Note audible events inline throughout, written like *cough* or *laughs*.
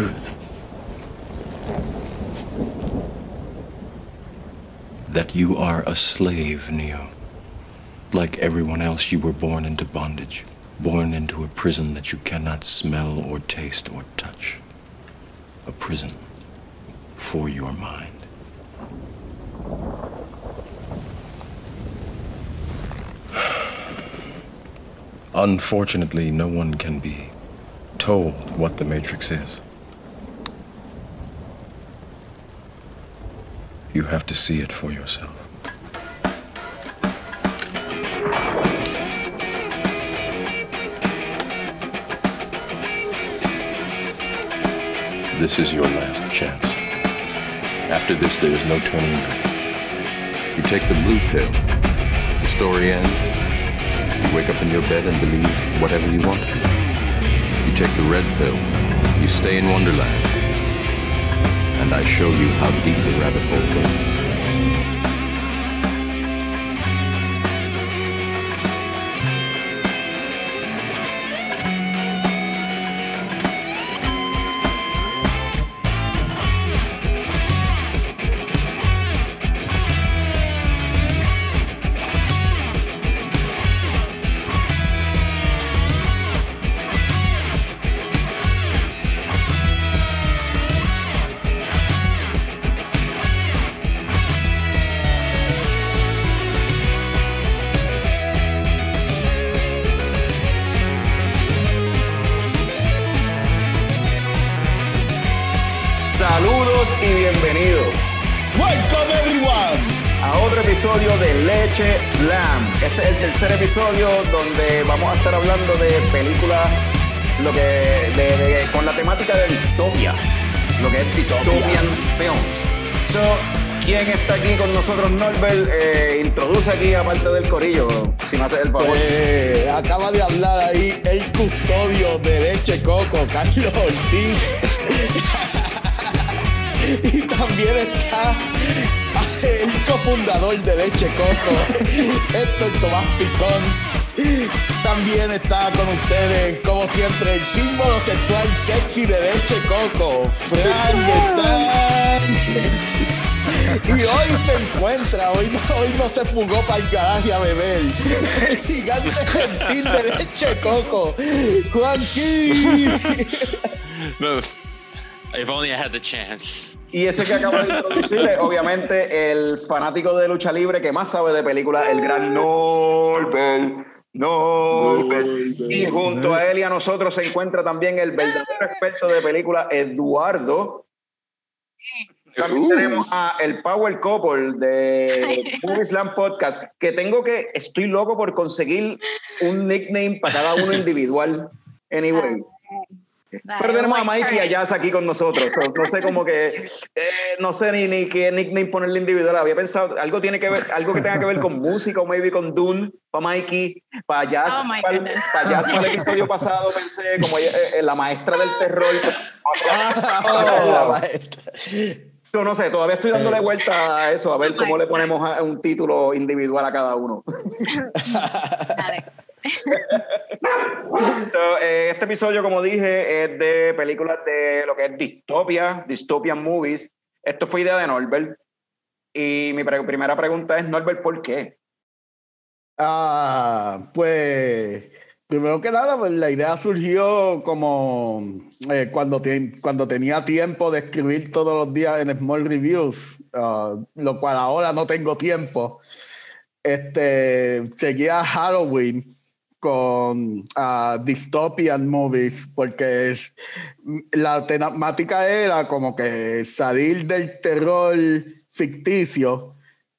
truth. That you are a slave, Neo. Like everyone else, you were born into bondage, born into a prison that you cannot smell or taste or touch. A prison for your mind. *sighs* Unfortunately, no one can be told what the Matrix is. Have to see it for yourself. This is your last chance. After this, there is no turning back. You take the blue pill, the story ends. You wake up in your bed and believe whatever you want to. You take the red pill, you stay in Wonderland, and I show you how deep the rabbit hole goes. Episodio donde vamos a estar hablando de películas lo que, de- con la temática de distopia, lo que es dystopian films. So, ¿Quién está aquí con nosotros, Norbert? Eh, introduce aquí, aparte del corillo, si me haces el favor. Eh, acaba de hablar ahí el custodio de Leche Coco, Carlos Ortiz. *laughs* y también está el cofundador de Leche Coco, *laughs* Héctor Tomás Picón. También está con ustedes, como siempre, el símbolo sexual sexy de Leche Coco, Frank Y hoy se encuentra, hoy no, hoy no se fugó para el garaje a beber. El gigante gentil de leche coco, Juanqui. No, if only I had the chance. Y ese que acabo de introducir es obviamente el fanático de lucha libre que más sabe de películas, el gran Norbert. Norbert. Y junto a él y a nosotros se encuentra también el verdadero experto de películas, Eduardo. Y también tenemos a el Power Couple de Movie Slam Podcast, que tengo que, estoy loco por conseguir un nickname para cada uno individual. Anyway. Pero tenemos a Mike y a Jazz aquí con nosotros. So, no sé cómo que, eh, no sé ni, ni qué nickname ponerle individual. Había pensado, algo tiene que ver, algo que tenga que ver con música o maybe con Dune, para Mikey, para Jazz, Oh, para, para Jazz para el episodio pasado pensé como ella, eh, eh, la maestra del terror. *laughs* La maestra. Yo no sé, todavía estoy dándole Eh. vuelta a eso, a ver Oh cómo le ponemos a- un título individual a cada uno. *laughs* Dale. *laughs* So, eh, este episodio, como dije, es de películas de lo que es distopia, dystopian movies. Esto fue idea de Norbert. Y mi pre- primera pregunta es, Norbert, ¿por qué? Ah, pues primero que nada, pues, la idea surgió como eh, cuando, te- cuando tenía tiempo de escribir todos los días en Small Reviews, ah, lo cual ahora no tengo tiempo. Este, seguía Halloween con ah, dystopian movies porque es- la temática era como que salir del terror ficticio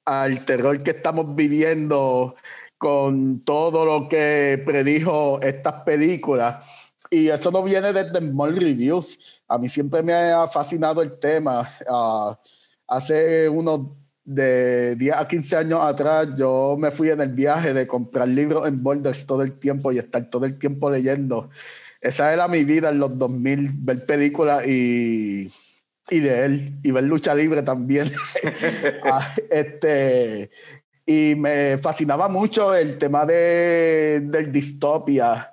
al terror que estamos viviendo con todo lo que predijo estas películas. Y eso no viene desde Small Reviews. A mí siempre me ha fascinado el tema. Ah, hace unos de 10 a 15 años atrás, yo me fui en el viaje de comprar libros en Borders todo el tiempo y estar todo el tiempo leyendo. Esa era mi vida en los 2000, ver películas y, y leer, y ver lucha libre también. *laughs* Ah, este, y me fascinaba mucho el tema de, del distopia.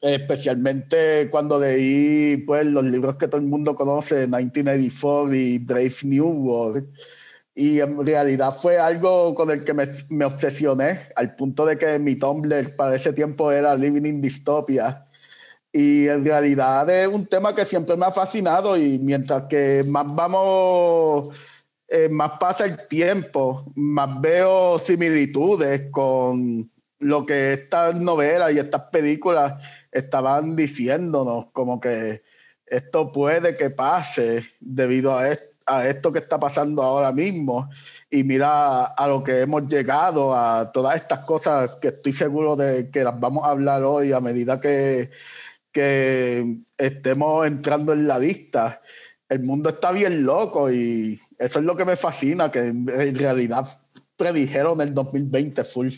Especialmente cuando leí pues, los libros que todo el mundo conoce, 1984 y Brave New World. Y en realidad fue algo con el que me, me obsesioné, al punto de que mi Tumblr para ese tiempo era Living in Dystopia. Y en realidad es un tema que siempre me ha fascinado y mientras que más vamos, eh, más pasa el tiempo, más veo similitudes con lo que estas novelas y estas películas estaban diciéndonos, como que esto puede que pase debido a, esto que está pasando ahora mismo. Y mira a lo que hemos llegado, a todas estas cosas que estoy seguro de que las vamos a hablar hoy a medida que, que estemos entrando en la lista. El mundo está bien loco y eso es lo que me fascina, que en realidad predijeron el 2020 full.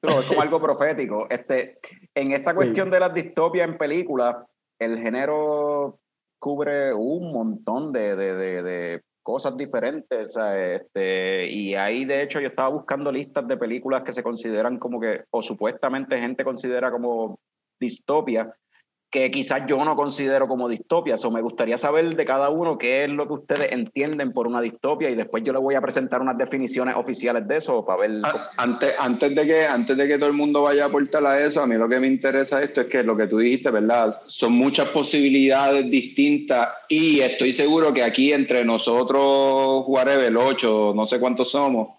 Pero es como algo profético. Este, en esta cuestión de las distopias en películas, el género cubre un montón de, de, de, cosas diferentes. Este, y ahí, de hecho, yo estaba buscando listas de películas que se consideran como que, o supuestamente gente considera como distopia que quizás yo no considero como distopia. O me gustaría saber de cada uno qué es lo que ustedes entienden por una distopia y después yo les voy a presentar unas definiciones oficiales de eso para ver. Antes, antes, de que, antes de que todo el mundo vaya a aportar a eso, a mí lo que me interesa esto es que lo que tú dijiste, ¿verdad? Son muchas posibilidades distintas y estoy seguro que aquí entre nosotros, el 8, no sé cuántos somos,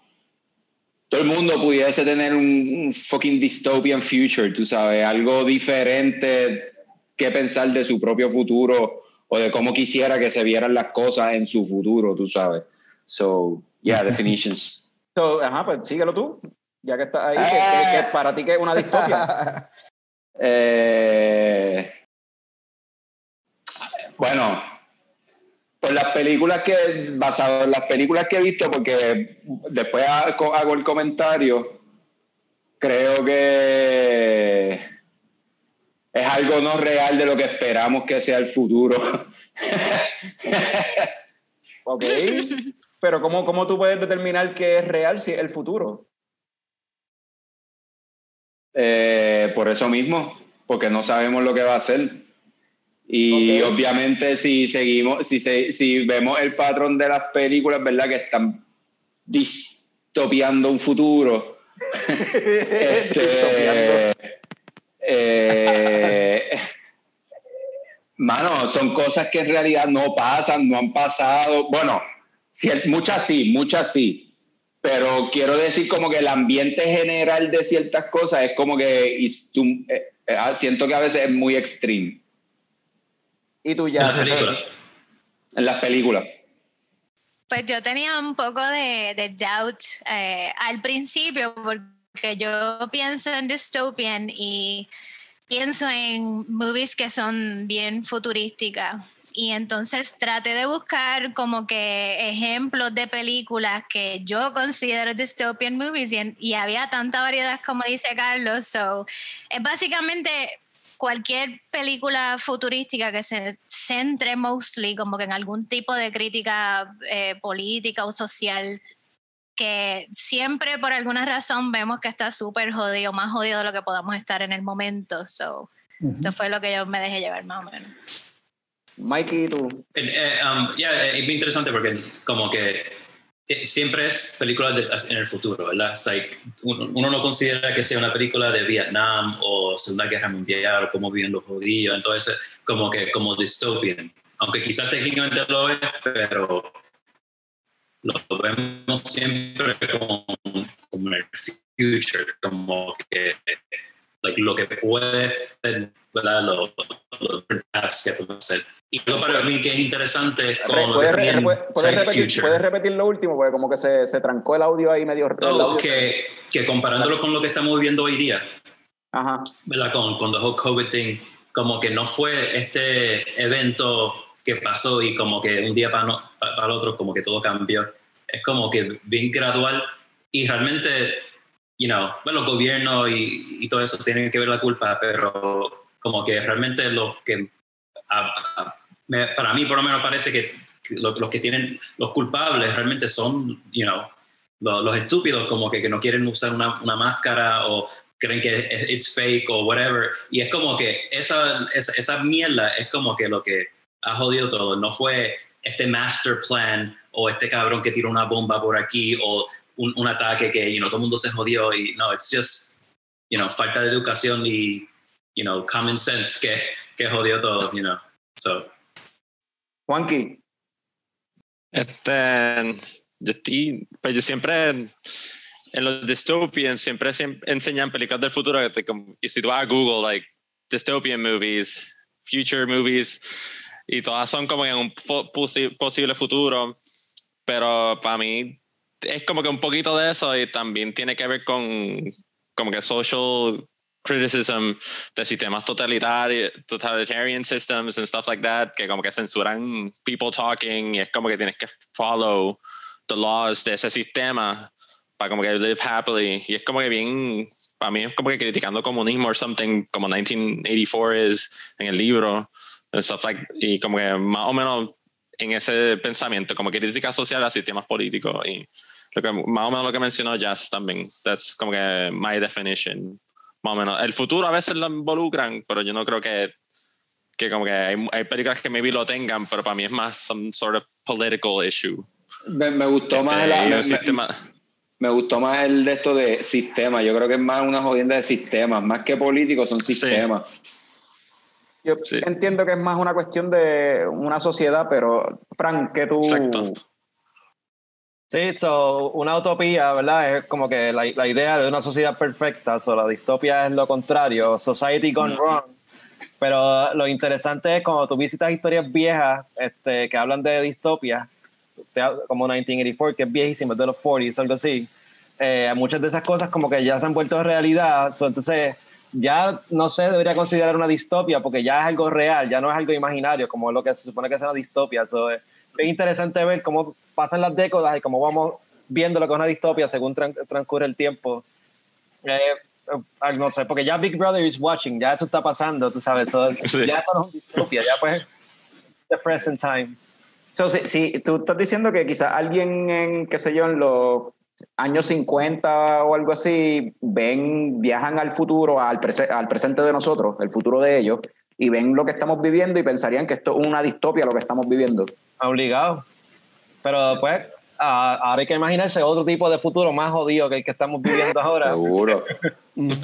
todo el mundo pudiese tener un, un fucking dystopian future, tú sabes, algo diferente qué pensar de su propio futuro o de cómo quisiera que se vieran las cosas en su futuro, tú sabes. So, yeah, *laughs* definitions. So, ajá, pues síguelo tú, ya que estás ahí, que, para ti que es una distopia. *laughs* eh, bueno, pues las películas que, basado en las películas que he visto, porque después hago el comentario, creo que es algo no real de lo que esperamos que sea el futuro. *laughs* ok, *laughs* pero ¿cómo, ¿cómo tú puedes determinar que es real si es el futuro? Eh, por eso mismo, porque no sabemos lo que va a ser. Y obviamente si seguimos, si, si vemos el patrón de las películas, ¿verdad? Que están distopiando un futuro. *laughs* este, eh, *laughs* mano, son cosas que en realidad no pasan, no han pasado. Bueno, muchas sí, muchas sí. Pero quiero decir como que el ambiente general de ciertas cosas es como que eh, eh, ah, siento que a veces es muy extreme. ¿Y tú ya? En las películas. Pues yo tenía un poco de, de doubt al principio porque que yo pienso en dystopian y pienso en movies que son bien futurísticas. Y entonces traté de buscar como que ejemplos de películas que yo considero dystopian movies y, había tanta variedad como dice Carlos. So, es básicamente cualquier película futurística que se centre mostly como que en algún tipo de crítica eh, política o social que siempre por alguna razón vemos que está súper jodido, más jodido de lo que podamos estar en el momento. So, Eso fue lo que yo me dejé llevar más o menos. Mikey, tú. Eh, um, yeah, es muy interesante porque como que eh, siempre es película en el futuro, ¿verdad? Like, uno, uno, no considera que sea una película de Vietnam o Segunda Guerra Mundial o cómo viven los judíos, entonces como que como dystopian. Aunque quizás técnicamente lo es, pero lo vemos siempre como, como el future, como que lo que puede ser, ¿verdad? Los, los que pueden ser. Y luego para mí que es interesante con ¿Puedes, repetir, ¿Puedes repetir lo último? Porque como que se, se trancó el audio ahí medio... Oh, que, que comparándolo con lo que estamos viviendo hoy día, Ajá. ¿verdad? Con, con the whole COVID thing, como que no fue este evento que pasó y como que un día para, no, para el otro como que todo cambió. Es como que bien gradual y realmente, you know, bueno, los gobiernos y, y todo eso tienen que ver la culpa, pero como que realmente los que, para mí por lo menos parece que los, que tienen, los culpables realmente son, you know, los, estúpidos como que, que no quieren usar una, una, máscara o creen que es fake o whatever. Y es como que esa, esa, esa mierda es como que lo que ha jodido todo. No fue este master plan o este cabrón que tiró una bomba por aquí o un, un ataque que you know, todo el mundo se jodió y no, it's just you know, falta de educación y you know, common sense que, que jodió todo, you know. So. Juanqui. Este, yo, pues yo siempre en los dystopian siempre, siempre enseñan películas del futuro y si tú vas a Google like dystopian movies future movies y todas son como en un posi posible futuro pero para mí es como que un poquito de eso y también tiene que ver con como que social criticism de sistemas totalitarios, totalitarian systems and stuff like that, que como que censuran people talking y es como que tienes que follow the laws de ese sistema para como que live happily. Y es como que bien, para mí es como que criticando comunismo or something, como 1984 es en el libro, stuff like, y como que más o menos en ese pensamiento, como crítica social a sistemas políticos y lo que, más o menos lo que mencionó Jazz también. That's como que my definition más o menos. El futuro a veces lo involucran, pero yo no creo que, que como que hay, hay películas que maybe lo tengan, pero para mí es más some sort of political issue. Me, me gustó Este, más la- me, sistema- me gustó más el de esto de sistema. Yo creo que es más una jodienda de sistemas, más que políticos son sistemas. Yo Sí. entiendo que es más una cuestión de una sociedad, pero Frank, que tú... Exacto. Sí, so, una utopía, ¿verdad? Es como que la, la idea de una sociedad perfecta, so, la distopia es lo contrario, society gone wrong. Pero lo interesante es cuando tú visitas historias viejas este, que hablan de distopia, te hab- como 1984, que es viejísimo, es de los 40s, algo así. eh, muchas de esas cosas como que ya se han vuelto realidad, so, entonces ya no se debería considerar una distopia porque ya es algo real, ya no es algo imaginario como lo que se supone que es una distopia. So, es es interesante ver cómo pasan las décadas y cómo vamos viendo lo que es una distopia según tran- transcurre el tiempo. Eh, eh, no sé, porque ya Big Brother is watching, ya eso está pasando, tú sabes, so, Sí. ya no es una distopia, ya pues the present time. So, si, si tú estás diciendo que quizás alguien en, qué sé yo, en los años 50 o algo así, ven, viajan al futuro, al, prese- al presente de nosotros, el futuro de ellos, y ven lo que estamos viviendo y pensarían que esto es una distopia lo que estamos viviendo. Obligado. Pero pues, ah, ahora hay que imaginarse otro tipo de futuro más jodido que el que estamos viviendo ahora. Seguro. *laughs* de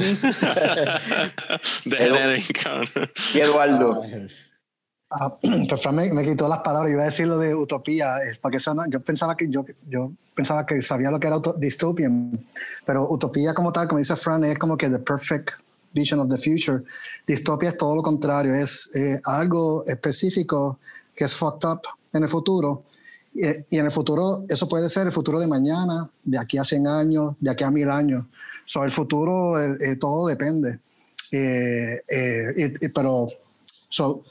Eduardo, Ah, *clears throat* pues me, me quitó las palabras. Yo iba a decir lo de utopía. Es porque eso no- yo pensaba que yo, yo pensaba que sabía lo que era auto- dystopian, pero utopía como tal, como dice Fran, es como que the perfect vision of the future. Distopia es todo lo contrario, es eh, algo específico que es fucked up en el futuro. Y, y en el futuro, eso puede ser el futuro de mañana, de aquí a 100 años, de aquí a 1000 años. So, el futuro, eh, eh, todo depende. Eh, eh, pero, so,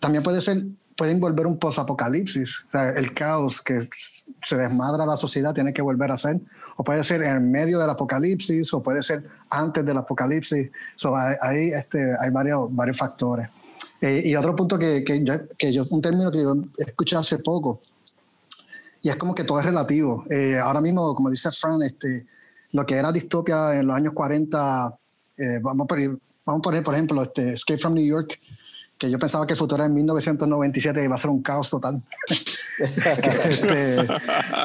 también puede ser, puede envolver un posapocalipsis, o sea, el caos que se desmadra la sociedad tiene que volver a ser, o puede ser en medio del apocalipsis, o puede ser antes del apocalipsis, so, hay, este, hay varios, varios factores. Eh, y otro punto que, que, yo, que yo, un término que yo escuché hace poco, y es como que todo es relativo. Eh, ahora mismo, como dice Fran, este, lo que era distopia en los años 40, eh, vamos, a poner, vamos a poner, por ejemplo, este, Escape from New York, que yo pensaba que el futuro en 1997 iba a ser un caos total. *laughs* Este,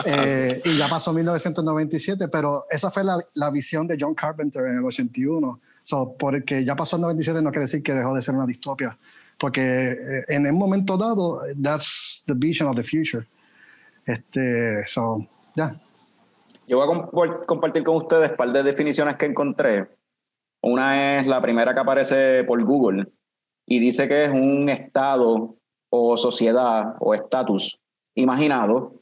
eh, y ya pasó 1997, pero esa fue la, la visión de John Carpenter en el 81. So, porque ya pasó el 97 no quiere decir que dejó de ser una distopia, porque eh, en un momento dado, that's the vision of the future. Este, so, ya. yo voy a compor- compartir con ustedes un par de definiciones que encontré. Una es la primera que aparece por Google y dice que es un estado o sociedad o estatus imaginado.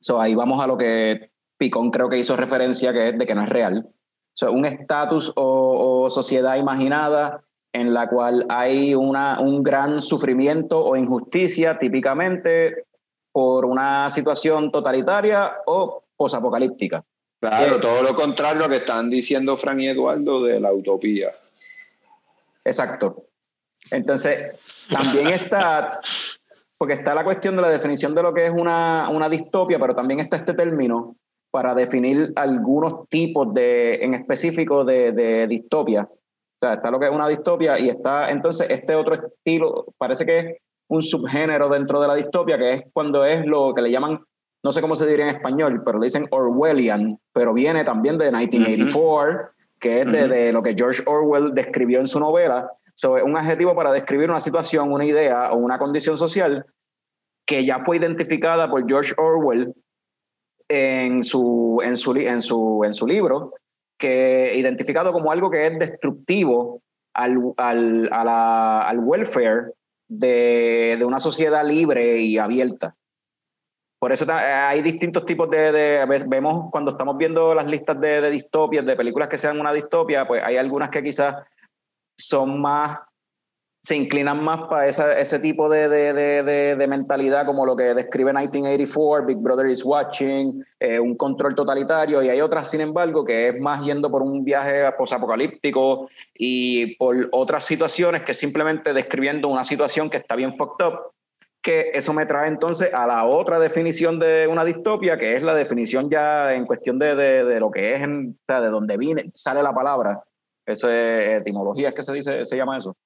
So, ahí vamos a lo que Picón creo que hizo referencia, que es de que no es real. So, un estatus o, o sociedad imaginada en la cual hay una, un gran sufrimiento o injusticia, típicamente por una situación totalitaria o posapocalíptica. Claro, Eh, todo lo contrario a lo que están diciendo Fran y Eduardo de la utopía. Exacto. Entonces, también está, porque está la cuestión de la definición de lo que es una, una distopia, pero también está este término para definir algunos tipos de, en específico de, de distopia. O sea, está lo que es una distopia y está entonces este otro estilo, parece que es un subgénero dentro de la distopia, que es cuando es lo que le llaman, no sé cómo se diría en español, pero le dicen Orwellian, pero viene también de 1984, que es de, de, lo que George Orwell describió en su novela. So, es un adjetivo para describir una situación, una idea o una condición social que ya fue identificada por George Orwell en su, en su, en su, en su libro, que identificado como algo que es destructivo al, al, a la, al welfare de, de, una sociedad libre y abierta. Por eso hay distintos tipos de, de, Vemos cuando estamos viendo las listas de, de distopias, de películas que sean una distopia, pues hay algunas que quizás son más se inclinan más para esa, ese tipo de, de, de, de, mentalidad como lo que describe 1984, Big Brother is Watching, eh, un control totalitario, y hay otras, sin embargo, que es más yendo por un viaje posapocalíptico y por otras situaciones que simplemente describiendo una situación que está bien fucked up, que eso me trae entonces a la otra definición de una distopia, que es la definición ya en cuestión de, de lo que es, en, o sea, de donde viene, sale la palabra. Esa es etimología, es que se dice, se llama eso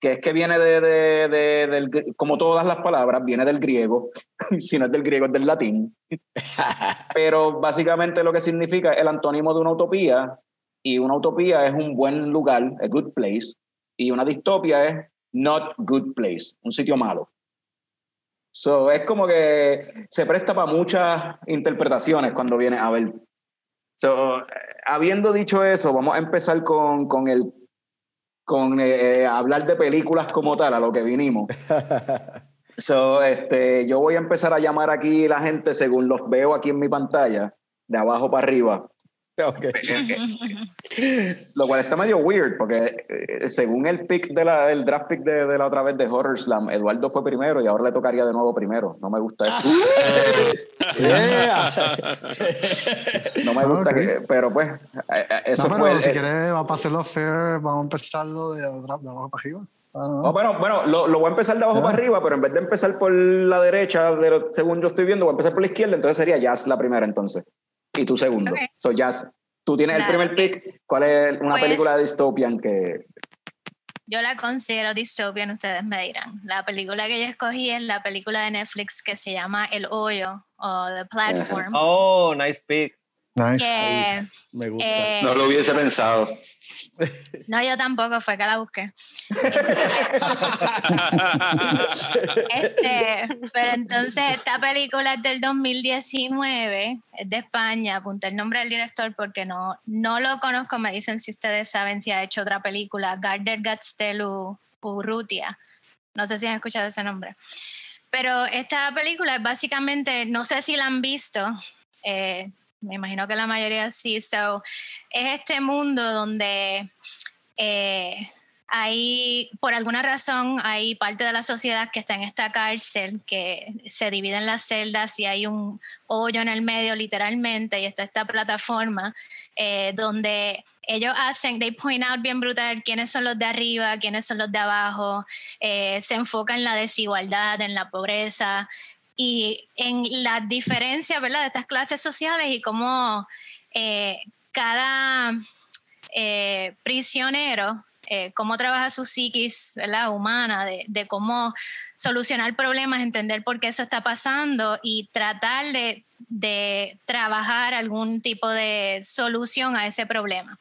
que es que viene de, de, de, del, como todas las palabras, viene del griego, *laughs* si no es del griego es del latín, *laughs* pero básicamente lo que significa es el antónimo de una utopía, y una utopía es un buen lugar, a good place, y una distopia es not good place, un sitio malo. So, es como que se presta para muchas interpretaciones cuando viene a ver. So, habiendo dicho eso, vamos a empezar con, con el con eh, hablar de películas como tal, a lo que vinimos. *laughs* so, este, yo voy a empezar a llamar aquí la gente según los veo aquí en mi pantalla, de abajo para arriba. *laughs* Okay. Lo cual está medio weird, porque eh, según el pick de la, el draft pick de, de, la otra vez de Horror Slam, Eduardo fue primero y ahora le tocaría de nuevo primero. No me gusta eso. *laughs* *laughs* no me gusta okay. que, pero pues, eh, eso no, fue. El, si quieres, vamos a hacerlo fair, vamos a empezarlo de, de abajo para arriba. Ah. Oh, bueno, bueno lo, lo, voy a empezar de abajo yeah. para arriba, pero en vez de empezar por la derecha, de lo, según yo estoy viendo, voy a empezar por la izquierda, entonces sería Jazz la primera entonces y tú segundo. Okay. So, Jazz, tú tienes claro, el primer pick. ¿Cuál es una pues, película de dystopian que...? Yo la considero dystopian, ustedes me dirán. La película que yo escogí es la película de Netflix que se llama El Hoyo o The Platform. Uh -huh. Oh, nice pick. Nice. Que, Me gusta. eh, No lo hubiese pensado. No, yo tampoco, fue que la busqué. *laughs* este, pero entonces esta película es del 2019, es de España, apunté el nombre del director porque no, no lo conozco, me dicen si ustedes saben si ha hecho otra película, Garder Gatstelu Urrutia. No sé si han escuchado ese nombre. Pero esta película es básicamente, no sé si la han visto, eh, me imagino que la mayoría sí. So, es este mundo donde eh, hay, por alguna razón, hay parte de la sociedad que está en esta cárcel, que se divide en las celdas y hay un hoyo en el medio, literalmente, y está esta plataforma eh, donde ellos hacen, they point out bien brutal quiénes son los de arriba, quiénes son los de abajo, eh, se enfoca en la desigualdad, en la pobreza, y en la diferencia ¿verdad? de estas clases sociales y cómo eh, cada eh, prisionero, eh, cómo trabaja su psiquis ¿verdad? humana, de, de, cómo solucionar problemas, entender por qué eso está pasando y tratar de, de trabajar algún tipo de solución a ese problema.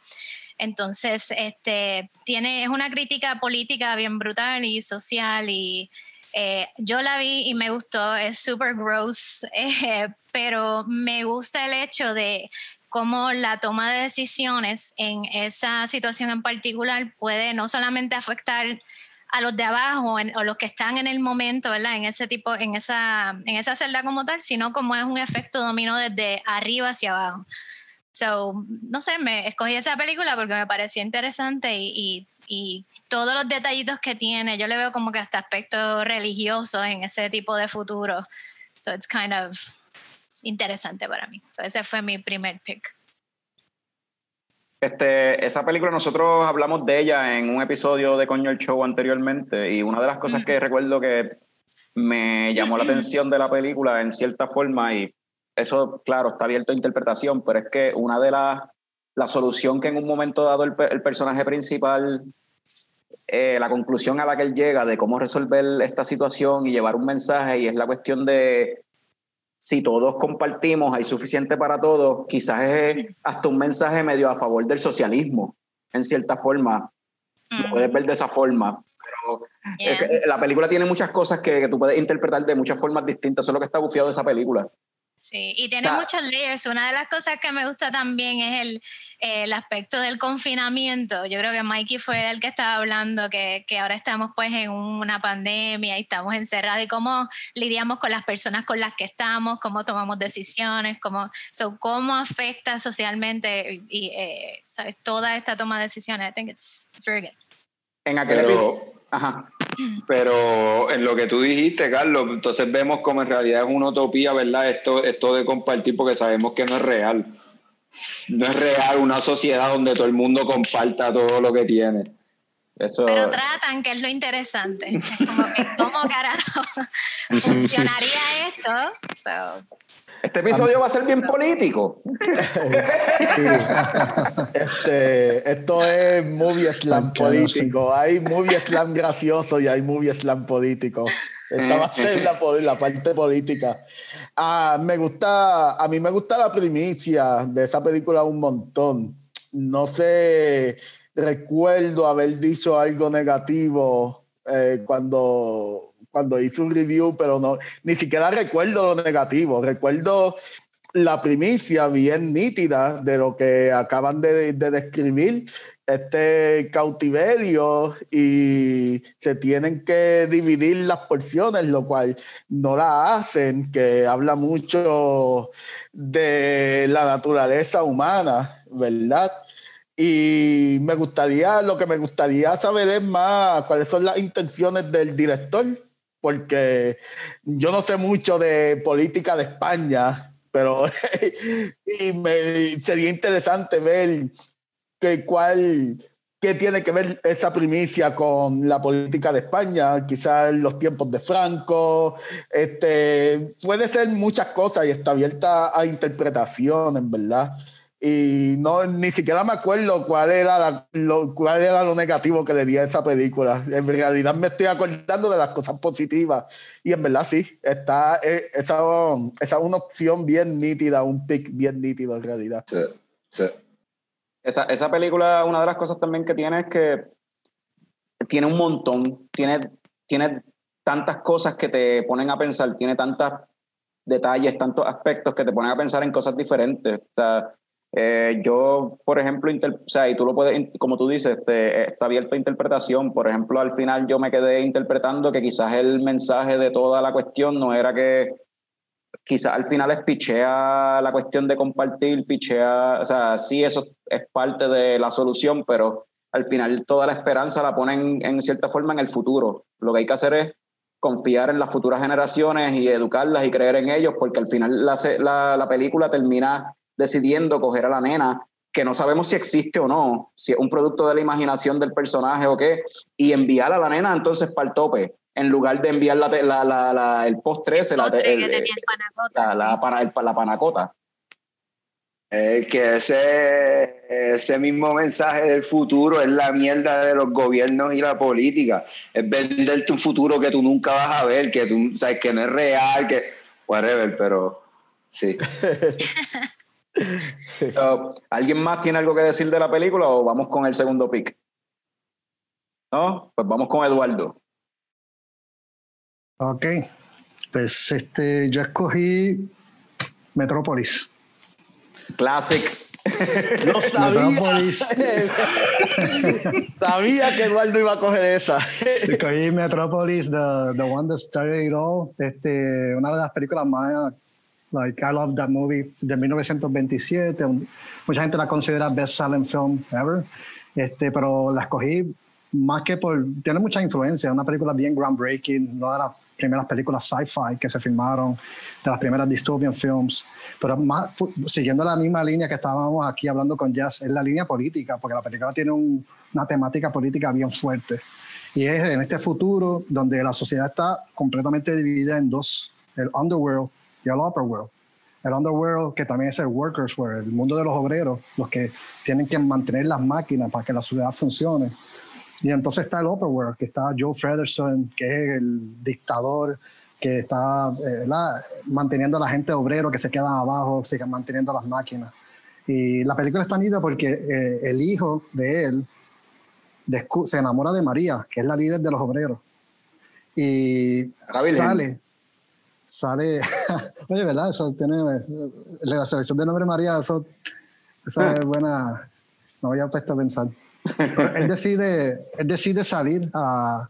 Entonces, este, tiene, es una crítica política bien brutal y social y eh, yo la vi y me gustó, es super gross, *laughs* eh, pero me gusta el hecho de cómo la toma de decisiones en esa situación en particular puede no solamente afectar a los de abajo o los que están en el momento, ¿verdad? En ese tipo, en esa, en esa celda como tal, sino como es un efecto dominó desde arriba hacia abajo. So, no sé, me escogí esa película porque me pareció interesante y, y, y, todos los detallitos que tiene, yo le veo como que hasta aspectos religiosos en ese tipo de futuro. So it's kind of interesante para mí. So ese fue mi primer pick. Este, esa película nosotros hablamos de ella en un episodio de Coño el Show anteriormente y una de las cosas mm. que recuerdo que me llamó la *clears throat* atención de la película en cierta forma y eso, claro, está abierto a interpretación, pero es que una de las, la solución que en un momento dado el, el personaje principal, eh, la conclusión a la que él llega de cómo resolver esta situación y llevar un mensaje, y es la cuestión de si todos compartimos, hay suficiente para todos, quizás es hasta un mensaje medio a favor del socialismo, en cierta forma. Lo Mm, puedes ver de esa forma. Pero yeah. es que, la película tiene muchas cosas que, que tú puedes interpretar de muchas formas distintas. Eso es lo que está bufiado de esa película. Sí, y tiene sea- muchos layers. Una de las cosas que me gusta también es el, el aspecto del confinamiento. Yo creo que Mikey fue el que estaba hablando que, que ahora estamos pues en una pandemia y estamos encerrados y cómo lidiamos con las personas con las que estamos, cómo tomamos decisiones, cómo, so, cómo afecta socialmente y, eh, ¿sabes? toda esta toma de decisiones. I think it's, it's very good. En aquel episodio. Pero, Ajá. Pero en lo que tú dijiste, Carlos, entonces vemos como en realidad es una utopía, ¿verdad? Esto, esto de compartir, porque sabemos que no es real. No es real una sociedad donde todo el mundo comparta todo lo que tiene. Eso, Pero tratan, que es lo interesante. Es como que, ¿cómo carajo *laughs* funcionaría esto? So, este episodio va a ser bien político. Sí. Este, esto es movie slam político. Hay movie slam gracioso y hay movie slam político. Esta va a ser la, la parte política. Ah, me gusta, a mí me gusta la primicia de esa película un montón. No sé, recuerdo haber dicho algo negativo eh, cuando, cuando hice un review, pero no, ni siquiera recuerdo lo negativo. Recuerdo la primicia bien nítida de lo que acaban de, de describir, este cautiverio y se tienen que dividir las porciones, lo cual no la hacen, que habla mucho de la naturaleza humana, ¿verdad? Y me gustaría, lo que me gustaría saber es más cuáles son las intenciones del director, porque yo no sé mucho de política de España, pero *laughs* y me, sería interesante ver que cuál qué tiene que ver esa primicia con la política de España, quizás los tiempos de Franco, este puede ser muchas cosas y está abierta a interpretación, en verdad. Y no ni siquiera me acuerdo cuál era la- lo, cuál era lo negativo que le di a esa película. En realidad me estoy acordando de las cosas positivas y en verdad sí, está eh, esa, esa es una opción bien nítida, un pick bien nítido en realidad. Sí, sí. Esa, esa película, una de las cosas también que tiene es que tiene un montón, tiene, tiene tantas cosas que te ponen a pensar, tiene tantos detalles, tantos aspectos que te ponen a pensar en cosas diferentes. O sea, eh, yo, por ejemplo, o sea, y tú lo puedes, como tú dices, este, está abierto a interpretación. Por ejemplo, al final yo me quedé interpretando que quizás el mensaje de toda la cuestión no era que quizás al final es pichea la cuestión de compartir, pichea, o sea, sí, eso es parte de la solución, pero al final toda la esperanza la ponen en cierta forma en el futuro. Lo que hay que hacer es confiar en las futuras generaciones y educarlas y creer en ellos, porque al final la, la, la película termina decidiendo coger a la nena, que no sabemos si existe o no, si es un producto de la imaginación del personaje o qué, y enviar a la nena entonces para el tope, en lugar de enviar la, la- la- la- el post 13, la, postre te- el- que tenía el panacota, la, panacota. Es que ese, ese mismo mensaje del futuro es la mierda de los gobiernos y la política. Es venderte un futuro que tú nunca vas a ver, que tú sabes que no es real, que whatever, pero sí. *laughs* ¿Alguien más tiene algo que decir de la película o vamos con el segundo pick? ¿No? Pues vamos con Eduardo. Ok, pues este, yo escogí Metrópolis. Classic. *laughs* Lo sabía. Metrópolis. *laughs* sabía que Eduardo iba a coger esa. *laughs* Escogí Metrópolis, the, the One That Started It All. Este, una de las películas más, like, I love that movie, de 1927. Un- Mucha gente la considera best selling film ever. Este, pero la escogí más que por. Tiene mucha influencia. Una película bien groundbreaking, una de las primeras películas sci-fi que se filmaron, de las primeras dystopian films. Pero más, siguiendo la misma línea que estábamos aquí hablando con Jazz, es la línea política, porque la película tiene un- una temática política bien fuerte. Y es en este futuro donde la sociedad está completamente dividida en dos, el underworld y el upper world. el underworld, que también es el workers world, el mundo de los obreros, los que tienen que mantener las máquinas para que la ciudad funcione. Y entonces está el upper world, que está Joe Frederson, que es el dictador que está eh, manteniendo a la gente obrero que se quedan abajo, sigue manteniendo las máquinas. Y la película está nida porque eh, el hijo de él se enamora de María, que es la líder de los obreros. Y sale, sale, *laughs* oye, ¿verdad? Eso tiene, la selección de nombre María, eso, esa es *laughs* buena, no voy a puesto a pensar. él decide, él decide salir a,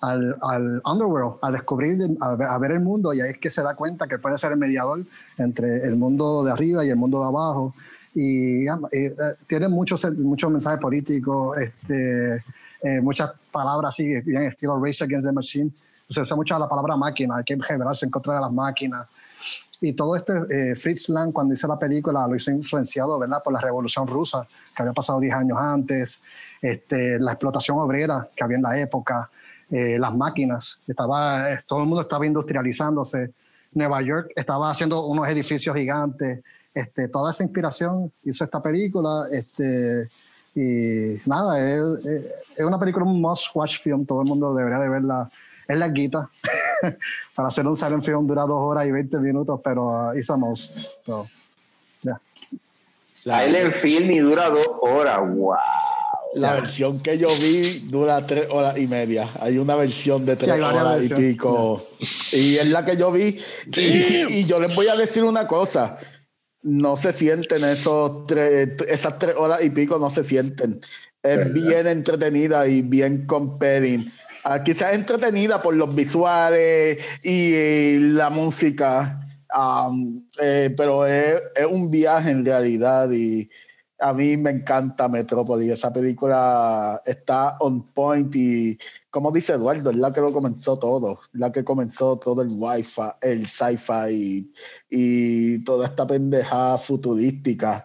al, al, underworld, a descubrir, a ver, el mundo, y ahí es que se da cuenta que puede ser el mediador entre el mundo de arriba y el mundo de abajo. Y, eh, tiene muchos, muchos mensajes políticos, este, eh, muchas palabras así, bien estilo Race Against the Machine. Se usa mucho la palabra máquina, hay que rebelarse en contra de las máquinas. Y todo este, eh, Fritz Lang, cuando hizo la película, lo hizo influenciado ¿verdad? por la Revolución Rusa, que había pasado 10 años antes, este, la explotación obrera que había en la época, eh, las máquinas, estaba, eh, todo el mundo estaba industrializándose. Nueva York estaba haciendo unos edificios gigantes. Este, toda esa inspiración hizo esta película. Este, y nada, es, es una película, un must-watch film. Todo el mundo debería de verla. Es larguita. *laughs* Para hacer un silent film dura dos horas y 20 minutos, pero uh, it's a must. So, yeah. Silent film y dura dos horas. ¡Wow! La versión que yo vi dura tres horas y media. Hay una versión de tres horas y pico. Y es la que yo vi. Y, yo les voy a decir una cosa. No se sienten esos tres, esas tres horas y pico, no se sienten. Es bien entretenida y bien comparing. Ah, quizás entretenida por los visuales y, la música. Eh, pero es, es, un viaje en realidad y a mí me encanta Metrópolis. Esa película está on point y, como dice Eduardo, es la que lo comenzó todo, la que comenzó todo el wifi, el sci-fi y, toda esta pendeja futurística.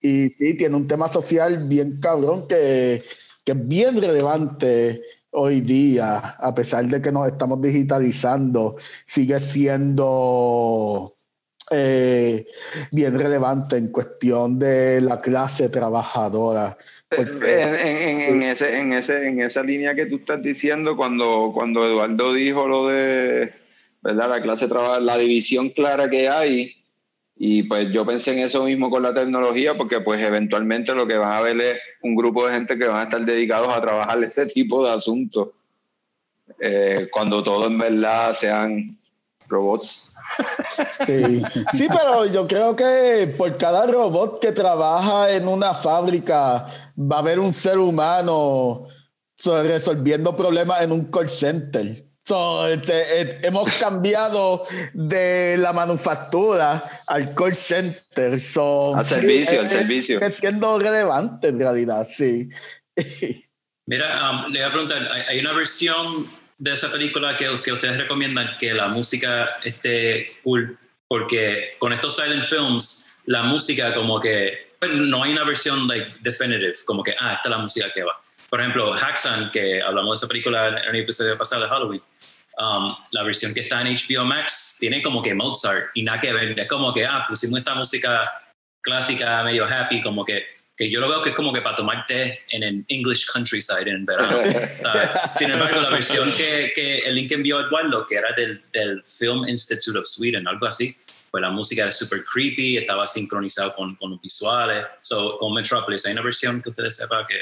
Y sí, tiene un tema social bien cabrón que, que es bien relevante hoy día, a pesar de que nos estamos digitalizando, sigue siendo eh, bien relevante en cuestión de la clase trabajadora. En, ese, en, ese, en esa línea que tú estás diciendo, cuando, cuando Eduardo dijo lo de ¿verdad? la clase trabajadora, la división clara que hay, y pues yo pensé en eso mismo con la tecnología, porque pues eventualmente lo que van a ver es un grupo de gente que van a estar dedicados a trabajar *laughs* ese tipo de asuntos, eh, cuando todo en verdad sean robots. Sí. sí, pero yo creo que por cada robot que trabaja en una fábrica va a haber un ser humano resolviendo problemas en un call center. Este, eh, hemos cambiado de la manufactura al call center. al servicio, al servicio. Es siendo relevante en realidad, sí. Mira, um, le voy a preguntar, hay una versión de esa película que, que ustedes recomiendan que la música esté cool? Porque con estos silent films, la música como que no hay una versión like definitive, como que, ah, esta es la música que va. Por ejemplo, Haxan, que hablamos de esa película en el episodio pasado de Halloween, um, la versión que está en HBO Max tiene como que Mozart y nada que ver. Es como que, ah, pusimos esta música clásica, medio happy, como que que yo lo veo que es como que para tomar té en el English countryside en verano. *laughs* sin embargo, la versión que, que el link envió Eduardo, que era del, del, Film Institute of Sweden, algo así, pues la música era súper creepy, estaba sincronizado con, con visuales. So, con Metropolis, ¿hay una versión que ustedes sepan que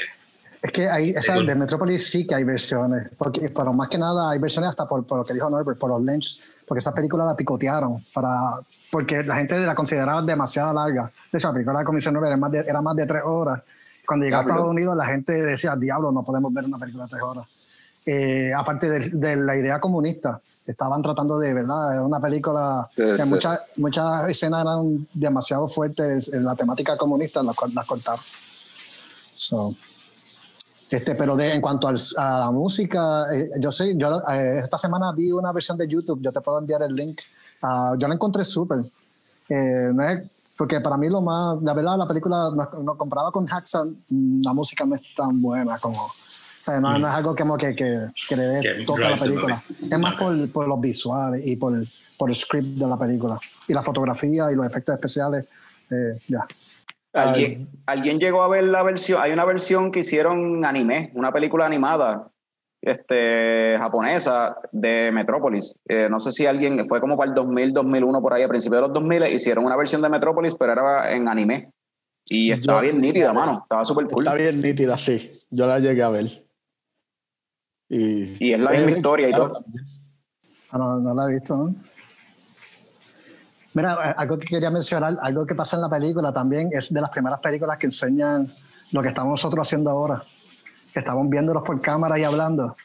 es que hay, esa, de Metropolis sí que hay versiones, porque, pero más que nada hay versiones hasta por, por lo que dijo Norbert, por los Lynch, porque esa película la picotearon, para, porque la gente la consideraba demasiado larga. De hecho, la película de la Comisión 9 era más de, era más de tres horas. Cuando llegaba a Estados Unidos, la gente decía, diablo, no podemos ver una película de tres horas. Eh, aparte de, la idea comunista, estaban tratando de, ¿verdad? Una película que muchas, muchas escenas eran demasiado fuertes en la temática comunista, las, las cortaron. So. Este, pero de, en cuanto a la música, eh, yo sé, yo eh, esta semana vi una versión de YouTube, yo te puedo enviar el link. Uh, yo la encontré súper. Eh, porque para mí lo más, la verdad, la película, no, comparada con Hacksaw, mm, la música no es tan buena como, O sea, no, no es algo como que, que, que le dé Que a la película. Es más por, por los visuales y por, por el script de la película. Y la fotografía y los efectos especiales. eh, ya. ¿Alguien, ¿Alguien llegó a ver la versión? Hay una versión que hicieron anime, una película animada este, japonesa de Metrópolis. Eh, no sé si alguien, fue como para el 2000, 2001, por ahí, a principios de los 2000, hicieron una versión de Metrópolis, pero era en anime. Y estaba Yo- bien nítida, mano. Estaba súper cool. Está bien nítida, sí. Yo la llegué a ver. Y, Y es la misma historia y todo. Ah, no, no la he visto, ¿no? Mira, algo que quería mencionar, algo que pasa en la película también, es de las primeras películas que enseñan lo que estamos nosotros haciendo ahora, que estamos viéndolos por cámara y hablando.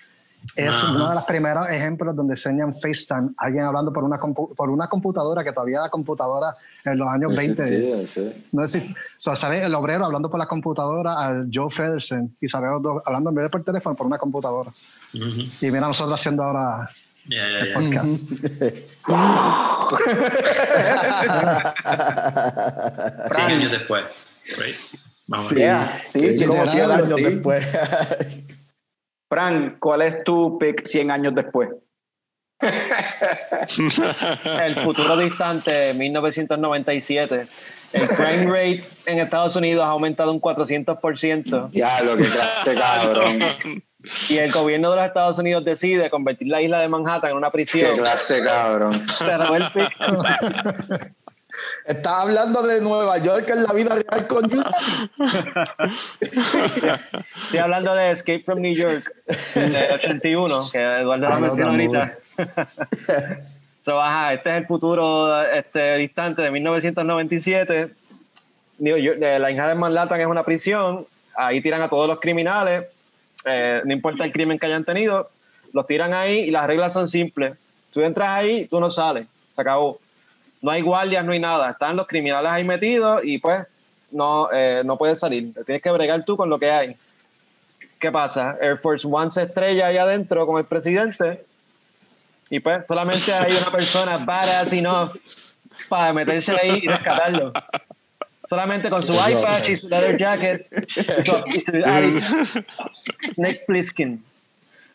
Es Ajá. uno de los primeros ejemplos donde enseñan FaceTime, alguien hablando por una, por una computadora, que todavía era computadora en los años 20. Sí, sí. No es decir, o sea, sale el obrero hablando por la computadora al Joe Fredersen y sale los dos hablando en vez de por teléfono por una computadora. Ujú. Y mira nosotros haciendo ahora Ya, ya, ya. podcast. *laughs* 100 años después. Right? Vamos a Sí, ver. Yeah, sí, sí, como como 100 diablo, años sí. después. *laughs* Fran, ¿cuál es tu pick 100 años después? *laughs* El futuro distante, 1997. El crime rate en Estados Unidos ha aumentado un 400%. Ya, lo que clase, cabrón. Y el gobierno de los Estados Unidos decide convertir la isla de Manhattan en una Qué prisión. clase, cabrón. Se robó el pick. Estás hablando de Nueva York en la vida real con Utah. Estoy hablando de Escape from New York, de 81, que Eduardo Ah, la no, mencionó ahorita. So, ajá, este es el futuro este, distante de 1997. New York- eh, la isla de Manhattan es una prisión. Ahí tiran a todos los criminales. Eh, no importa el crimen que hayan tenido. Los tiran ahí y las reglas son simples. Tú entras ahí, tú no sales. Se acabó. No hay guardias, no hay nada. Están los criminales ahí metidos y pues no, eh, no puedes salir. Tienes que bregar tú con lo que hay. ¿Qué pasa? Air Force One se estrella ahí adentro con el presidente y pues solamente hay una persona badass enough para meterse ahí y rescatarlo. Solamente con su iPad y su leather jacket *laughs* y su, Ari- Snake Plissken.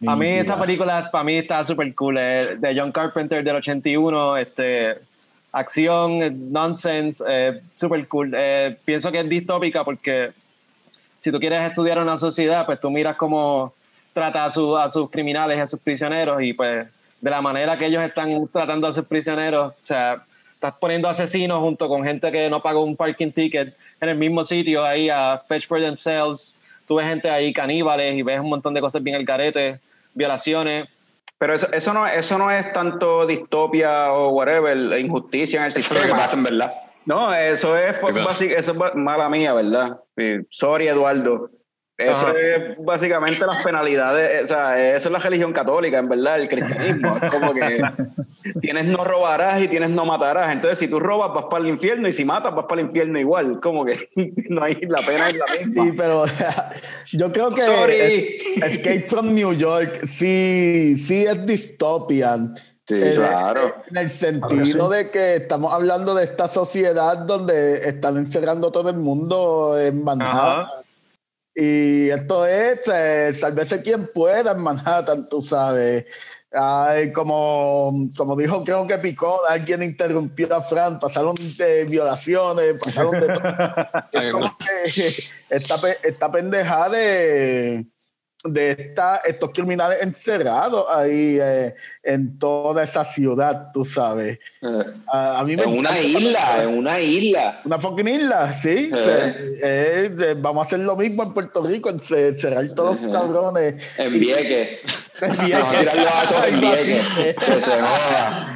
A mí esa película para mí está súper cool. eh, de John Carpenter del 81, este, acción, eh, nonsense, eh, súper cool. Eh, pienso que es distópica porque si tú quieres estudiar una sociedad, pues tú miras cómo trata a, su- a sus criminales, a sus prisioneros y pues de la manera que ellos están tratando a sus prisioneros, o sea, estás poniendo asesinos junto con gente que no pagó un parking ticket en el mismo sitio ahí a fetch for themselves. Tú ves gente ahí caníbales y ves un montón de cosas bien el carete, violaciones. Pero eso, eso, no, eso no es tanto distopia o whatever, injusticia en el Eso es lo que sistema. pasa, en verdad. No, eso es, eso es mala mía, ¿verdad? Sí, Sorry, Eduardo. Eso Ajá. es básicamente las penalidades, o sea, eso es la religión católica, en verdad, el cristianismo. Es como que tienes no robarás y tienes no matarás. Entonces, si tú robas, vas para el infierno y si matas, vas para el infierno igual. Como que *laughs* no hay, la pena es la misma. Sí, pero yo creo que Sorry. es- Escape from New York sí, sí es dystopian. Sí, En- claro. En el sentido de que estamos hablando de esta sociedad donde están encerrando todo el mundo en Manhattan. Ajá. Y esto es, eh, sálvese quien pueda en *laughs* Manhattan, tú sabes. Ay, como, como dijo, creo que Picó, alguien interrumpió a Fran, pasaron de violaciones, pasaron de todo. *laughs* Es como que *laughs* esta, esta pendeja de, de esta, estos criminales encerrados ahí eh, en toda esa ciudad, tú sabes. Eh, A, a mí me En una isla, en una isla. Una fucking isla, sí. Eh. Se- eh, vamos a hacer lo mismo en Puerto Rico, en ce- cerrar todos los cabrones. En Vieques. Que *laughs* se joda.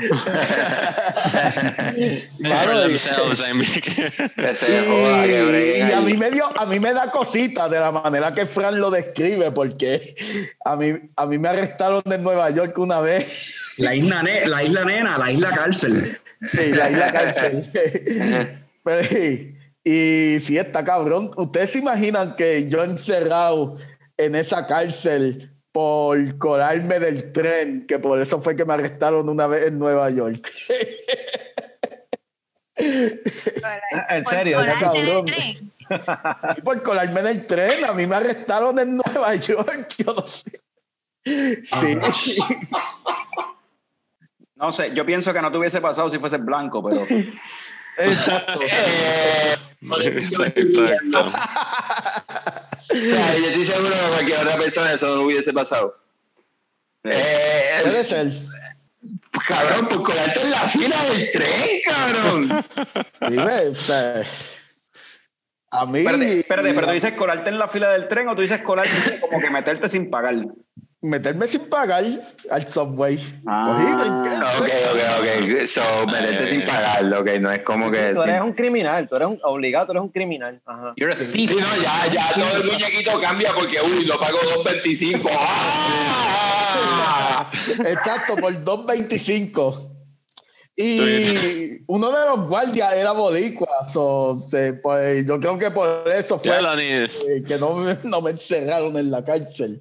Y- themselves, I mean. Que se joda, que Y, breguen y a mí me dio, a mí me da cosita de la manera que Fran lo describe, porque a mí, a mí me arrestaron en Nueva York una vez. La isla, ne- la isla nena, la isla cárcel. Sí, la isla cárcel. *laughs* Pero, y, y sí, está cabrón. ¿Ustedes se imaginan que yo encerrado en esa cárcel por colarme del tren, que por eso fue que me arrestaron una vez en Nueva York? En Por- serio, por ya arte del cabrón. tren. Y por colarme en el tren, a mí me arrestaron en Nueva York, *laughs* yo no sé. Sí. *laughs* No sé, yo pienso que no te hubiese pasado si fuese blanco, pero. *laughs* Exacto. *laughs* Eh. Exacto. *laughs* O sea, yo estoy seguro que cualquier otra persona eso no hubiese pasado. Eh, Puede ser. cabrón, por colarte en la fila del tren, cabrón. Dime, o sea, a mí. Espérate, espérate, pero tú dices colarte en la fila del tren o tú dices colarte como que meterte sin pagar. Meterme sin pagar al subway. Ah. Ok, ok, ok. So, meterte sin pagarlo, ok. No es como que. Tú eres un criminal, tú eres un obligado, tú eres un criminal. Ajá. You're a thief. Sí, no, ya, ya todo el muñequito cambia porque, uy, lo pago 2.25. *laughs* ¡Ah! Exacto, por 2.25. Y uno de los guardias era boricua. so, se- pues, yo creo que por eso fue eh, que no, no me encerraron en la cárcel.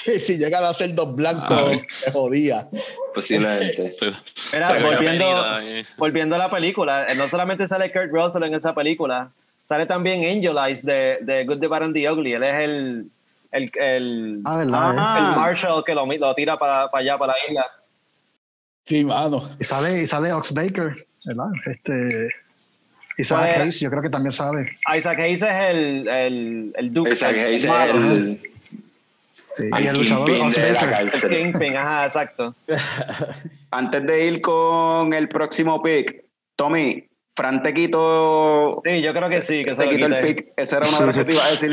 *laughs* si llegan a ser dos blancos, me jodía. Posiblemente. *laughs* Mira, volviendo, ahí. volviendo a la película, eh, no solamente sale Kurt Russell en esa película, sale también Angel Eyes de, de Good, the Bad and the Ugly. Él es el, el, el, Ah, ¿verdad? Ah. el Marshall que lo, lo tira para allá, para la isla. Sí, mano. Y sale, y sale Ox Baker, ¿verdad? Este, y sale ¿Cuál era? Hayes, yo creo que también sale. Isaac Hayes es el, el, el Duke. Esa que el dice malo, el, Sí, el y el luchador kingpin Ox de la Baker. El cárcel. *laughs* Kingpin, ajá, exacto. *laughs* Antes de ir con el próximo pick, Tommy, Fran te quitó, Sí, yo creo que sí, que se te quitó el pick. Esa era una de las que te iba a decir.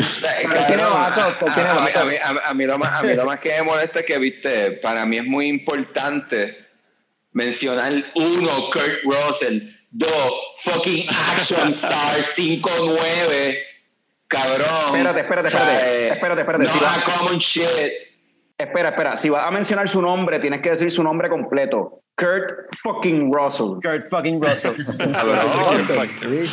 A mí lo más que me molesta es que, viste, para mí es muy importante mencionar uno, Kurt Russell, dos, fucking Action Star 5-9, cabrón. Espérate, espérate, espérate. eh, Espérate, espérate, No si va- a common shit. Espera, espera. Si vas a mencionar su nombre, tienes que decir su nombre completo. Kurt fucking Russell. Kurt fucking Russell. *laughs* Cabrón.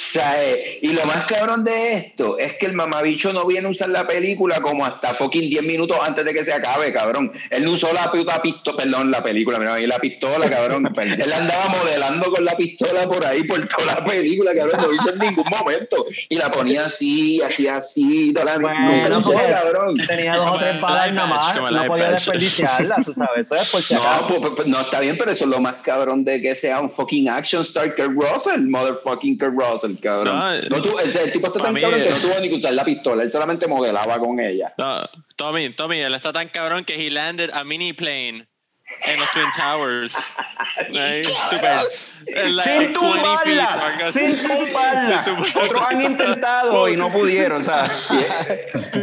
Sea, eh, y lo más cabrón de esto es que el mamabicho no viene a usar la película como hasta fucking 10 minutos antes de que se acabe, cabrón. Él no usó la puta pistola, perdón, la película, mira, ahí la pistola, cabrón. *laughs* Él andaba modelando con la pistola por ahí, por toda la película, cabrón. No hizo en ningún momento. Y la ponía así, hacía así, toda la Bueno, nunca lo usó, cabrón. Tenía dos o tres balas nada más, no podía iPad. desperdiciarla, tú sabes. Eso es por si No, pues, pues, pues, no, está bien, pero eso es lo más cabrón de que sea un fucking action star Kurt Russell, motherfucking Kurt Russell, cabrón. No, No, tu- el, el tipo está tan mí, cabrón que no tuvo ni que usar la pistola, él solamente modelaba con ella. No, Tommy, Tommy, él está tan cabrón que he landed a mini plane en los Twin Towers. Ahí, super. like Sin 20 feet, tumbarlas, algo así. sin tumbarlas. Otros han intentado y no pudieron, o sea.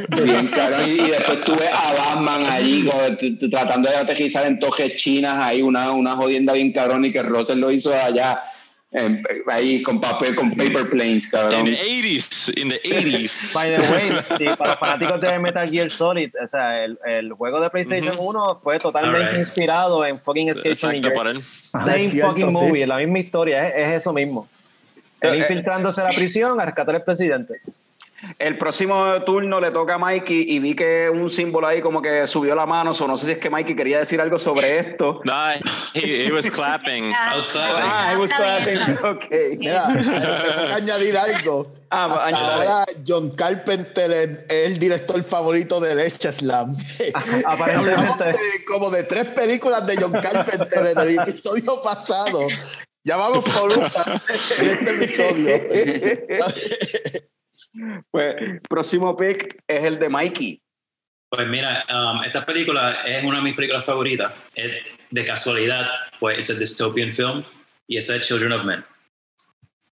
Bien cabrón. Y, y después tuve a Batman allí tratando de aterrizar en toques chinas ahí, una, una jodienda bien cabrón y que Russell lo hizo allá. Em, ahí con papel, con paper planes, In cabrón. the 80s, in the 80s. *laughs* By the way, *laughs* sí, para los fanáticos de Metal Gear Solid, o sea, el, el juego de PlayStation 1 fue totalmente Alright. inspirado en fucking Escape. Same Es cierto, fucking sí. movie, la misma historia, es, es eso mismo. Él Eh, eh. infiltrándose a la prisión a rescatar al presidente. El próximo turno le toca a Mikey y vi que un símbolo ahí como que subió la mano, o no sé si es que Mikey quería decir algo sobre esto. No, he, he was clapping. *laughs* I was clapping. Ah, I was clapping. *laughs* Ok. Mira, tengo que *laughs* añadir algo. Ah, Hasta ahora John Carpenter es el director favorito de Leche Slam. Aparentemente. Hablamos de- como de tres películas de John Carpenter en el episodio pasado. Ya vamos por una en este episodio. Pues, próximo pick es el de Mikey. Pues mira, um, esta película es una de mis películas favoritas. Es, de casualidad, pues es a dystopian film y es Children of Men.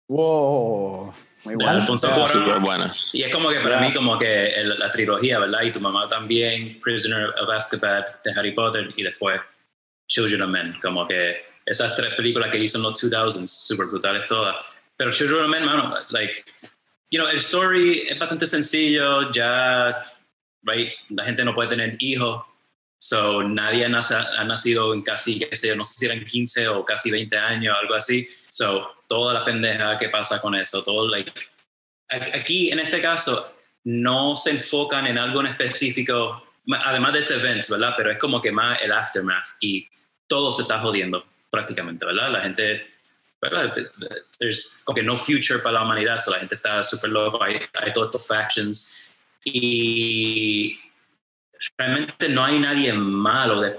Wow. Muy de bueno. Alfonso Ah, Cuarón. Súper buena. Y es como que para mí como que el- la trilogía, ¿verdad? Y tu mamá también, Prisoner of Azkaban de Harry Potter y después Children of Men, como que esas tres películas que hizo en los 2000s, súper brutales todas. Pero Children of Men, mano, like, you know, el story es bastante sencillo, ya, right, la gente no puede tener hijos, so nadie ha nacido en casi, qué sé yo, no sé si eran 15 o casi 20 años, algo así, so toda la pendeja que pasa con eso, todo, like, aquí en este caso no se enfocan en algo en específico, además de ese events, ¿verdad? Pero es como que más el aftermath y todo se está jodiendo prácticamente, ¿verdad? La gente ¿verdad? There's como que no future para la humanidad, so la gente está súper loca, hay, hay todos estos factions y realmente no hay nadie malo de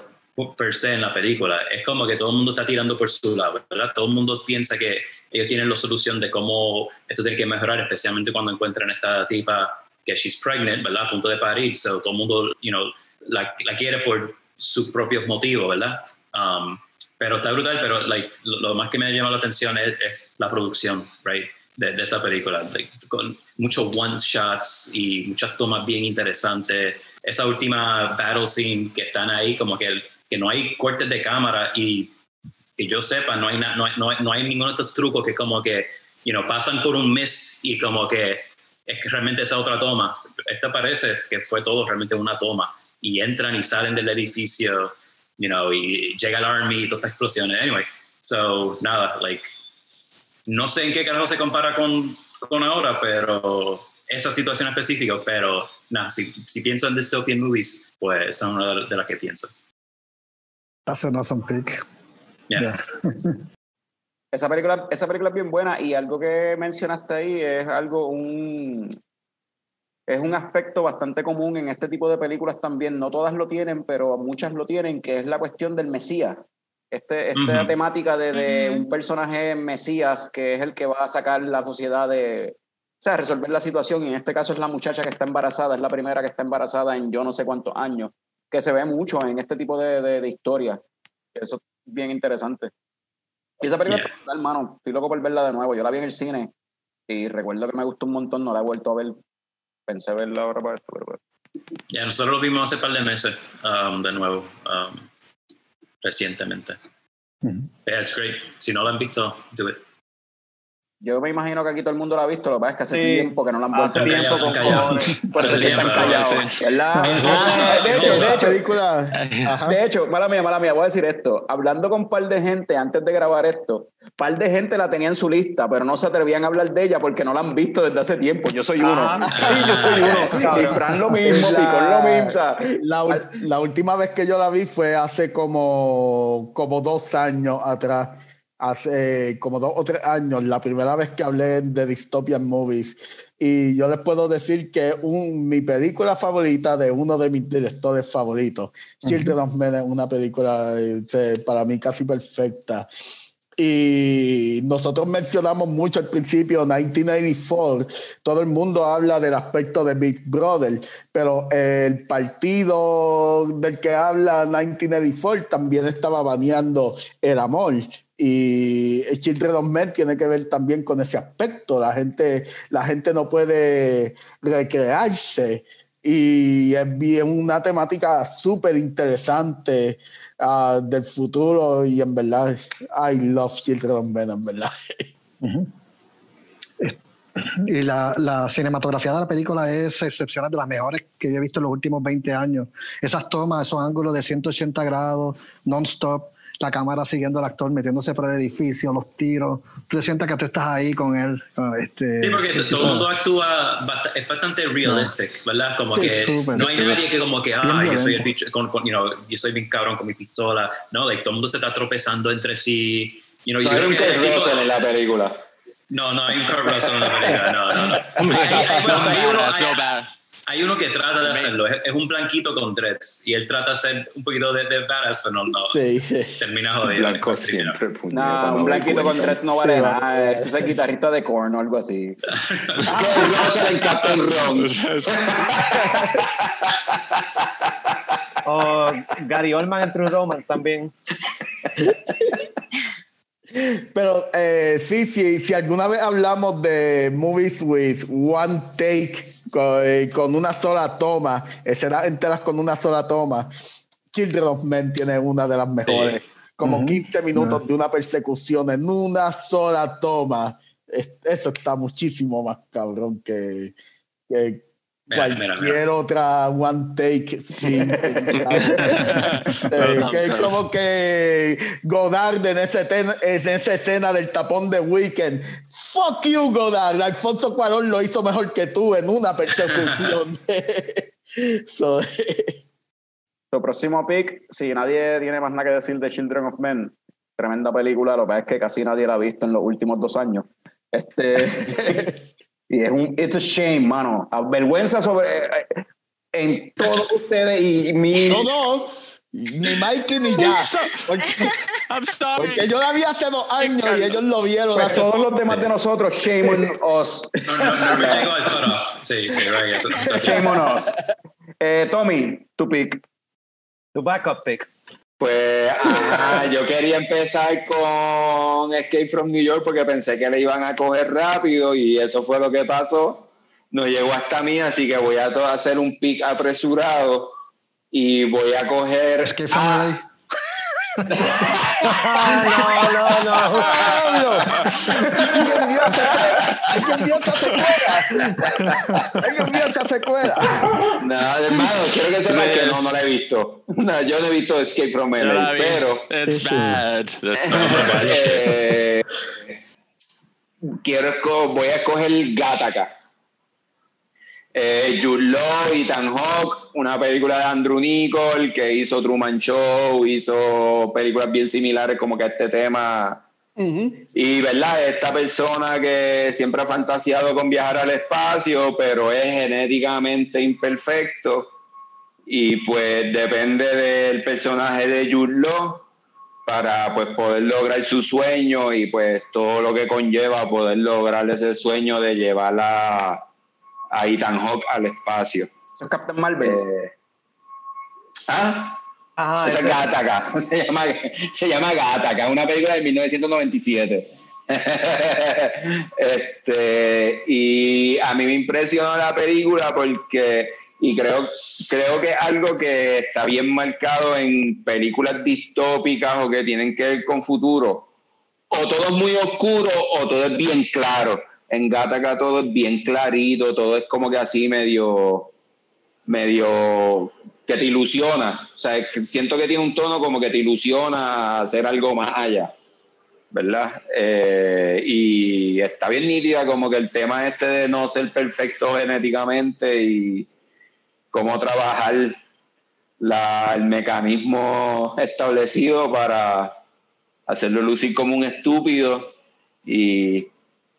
per se en la película. Es como que todo el mundo está tirando por su lado, ¿verdad? Todo el mundo piensa que ellos tienen la solución de cómo esto tiene que mejorar, especialmente cuando encuentran esta tipa que she's pregnant, ¿verdad? A punto de parir. So, todo el mundo, you know, la, la quiere por sus propios motivos, ¿verdad? Um, pero está brutal, pero like, lo, lo, más que me ha llamado la atención es, es la producción, right? De, de, esa película, like, con muchos one shots y muchas tomas bien interesantes. Esa última battle scene que están ahí, como que, que no hay cortes de cámara y que yo sepa, no hay, no, hay, no, hay, no hay ninguno de estos trucos que como que, you know, pasan por un mist y como que es que realmente esa otra toma. Esta parece que fue todo realmente una toma y entran y salen del edificio you know, y llega el army y todas estas explosiones. Anyway, so, nada, like, no sé en qué carajo se compara con, con ahora, pero esa situación específica, pero nada, si, si pienso en dystopian movies, pues esa es una de, de las que pienso. That's an awesome pick. Yeah. Yeah. *laughs* Esa película, esa película es bien buena y algo que mencionaste ahí es algo, un, es un aspecto bastante común en este tipo de películas también. No todas lo tienen, pero muchas lo tienen, que es la cuestión del Mesías. Este, esta Ujú. temática de, de Ujú. un personaje Mesías que es el que va a sacar la sociedad de, o sea, resolver la situación. Y en este caso es la muchacha que está embarazada, es la primera que está embarazada en yo no sé cuántos años, que se ve mucho en este tipo de, de, de historias. Eso es bien interesante. Y esa película, Yeah. hermano, estoy loco por verla de nuevo. Yo la vi en el cine y recuerdo que me gustó un montón, no la he vuelto a ver. Pensé verla ahora para esto, pero pues, Ya, nosotros lo vimos hace un par de meses um, de nuevo, um, recientemente. Ujú. Yeah, it's great. Si no lo han visto, do it. Yo me imagino que aquí todo el mundo la ha visto, lo que pasa es que hace Sí. tiempo que no la han Hace vuelto a ver. tiempo con. Por eso Hace es que están callados. ¿verdad? *laughs* Ajá. De hecho, de hecho, película. De hecho, mala mía, mala mía, voy a decir esto. Hablando con un par de gente antes de grabar esto, un par de gente la tenía en su lista, pero no se atrevían a hablar de ella porque no la han visto desde hace tiempo. Yo soy uno. Ah. *laughs* Y yo soy uno. *laughs* Y Fran lo mismo, La- Picón lo mismo. o sea, La, la última vez que yo la vi fue hace como, como dos años atrás. Hace como dos o tres años, la primera vez que hablé de Dystopian Movies. Y yo les puedo decir que un, mi película favorita de uno de mis directores favoritos, Children of Men, es una película eh, se- para mí casi perfecta. Y nosotros mencionamos mucho al principio 1984. Todo el mundo habla del aspecto de Big Brother, pero el partido del que habla 1984 también estaba baneando el amor. Y Children of Men tiene que ver también con ese aspecto. La gente, la gente no puede recrearse. Y es bien una temática súper interesante ah, del futuro. Y en verdad, I love Children of Men, en verdad. Ujú. Eh, Y la, la cinematografía de la película es excepcional, de las mejores que yo he visto en los últimos 20 años. Esas tomas, esos ángulos de 180 grados, non-stop, la cámara siguiendo al actor, metiéndose por el edificio, los tiros. Tú te sientas que tú estás ahí con él. Este, Sí, porque todo el mundo actúa, bast- es bastante realistic, ¿verdad? Como Sí, que súper. no hay nadie que como que, ah, yo soy, el bicho, con, con- you know, yo soy bien cabrón con mi pistola. No, like, todo el mundo se está tropezando entre sí. You know, No yo hay un Kurt en la película. No, no hay un Kurt Russell en la película, no, no, no. *laughs* Hay, hay- bueno, no hay uno, badass, no hay- bad. Hay uno que trata de hacerlo, es, es un blanquito con dreads, y él trata de hacer un poquito de, de badass, pero no, no Sí. termina *laughs* jodido. Blanco siempre. no un blanquito con dreads no vale Sí, va. nada. Es guitarrista de corn o algo así. *laughs* O Gary Oldman en True Romance también. Pero eh, sí, sí, si alguna vez hablamos de movies with one take, con, eh, con una sola toma, escenas enteras con una sola toma, Children of Men tiene una de las mejores. Como Ujú. 15 minutos de una persecución en una sola toma. Es- eso está muchísimo más cabrón que, que Mira, mira, cualquier mira. otra one take sin *laughs* Eh, que es como que Godard en, ese ten- en esa escena del tapón de Weekend. Fuck you, Godard. Alfonso Cuarón lo hizo mejor que tú en una persecución. *laughs* *laughs* So, Tu próximo pick, si nadie tiene más nada que decir de Children of Men, tremenda película, lo que pasa es que casi nadie la ha visto en los últimos dos años. Este, y es un, it's a shame, mano. Vergüenza sobre, eh, en todos *laughs* ustedes y mi... No, no, ni Mikey ni ya. Porque, *laughs* I'm sorry. porque yo la vi hace dos años y ellos lo vieron. Pues todos poco. los demás de nosotros, shame on *laughs* us. No, no, no, llegó al cutoff. Sí, sí, right. Shame on us. Eh, Tommy, tu pick. Tu backup pick. Pues *laughs* ajá, yo quería empezar con Escape from New York porque pensé que le iban a coger rápido y eso fue lo que pasó. No llegó hasta mí, así que voy a hacer un pick apresurado y voy a coger. Escape from. No, no, no. ¡Pablo! ¡Alguien vio esa- alguien vio esa secuela! ¡Alguien vio esa secuela! No, hermano, quiero que sepas que no, no la he visto. No, yo no he visto Escape from la vi. pero. It's bad. That's *laughs* bad. It's bad shit. Eh, quiero voy a escoger Gattaca. Eh, Jude Law, Ethan Hawke, una película de Andrew Nichol que hizo Truman Show, hizo películas bien similares como que a este tema. Y verdad, esta persona que siempre ha fantaseado con viajar al espacio, pero es genéticamente imperfecto. Y pues depende del personaje de Jude Law para pues poder lograr su sueño y pues todo lo que conlleva poder lograr ese sueño de llevar a, a Ethan Hawke al espacio. Eso es Captain Marvel. Eh, ¿Ah? Ajá, Esa es Gattaca. *laughs* Se llama, se llama Gattaca, una película de 1997. *laughs* este, y a mí me impresionó la película porque, y creo, creo que es algo que está bien marcado en películas distópicas o que tienen que ver con futuro. O todo es muy oscuro o todo es bien claro. En Gattaca todo es bien clarito, todo es como que así medio medio que te ilusiona. O sea, siento que tiene un tono como que te ilusiona hacer algo más allá. ¿Verdad? Eh, y está bien nítida como que el tema este de no ser perfecto genéticamente y cómo trabajar la- el mecanismo establecido para hacerlo lucir como un estúpido y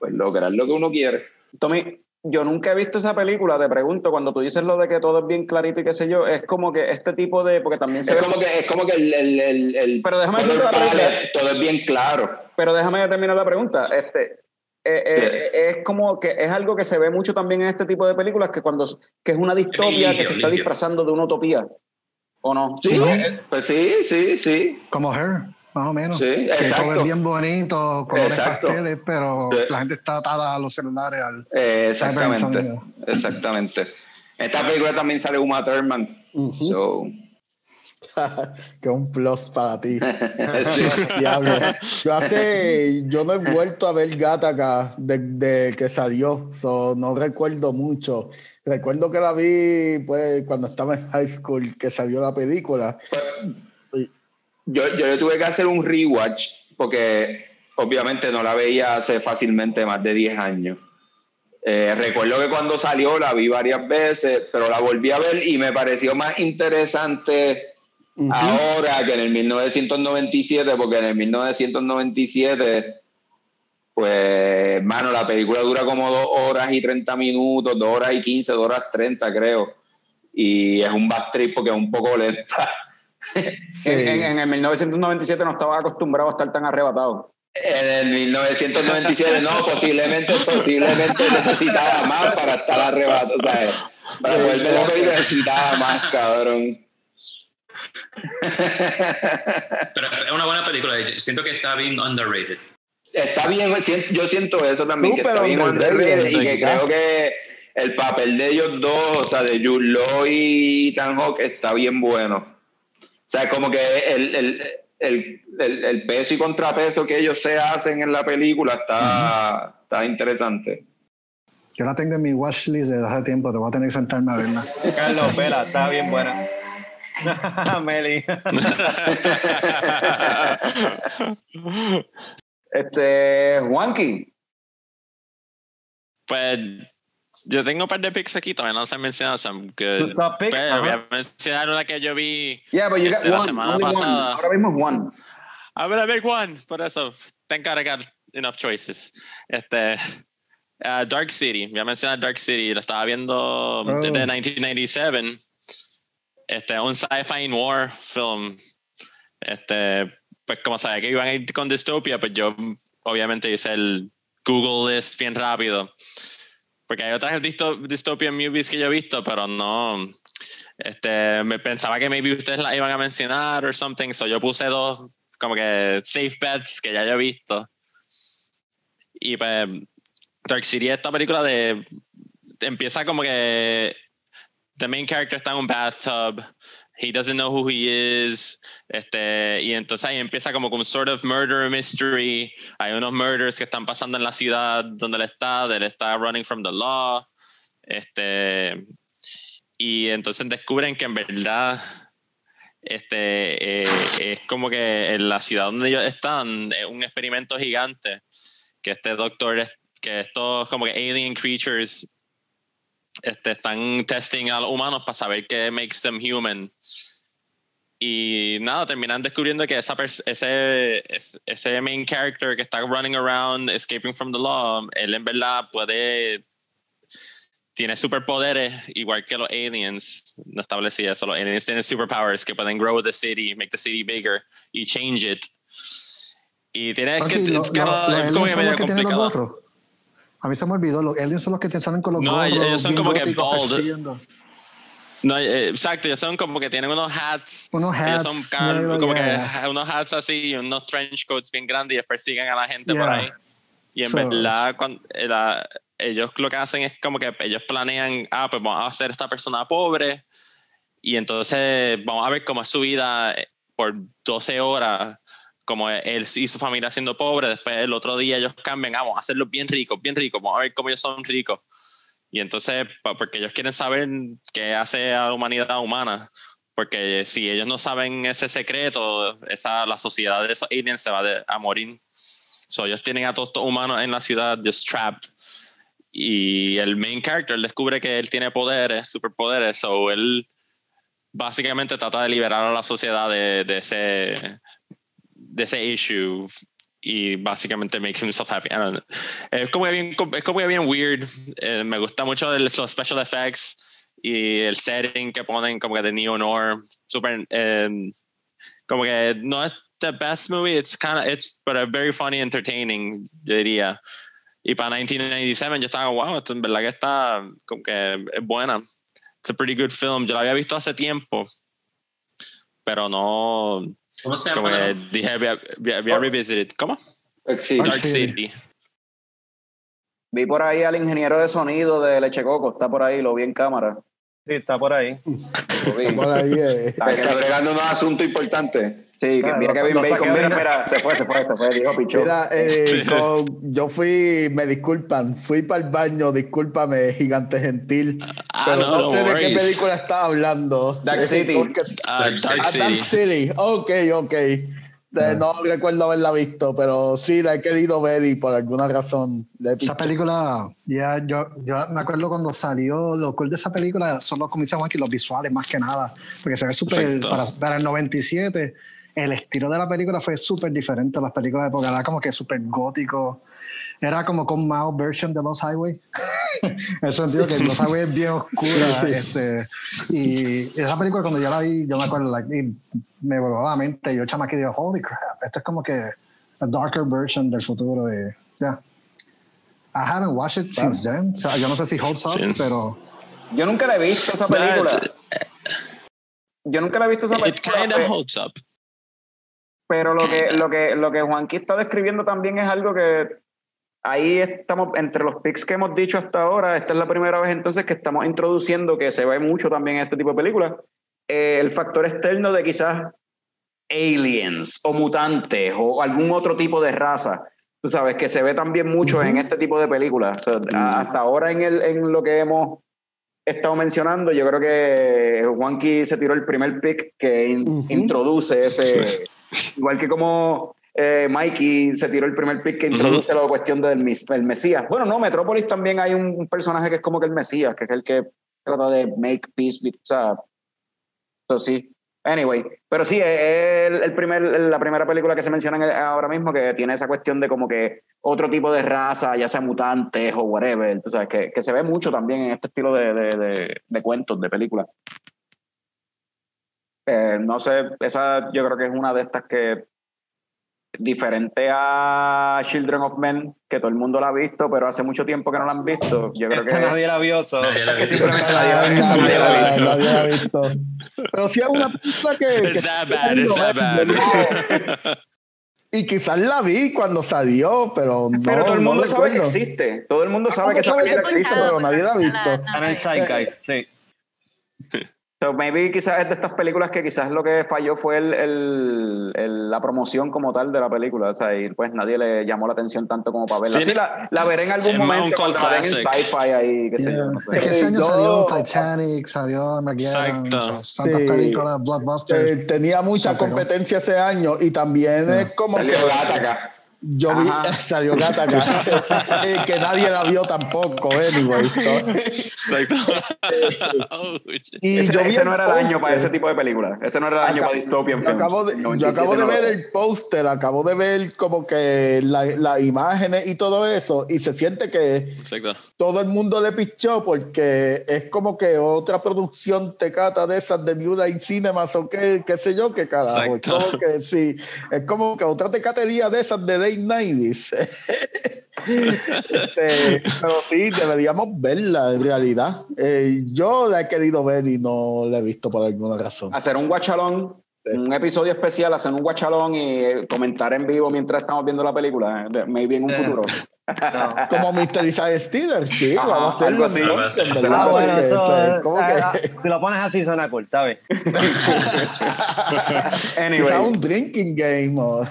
pues lograr lo que uno quiere. Tommy, yo nunca he visto esa película, te pregunto, cuando tú dices lo de que todo es bien clarito y qué sé yo, es como que este tipo de, porque también se Es ve, como que, es como que el, el- el- el Pero déjame la pregunta. todo es bien claro. pero déjame terminar la pregunta, este, eh, eh, Sí. es como que es algo que se ve mucho también en este tipo de películas, que cuando, que es una distopia limpio, que se está disfrazando de una utopía, ¿o no? Sí, pues sí, sí, sí. Como Her, más o menos. Sí, Que todo exacto. es bien bonito, colores Exacto. pasteles, pero Sí. la gente está atada a los celulares. Al, Eh, exactamente. Exactamente. En esta película también sale Uma Thurman. So, *laughs* que un plus para ti. *laughs* sí. *laughs* Diablo. Yo hace, yo no he vuelto a ver Gattaca desde que salió, so, no recuerdo mucho. Recuerdo que la vi pues cuando estaba en high school que salió la película. Yo, yo le tuve que hacer un rewatch porque obviamente no la veía hace fácilmente más de 10 años. Eh, recuerdo que cuando salió la vi varias veces, pero la volví a ver y me pareció más interesante ahora que en el 1997, porque en el 1997, pues, hermano, la película dura como dos horas y 30 minutos, dos horas y 15, dos horas 30, creo. Y es un bad trip porque es un poco lenta. *laughs* En, en- en el 1997 no estaba acostumbrado a estar tan arrebatado. En el 1997, no, posiblemente, posiblemente necesitaba más para estar arrebatado, o sea, para poder ver la película necesitaba más, cabrón. Pero es una buena película. Siento que está bien underrated. Está bien, yo siento eso también, que Súper está bien underrated, underrated y que creo que el papel de ellos dos, o sea, de Jude Law y Ethan Hawke, está bien bueno. O sea, como que el, el, el, el- el peso y contrapeso que ellos se hacen en la película está, está interesante. yo la tengo en mi watchlist desde hace tiempo, te voy a tener que sentarme a verla. Carlos, vela, está bien buena. *laughs* Meli. Este, Juanqui, Pues yo tengo un par de picks aquí, todavía no se han mencionado, so I'm good. ¿Tu top pick? Pero Ajá. voy a mencionar una que yo vi yeah, but you got este, la one, semana one. pasada. Ahora mismo es one. I'm gonna make one. Por eso, thank God I got enough choices. Este, uh, Dark City, voy a mencionar Dark City, lo estaba viendo desde 1997. Este, un sci-fi war film. Este, pues como sabía que iban a ir con Dystopia, pues yo obviamente hice el Google list bien rápido. Porque hay otras dystopian movies que yo he visto, pero no. Este, me pensaba que maybe ustedes la iban a mencionar o something, so yo puse dos como que safe bets que ya yo he visto. Y pues Dark City, esta película de empieza como que the main character está en un bathtub he doesn't know who he is, este, y entonces ahí empieza como un sort of murder mystery, hay unos murders que están pasando en la ciudad donde él está, él está running from the law, este, y entonces descubren que en verdad este, eh, es como que en la ciudad donde ellos están es un experimento gigante, que este doctor, que estos como que alien creatures este, están testing a los humanos para saber qué makes them human. Y nada, terminan descubriendo que esa ese, ese main character que está running around, escaping from the law, él en verdad puede. Tiene superpoderes, igual que los aliens. No establecía eso. Los aliens tienen superpowers que pueden grow the city, make the city bigger y change it. Y tiene que. Lo, lo, como que medio complicado. A mí se me olvidó, los aliens son los que te salen con los No, ellos son como que bald. No, eh, exacto, ellos son como que tienen unos hats. Unos hats. son como que unos hats así y unos trench coats bien grandes y persiguen a la gente por ahí. Y en verdad, cuando, eh, ellos lo que hacen es como que ellos planean, ah, pues vamos a hacer esta persona pobre y entonces vamos a ver cómo es su vida eh, por 12 horas como él y su familia siendo pobre, después el otro día ellos cambian, ah, vamos a hacerlos bien ricos, bien ricos, vamos a ver cómo ellos son ricos. Y entonces, porque ellos quieren saber qué hace a la humanidad humana, porque si ellos no saben ese secreto, esa, la sociedad de esos aliens se va a morir. So, ellos tienen a todos estos humanos en la ciudad just trapped. Y el main character descubre que él tiene poderes, superpoderes, so él básicamente trata de liberar a la sociedad de, de ese de ese issue y básicamente makes himself happy. Es como que bien, es como que bien weird. Eh, me gusta mucho los special effects y el setting que ponen como que de neo noir. Super, um, como que no es the best movie. It's kind of it's but a very funny, entertaining. Yo diría. Y para 1997 yo estaba wow, esto en verdad que está como que es buena. It's a pretty good film. Yo la había visto hace tiempo, pero no ¿Cómo se llama? Como dije, había, revisited. ¿Cómo? Dark City. Dark City. Vi por ahí al ingeniero de sonido de Leche Coco, está por ahí, lo vi en cámara. Sí, está por ahí. Vi. Por ahí, eh. Está, está bregando unos asuntos importantes. Sí, que mira Kevin Bacon, saqué mira, mira, se fue, se fue, se fue, dijo Pichón. Mira, eh, con- yo fui, me disculpan, fui para el baño, discúlpame, gigante gentil. Ah, pero no, no, no sé de qué película estaba hablando. Dark City. porque- Ah, Dark Ah, City. Dark City. Ok, ok. Eh, No recuerdo haberla visto, pero sí la he querido ver y por alguna razón le he Esa película, ya yo, yo me acuerdo cuando salió, lo cool de esa película son los, como dice Juanqui, los visuales más que nada, porque se ve súper, para, para el 97, el estilo de la película fue súper diferente a las películas de época, era como que súper gótico, era como con mild version de Los Highway, en *laughs* el sentido que Los Highway es bien oscura, este, y esa película cuando yo la vi, yo me acuerdo, like, y me voló a la mente, yo chama que digo, holy crap, esto es como que a darker version del futuro de, ya. I haven't watched it since then. O sea, yo no sé si holds up, Sí. pero Yo nunca la he visto esa película. Yo nunca la he visto esa It película. kind pe- of holds up. Pero lo que, lo que, lo que Juanqui está describiendo también es algo que ahí estamos, entre los picks que hemos dicho hasta ahora, esta es la primera vez entonces que estamos introduciendo, que se ve mucho también en este tipo de películas, eh, el factor externo de quizás aliens o mutantes o algún otro tipo de raza. Tú sabes, que se ve también mucho en este tipo de películas. O sea, a- hasta ahora en, el, en lo que hemos estado mencionando, yo creo que Juanqui se tiró el primer pick que in- introduce ese... Igual que como eh, Mikey se tiró el primer pick que introduce la cuestión del mis- el Mesías. Bueno, no, Metrópolis también hay un, un personaje que es como que el Mesías, que es el que trata de make peace. O sea, eso sí. Anyway, pero sí, es el, el primer, la primera película que se menciona ahora mismo que tiene esa cuestión de como que otro tipo de raza, ya sea mutantes o whatever, tú sabes, que, que se ve mucho también en este estilo de, de, de- de cuentos, de películas. Eh, no sé, esa yo creo que es una de estas que diferente a Children of Men, que todo el mundo la ha visto, pero hace mucho tiempo que no la han visto. Yo creo Esta que nadie la vio, so- Nadie la nadie, la ha visto. nadie la ha visto. Pero sí es una película que. que- that bad, it's that bad. Y quizás la vi cuando salió, pero no. Pero todo el no mundo sabe que existe. Todo el mundo Todo sabe que esa sabe que película existe, pero nadie la ha visto. Está en el sí. So, maybe quizás es de estas películas que quizás lo que falló fue el, el- el- la promoción como tal de la película. O sea, y pues nadie le llamó la atención tanto como para verla. Sí, Sí, la, la veré en algún momento cuando la den en sci-fi ahí, qué sé yo. no sé. Es que ese año salió Titanic, salió Armageddon, Exacto. tantas Sí. películas, blockbusters. Eh, tenía mucha competencia ese año y también es como que Salió Gattaca. Yo vi Ajá. *laughs* salió gata acá eh, *laughs* que nadie la vio tampoco anyway *laughs* so. Exacto. Y Ese, yo vi ese no era el año para ese tipo de películas. Ese no era el año Acá- para Dystopian yo Films. acabo de, yo 97 acabo de ver el póster, acabo de ver como que la- las imágenes y todo eso, y se siente que Exacto. todo el mundo le pichó porque es como que otra producción tecata de esas de New Line Cinemas o qué, qué sé yo qué carajo. Es como que sí, es como que otra tecatería de esas de late 90s. *laughs* Este, pero sí, deberíamos verla en realidad. Eh, yo la he querido ver y no la he visto por alguna razón. Hacer un guachalón, un episodio especial, hacer un guachalón y eh, comentar en vivo mientras estamos viendo la película. eh, Maybe en un Eh. futuro. *laughs* No. Como Mr. Isaiah Steelers, sí, Ajá, vamos a hacerlo así. entonces. ¿verdad? Ah, bueno, eso, o sea, como ah, que- ah, si lo pones así suena cool, bien. *laughs* Anyway. Quizá un drinking game o...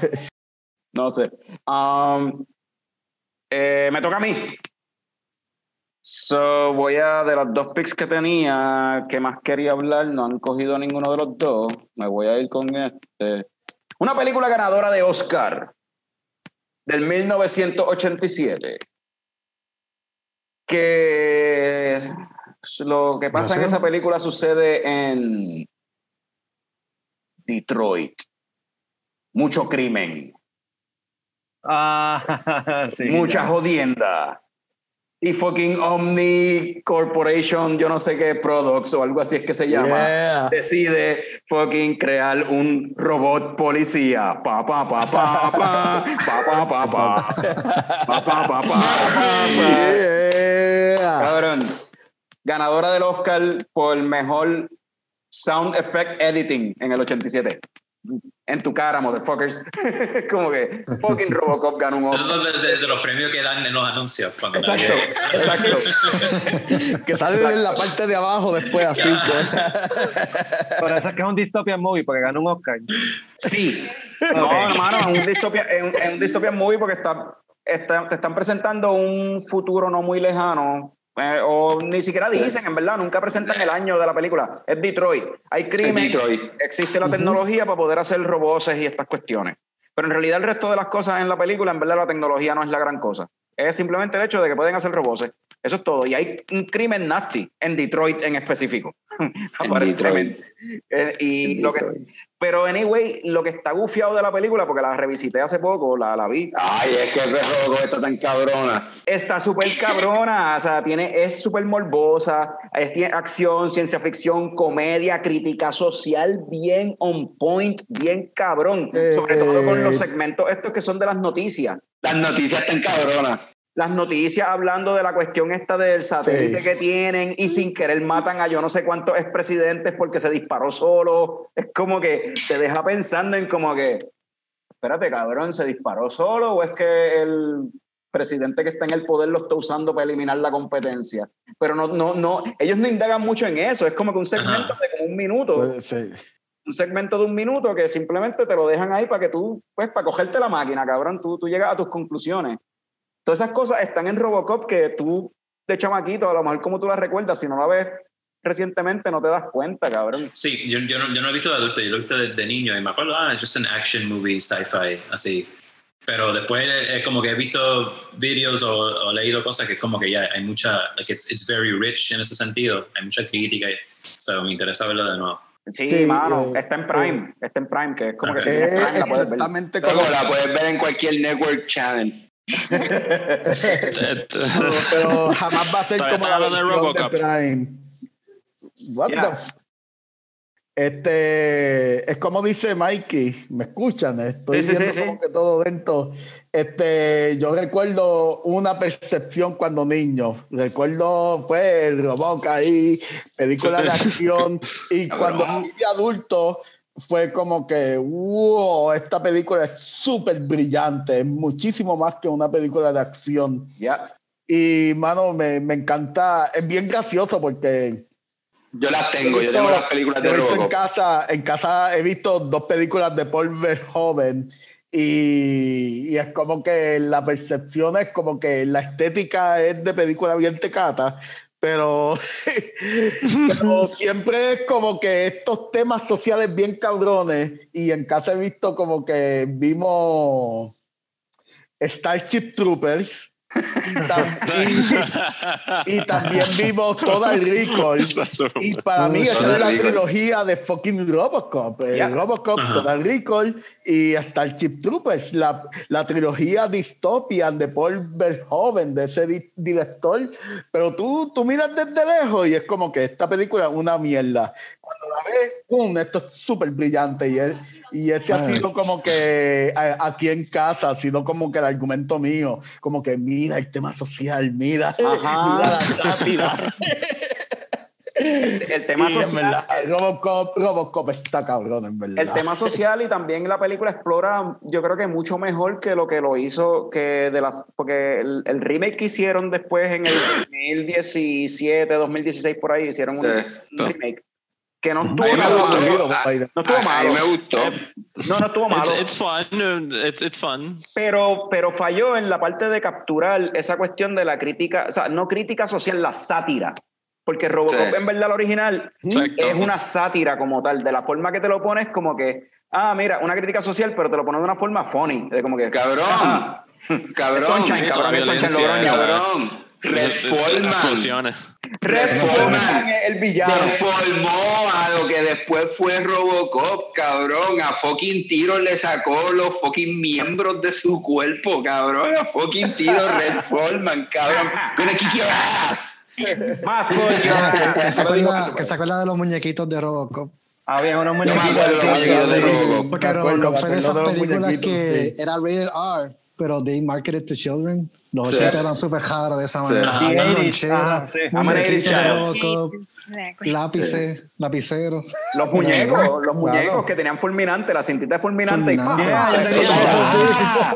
No sé. Um, eh, me toca a mí. So, voy a, de los dos picks que tenía, que más quería hablar, no han cogido ninguno de los dos. Me voy a ir con este. Una película ganadora de Oscar del 1987. Que lo que pasa en esa película sucede en Detroit. Mucho crimen. Ah, *laughs* sí, mucha ya. jodienda. Y fucking Omni Corporation, yo no sé qué products o algo así es que se llama, Yeah. decide fucking crear un robot policía. Pa, pa, pa, pa, pa, pa, pa, pa, pa. Pa, pa, pa, pa, pa, pa. Yeah. Cabrón. Ganadora del Oscar por mejor sound effect editing en el 87. En tu cara, motherfuckers. *laughs* Como que fucking Robocop ganó un Esos Oscar. son de, de- de los premios que dan en los anuncios. Cuando Exacto, nadie- exacto. *laughs* que sale en la parte de abajo después así que Por eso es que es un dystopian movie, porque ganó un Oscar. Sí. No, hermano, es un dystopia, es un, es un dystopian movie porque está, está- te están presentando un futuro no muy lejano. Eh, o ni siquiera dicen, en verdad, nunca presentan el año de la película. Es Detroit. Hay crimen, Detroit. existe la tecnología para poder hacer robots y estas cuestiones. Pero en realidad el resto de las cosas en la película, en verdad la tecnología no es la gran cosa. Es simplemente el hecho de que pueden hacer robots. Eso es todo. Y hay un crimen nasty en Detroit en específico. *laughs* Aparentemente. Eh, y En lo que, Detroit. Pero anyway, lo que está gufiado de la película, porque la revisité hace poco, la, la vi, Ay, es que el perro está tan cabrona. está súper cabrona, o sea, tiene, es súper morbosa, es, tiene acción, ciencia ficción, comedia, crítica social, bien on point, bien cabrón, Eh, sobre todo con los eh. segmentos estos que son de las noticias. Las noticias están cabronas. Las noticias hablando de la cuestión esta del satélite Sí. que tienen y sin querer matan a yo no sé cuántos expresidentes porque se disparó solo. Es como que te deja pensando en como que, espérate, cabrón, ¿se disparó solo o es que el presidente que está en el poder lo está usando para eliminar la competencia? Pero no, no, no, ellos no indagan mucho en eso. Es como que un segmento Ajá. de como un minuto un segmento de un minuto que simplemente te lo dejan ahí para que tú, pues, para cogerte la máquina, cabrón, tú, tú llegas a tus conclusiones. Todas esas cosas están en Robocop que tú, de chamaquito, a lo mejor como tú las recuerdas, si no la ves recientemente, no te das cuenta, cabrón. Sí, yo, yo, no, yo no he visto de adulto, yo lo he visto de, de niño y me acuerdo, ah, es just an action movie, sci-fi, así. Pero después es como que he visto videos o, o leído cosas que es como que ya hay mucha, like it's, it's very rich en ese sentido, hay mucha crítica y, o sea, me interesa verlo de nuevo. Sí, Sí, mano, eh, está en Prime, está en Prime, que es como que si Prime la puedes ver. como. La puedes ver en cualquier network channel. Pero, pero jamás va a ser como la de versión de Robocop. Prime. What Yeah. the f- Este, es como dice Mikey, ¿me escuchan? Estoy Sí, sí, sí, viendo sí. como que todo dentro. Este, yo recuerdo una percepción cuando niño. Recuerdo, pues, el Robocop ahí, película de *laughs* acción. y cuando fui adulto, fue como que, wow, esta película es súper brillante, es muchísimo más que una película de acción. Ya. Y, mano, me, me encanta, es bien gracioso porque Yo las tengo, yo tengo las películas de he visto en casa, en casa he visto dos películas de Paul Verhoeven y, y es como que la percepción es como que la estética es de película bien tecata, *laughs* pero, siempre es como que estos temas sociales bien cabrones y en casa he visto como que vimos Starship Troopers. Y, y también vimos Total Recall. Y para mí esa es la trilogía de fucking Robocop. El. Robocop, Ajá. Total Recall y Starship Troopers. La, la trilogía Dystopian de Paul Verhoeven, de ese di- director. Pero tú, tú miras desde lejos y es como que esta película es una mierda. Cuando ves, ¡pum! Esto es súper brillante. Y, es- y ese ha sido como que aquí en casa, ha sido como que el argumento mío. Como que mira el tema social, mira, *laughs* mira la sátira. El tema Y social. verdad, Robocop, Robocop está cabrón, en verdad. El tema social y también la película explora, yo creo que mucho mejor que lo que lo hizo, que de la, porque el, el remake que hicieron después en el *laughs* 2017, 2016 por ahí, hicieron un, Sí. un remake que no estuvo malo. gustó. No estuvo malo. me gustó. No, no estuvo malo. It's, it's fun. It's, it's fun. Pero, pero falló en la parte de capturar esa cuestión de la crítica, o sea, no crítica social, la sátira. Porque Robocop, Sí. en verdad, el original Exacto. es una sátira como tal. De la forma que te lo pones, como que, ah, mira, una crítica social, pero te lo pones de una forma funny. De como que, Cabrón. ajá. Cabrón. Sí, cabrón, es Logroño. Cabrón. Red Foreman. Explosiones. Red Red Foreman Foreman. es el villano. Deformó a lo que después fue Robocop, cabrón. A fucking tiro le sacó los fucking miembros de su cuerpo, cabrón. A fucking tiro Red *laughs* Foreman, cabrón. Gonna kick your ass. Más Ah, que, se acuerda, de los muñequitos de Robocop. Había unos Yo me muñequitos. de Robocop. Porque Me acuerdo, Robocop fue de esas películas que era rated R, pero they marketed to children. Los Sí. 80 eran súper hard de esa Sí. manera. The Había 80s, loncheras, ah, sí. I'm an 80s muñequitos de child. Robocop, Exactly. lápices, lapiceros. Los muñecos, los Claro. muñecos que tenían fulminante, la cintita de fulminante. y Fulminante. Robocop.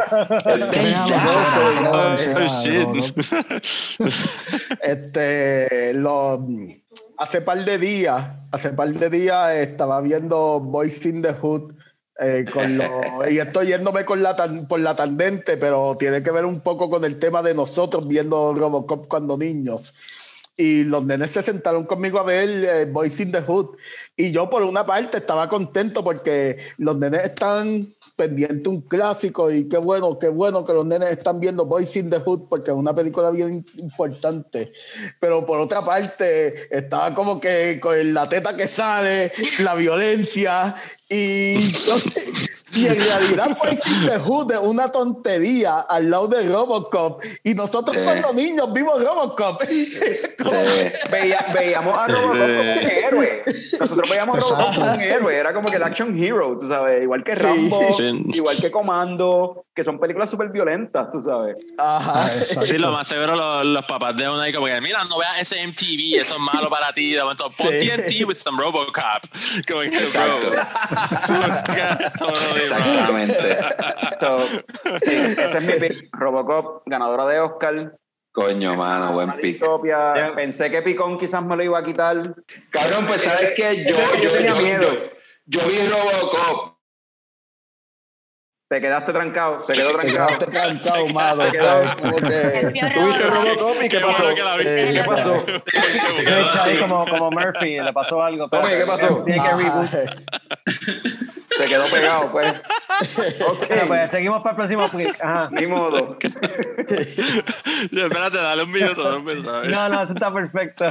*laughs* Este, lo, hace par de días, hace par de días estaba viendo Boys in the Hood. Eh, con lo- *laughs* y estoy yéndome con la tan- por la tangente, pero tiene que ver un poco con el tema de nosotros viendo Robocop cuando niños. Y los nenes se sentaron conmigo a ver eh, Boys in the Hood. Y yo, por una parte, estaba contento porque los nenes están pendientes de un clásico. Y qué bueno, qué bueno que los nenes están viendo Boys in the Hood porque es una película bien importante. Pero por otra parte, estaba como que con la teta que sale, la violencia. Y, y en realidad, Boys in the Hood es una tontería al lado de Robocop. Y nosotros, Sí. cuando niños, vimos Robocop. *laughs* Veía- veíamos a Robocop como un héroe. Nosotros veíamos a Robocop como un héroe. Era como que el action hero, tú sabes. Igual que Rambo, Sí. igual que Comando, que son películas súper violentas, tú sabes. Ajá. Ah, exacto. Sí, lo más seguro los, los papás de una y como que, mira, no veas ese MTV, eso es malo para ti. De momento, pon Sí. TNT with some Robocop. Como que, Exacto. bro. Exactamente. So, sí, ese es mi pick. Robocop, ganadora de Oscar. Coño, mano, buen pick. Pensé que Picón quizás me lo iba a quitar. Cabrón, pues sabes que yo, tenía yo- miedo. yo- yo vi Robocop. Te quedaste trancado. Se quedó Te trancado. quedaste trancado, Mado. Te quedó- Como que- El vio Tuviste Robocop. Y qué pasó. Eh, ¿Qué pasó? Como, como Murphy, le pasó algo. ¿qué pasó? Tiene que reboot. *laughs* Te quedó pegado, pues. *laughs* Ok. Bueno, pues seguimos para el próximo pick. Ajá. Ni modo. *laughs* Ya, Espérate, dale un minuto, dale un minuto. No, no, eso está perfecto.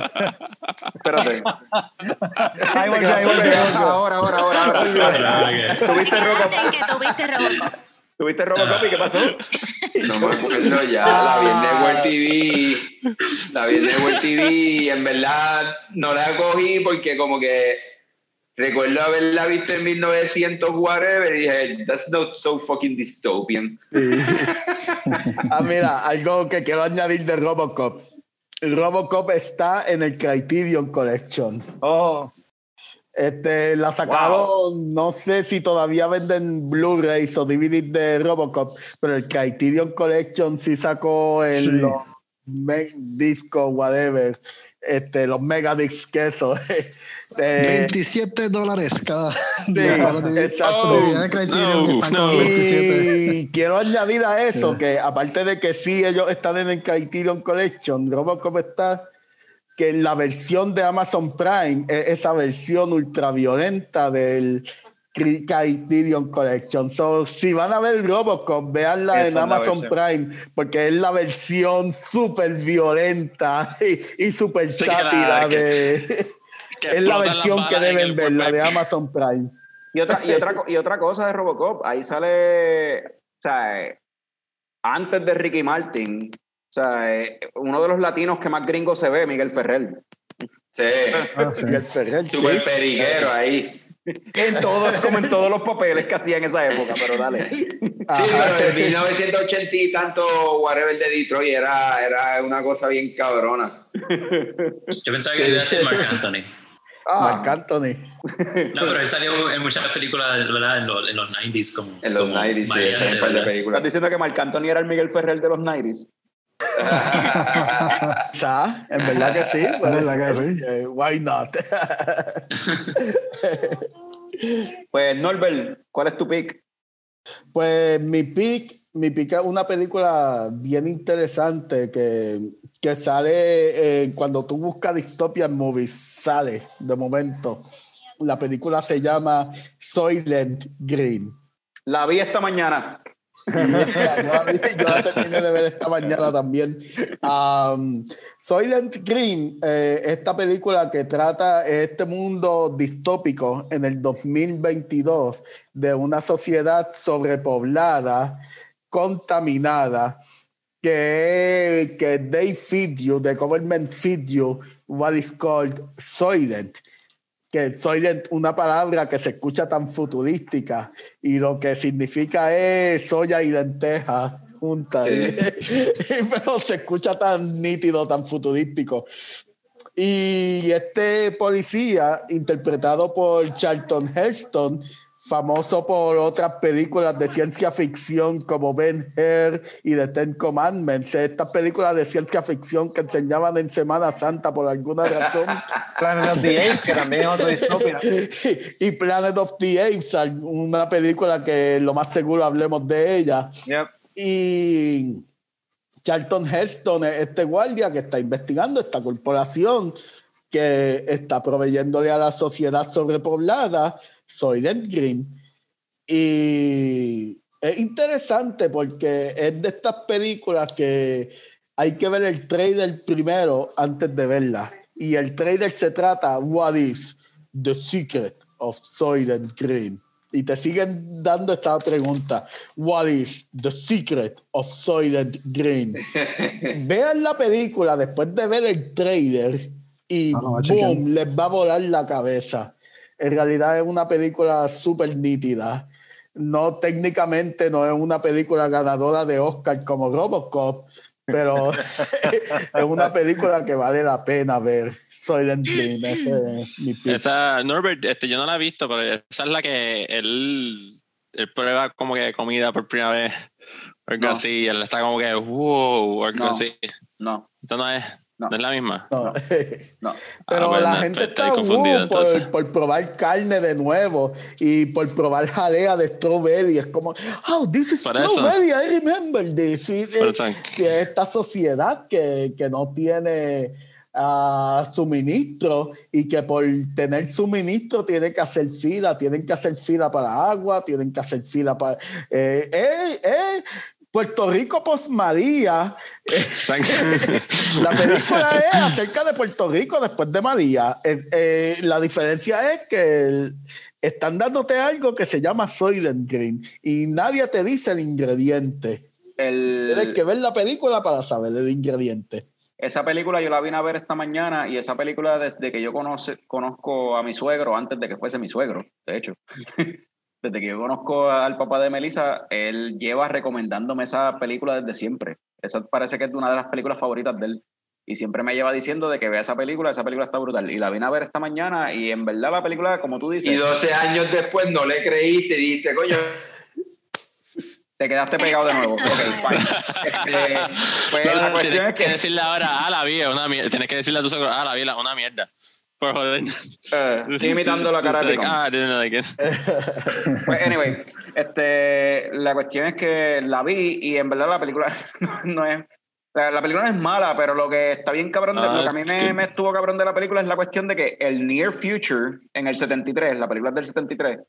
Espérate. Ahí voy ahí voy. Ahora, ahora, ahora, ahora. ¿Tuviste que tuviste Robocop. ¿Tuviste Robocop y qué pasó? No me acuerdo ya, la vi en Network TV. La vi en Network TV y en verdad no la cogí porque como que recuerdo haberla visto en 1900 whatever y dije, that's not so fucking dystopian. *laughs* Ah, mira, algo que quiero añadir de Robocop. Robocop está en el Criterion Collection. Oh, Este, la sacaron, no sé si todavía venden Blu-rays o DVDs de Robocop, pero el Criterion Collection sí sacó el Sí. los discos, whatever, este, los megadiscs que eso. *laughs* Eh, 27 dólares cada con 27. Y quiero añadir a eso que aparte de que sí ellos están en el Criterion Collection, Robocop está que en la versión de Amazon Prime es esa versión ultraviolenta del Cri- Criterion Collection. So, si van a ver Robocop, veanla en Amazon. Prime porque es la versión súper violenta y, y súper Sí, que la- sátira que- de... Que es la versión que deben ver, la de. Amazon Prime. Y otra, y, otra, y otra cosa de Robocop, ahí sale, o sea, antes de Ricky Martin, o sea, uno de los latinos que más gringo se ve, Miguel Ferrer. Sí, Ah, sí. Miguel Ferrer, sí. super periquero ahí. En todo, como en todos los papeles que hacía en esa época, pero dale. Sí, pero en 1980 y tanto whatever de Detroit era, era una cosa bien cabrona. Yo pensaba que iba a ser Mark Anthony. Ah, Marc Anthony. No, pero él salió en muchas películas, ¿verdad? En los, en los 90s como. En los como 90s, sí, par de ¿verdad? ¿Estás películas. diciendo que Marc Anthony era el Miguel Ferrer de los 90s? *laughs* Quizá, en verdad que sí. puede verdad que sí. Why not? *laughs* Pues Norbert, ¿cuál es tu pick? pues mi pick, mi pick es una película bien interesante que, que sale eh, cuando tú buscas Dystopian Movies, sale de momento. La película se llama Soylent Green. La vi esta mañana. yo, la vi- yo la terminé de ver esta mañana también. Um, Soylent Green, eh, esta película que trata este mundo distópico en el 2022 de una sociedad sobrepoblada, contaminada, que, que they feed you, the government feed you what is called Soylent que Soylent, una palabra que se escucha tan futurística y lo que significa es soya y lenteja juntas. *laughs* Pero se escucha tan nítido, tan futurístico. Y este policía, interpretado por Charlton Heston, famoso por otras películas de ciencia ficción como Ben Hur y The Ten Commandments, estas películas de ciencia ficción que enseñaban en Semana Santa por alguna razón. *laughs* Planet of the Apes, que también es otro distopia. y Planet of the Apes, una película que lo más seguro hablemos de ella. Yep. Y Charlton Heston es este guardia que está investigando esta corporación que está proveyéndole a la sociedad sobrepoblada Soylent Green. Y es interesante porque es de estas películas que hay que ver el trailer primero antes de verla. Y el trailer se trata, What is the secret of Soylent Green? Y te siguen dando esta pregunta, What is the secret of Soylent Green? *laughs* Vean la película después de ver el trailer y Ah, no, boom, les va a volar la cabeza. En realidad es una película súper nítida. No técnicamente no es una película ganadora de Oscar como Robocop, pero *laughs* es una película que vale la pena ver. Soylent Green, ese es mi pick. Esa, Norbert, este, yo no la he visto, pero esa es la que él, él prueba como que comida por primera vez. o Algo No. así, él está como que, wow, o algo No. así. No, Esta no es, No. no. es la misma. No. no. *laughs* Pero Ah, la no, gente está uh, entonces. por, por probar carne de nuevo y por probar jalea de strawberry. Es como, oh, this is eso. strawberry, I remember this. Y, eh, eso- que esta sociedad que, que no tiene a suministro y que por tener suministro tienen que hacer fila, tienen que hacer fila para agua, tienen que hacer fila para... Eh, eh, eh, Puerto Rico post María. *laughs* la película es acerca de Puerto Rico después de María. la diferencia es que están dándote algo que se llama Soylent Green y nadie te dice el ingrediente. Tienes que ver la película para saber el ingrediente. Esa película yo la vine a ver esta mañana y esa película desde que yo conoce, conozco a mi suegro, antes de que fuese mi suegro, de hecho, *laughs* desde que yo conozco al papá de Melissa, él lleva recomendándome esa película desde siempre. Esa parece que es una de las películas favoritas de él. Y siempre me lleva diciendo de que vea esa película, esa película está brutal. Y la vine a ver esta mañana y en verdad la película, como tú dices... Y 12 años después no le creíste y dijiste, coño, *laughs* te quedaste pegado de nuevo. *laughs* Este, pues la cuestión tienes es que. que decirle ahora, ah, la vi, una mierda. Tienes que decirle a tu suegro, ah, la vi, una mierda. Por joder. Eh, estoy imitando la cara de like, ah, I didn't like it. *laughs* Pues, anyway, este, la cuestión es que la vi y en verdad la película *laughs* no es. La, la película no es mala, pero lo que está bien cabrón, de, Ah, lo que a mí es me, me estuvo cabrón de la película es la cuestión de que el near future en el 73, la película es del 73,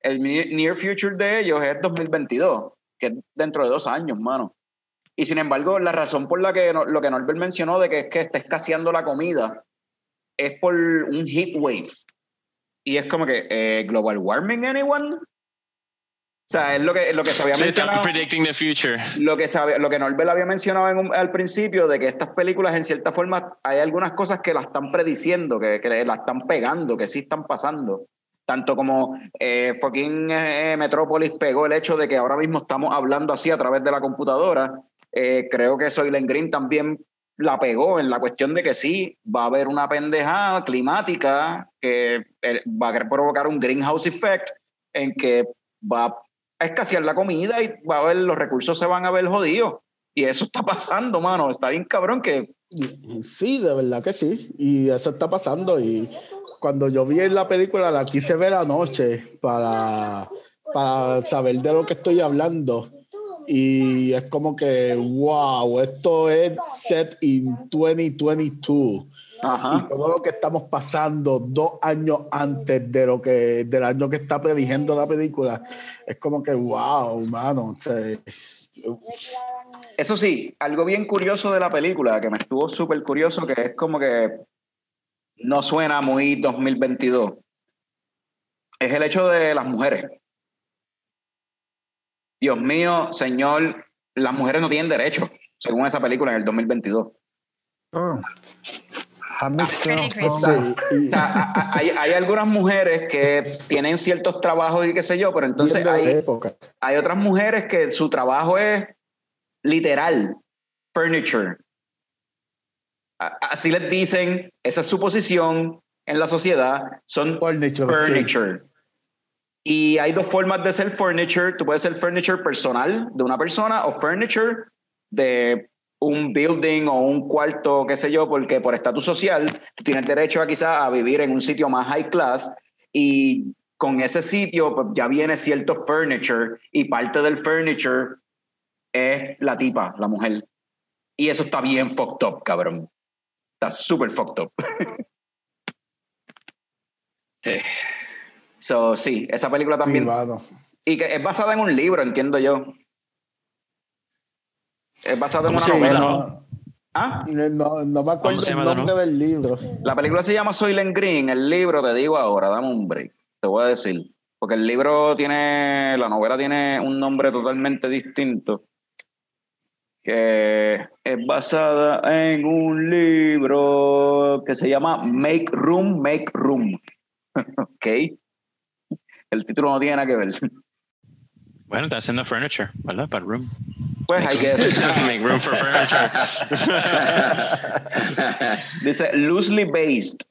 el ne- near future de ellos es 2022, que es dentro de dos años, mano. Y sin embargo, la razón por la que no- lo que Norbert mencionó de que es que está escaseando la comida es por un heat wave. Y es como que, eh, ¿global warming, anyone? O sea, es lo que, lo que se había Sí, mencionado predicting the future. lo que sabe, lo que Norbert había mencionado en un- al principio de que estas películas en cierta forma hay algunas cosas que las están prediciendo, que, que las están pegando, que sí están pasando. Tanto como eh, fucking eh, Metrópolis pegó el hecho de que ahora mismo estamos hablando así a través de la computadora. eh, creo que Soylent Green también la pegó en la cuestión de que sí, va a haber una pendejada climática que eh, va a provocar un greenhouse effect en que va a escasear la comida y va a haber, los recursos se van a ver jodidos. Y eso está pasando, mano. Está bien cabrón que Sí, de verdad que sí. Y eso está pasando. Y cuando yo vi la película, la quise ver anoche para, para saber de lo que estoy hablando. Y es como que, wow, esto es set in 2022. Y Ajá. todo lo que estamos pasando dos años antes de lo que del año que está predigiendo la película, es como que, wow, mano. o sea, Eso sí, algo bien curioso de la película, que me estuvo súper curioso, que es como que no suena muy 2022, es el hecho de las mujeres. Dios mío, señor, las mujeres no tienen derecho, según esa película en el 2022. Oh. That makes Pretty sense. crazy. sí, y- O sea, a- a- hay, hay algunas mujeres que tienen ciertos trabajos y qué sé yo, pero entonces hay, otras mujeres que su trabajo es literal, furniture. Así les dicen, esa es su posición en la sociedad, son Furniture, sí. Y hay dos formas de ser furniture. Tú puedes ser furniture personal de una persona o furniture de un building o un cuarto, qué sé yo, porque por estatus social tú tienes derecho a quizás a vivir en un sitio más high class y con ese sitio pues, ya viene cierto furniture y parte del furniture es la tipa, la mujer. Y eso está bien fucked up, cabrón. Está súper fucked up. *laughs* So, sí, esa película también. Privado. Y que es basada en un libro, entiendo yo. Es basada en una Sí, novela. no, ¿Ah? no, no me acuerdo el nombre del libro. La película se llama Soylent Green. El libro, te digo ahora, dame un break. Te voy a decir. Porque el libro tiene, la novela tiene un nombre totalmente distinto. Que es basada en un libro que se llama Make Room, Make Room. *laughs* ok. El título no tiene nada que ver. Bueno, está haciendo furniture, ¿verdad? Para room. Pues I guess. *laughs* Make room for furniture. *laughs* Dice loosely based.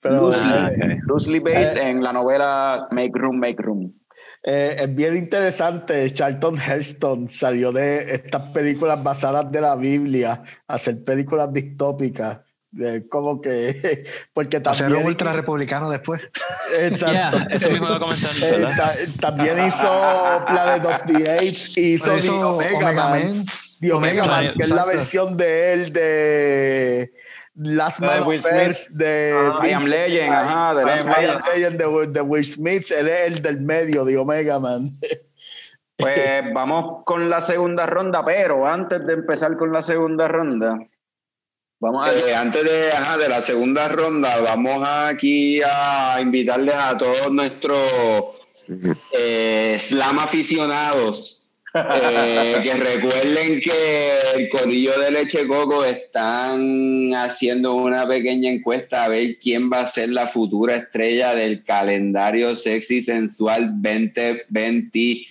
Pero loosely, Ah, loosely based Eh. en la novela Make Room, Make Room. eh, es bien interesante. Charlton Heston salió de estas películas basadas de la Biblia a hacer películas distópicas. De como que. *laughs* Porque A ser también. un ultra republicano después. Exacto. Yeah, eso mismo a comentar, Eh, ta- también hizo Planet of the Apes, hizo eso The Omega, Omega Man, Man. The Omega Omega Man, Man, que es la exacto. versión de él de, Last Man Will on Earth de Ah, I Am Legend, ajá, de I Last Am Man. Legend de, de Will Smith, él es el del medio de Omega Man. Pues vamos con la segunda ronda, pero antes de empezar con la segunda ronda, vamos a... Eh, antes de, ajá, de la segunda ronda, vamos aquí a invitarles a todos nuestros eh, slam aficionados eh, que *laughs* recuerden que el Codillo de Leche Coco están haciendo una pequeña encuesta a ver quién va a ser la futura estrella del calendario sexy sensual 2021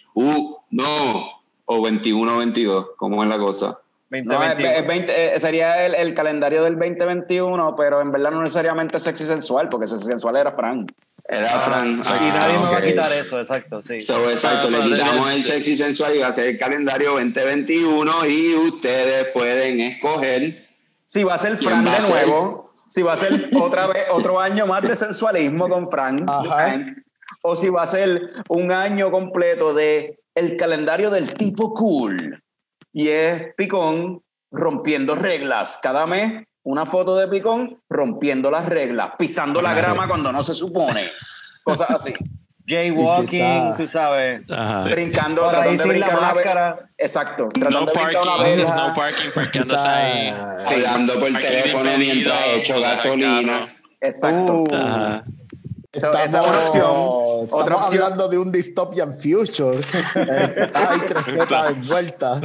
o 21-22, ¿cómo es la cosa? No, es- es 20, eh, sería el, el calendario del 2021, pero en verdad no necesariamente sexy sensual, porque sexy sensual era Frank. Era Fran. y Ah, nadie me va a quitar eso, exacto, sí. So, exacto, le Ah, pero quitamos el sexy sensual y va a ser el calendario 2021 y ustedes pueden escoger. Si va a ser ¿Quién Frank va a de ser? nuevo, si va a ser otra vez otro año más de sensualismo con. Frank, o si va a ser un año completo de el calendario del tipo cool. Y es Picón rompiendo reglas. Cada mes una foto de Picón rompiendo las reglas, pisando la grama cuando no se supone. Cosas así. *laughs* Jaywalking, tú sabes. Ajá. Brincando, tratando de la brincar una máscara. Exacto. No Tratando de brincar una parking, verja. no parking, parqueándose ahí. Hablando por Parking teléfono mientras echo dejar gasolina. Exacto. Uh, Ajá. Esa- esa es una opción. Estamos Otra opción. hablando de un dystopian future. *laughs* Eh, Hay tres tetas envueltas.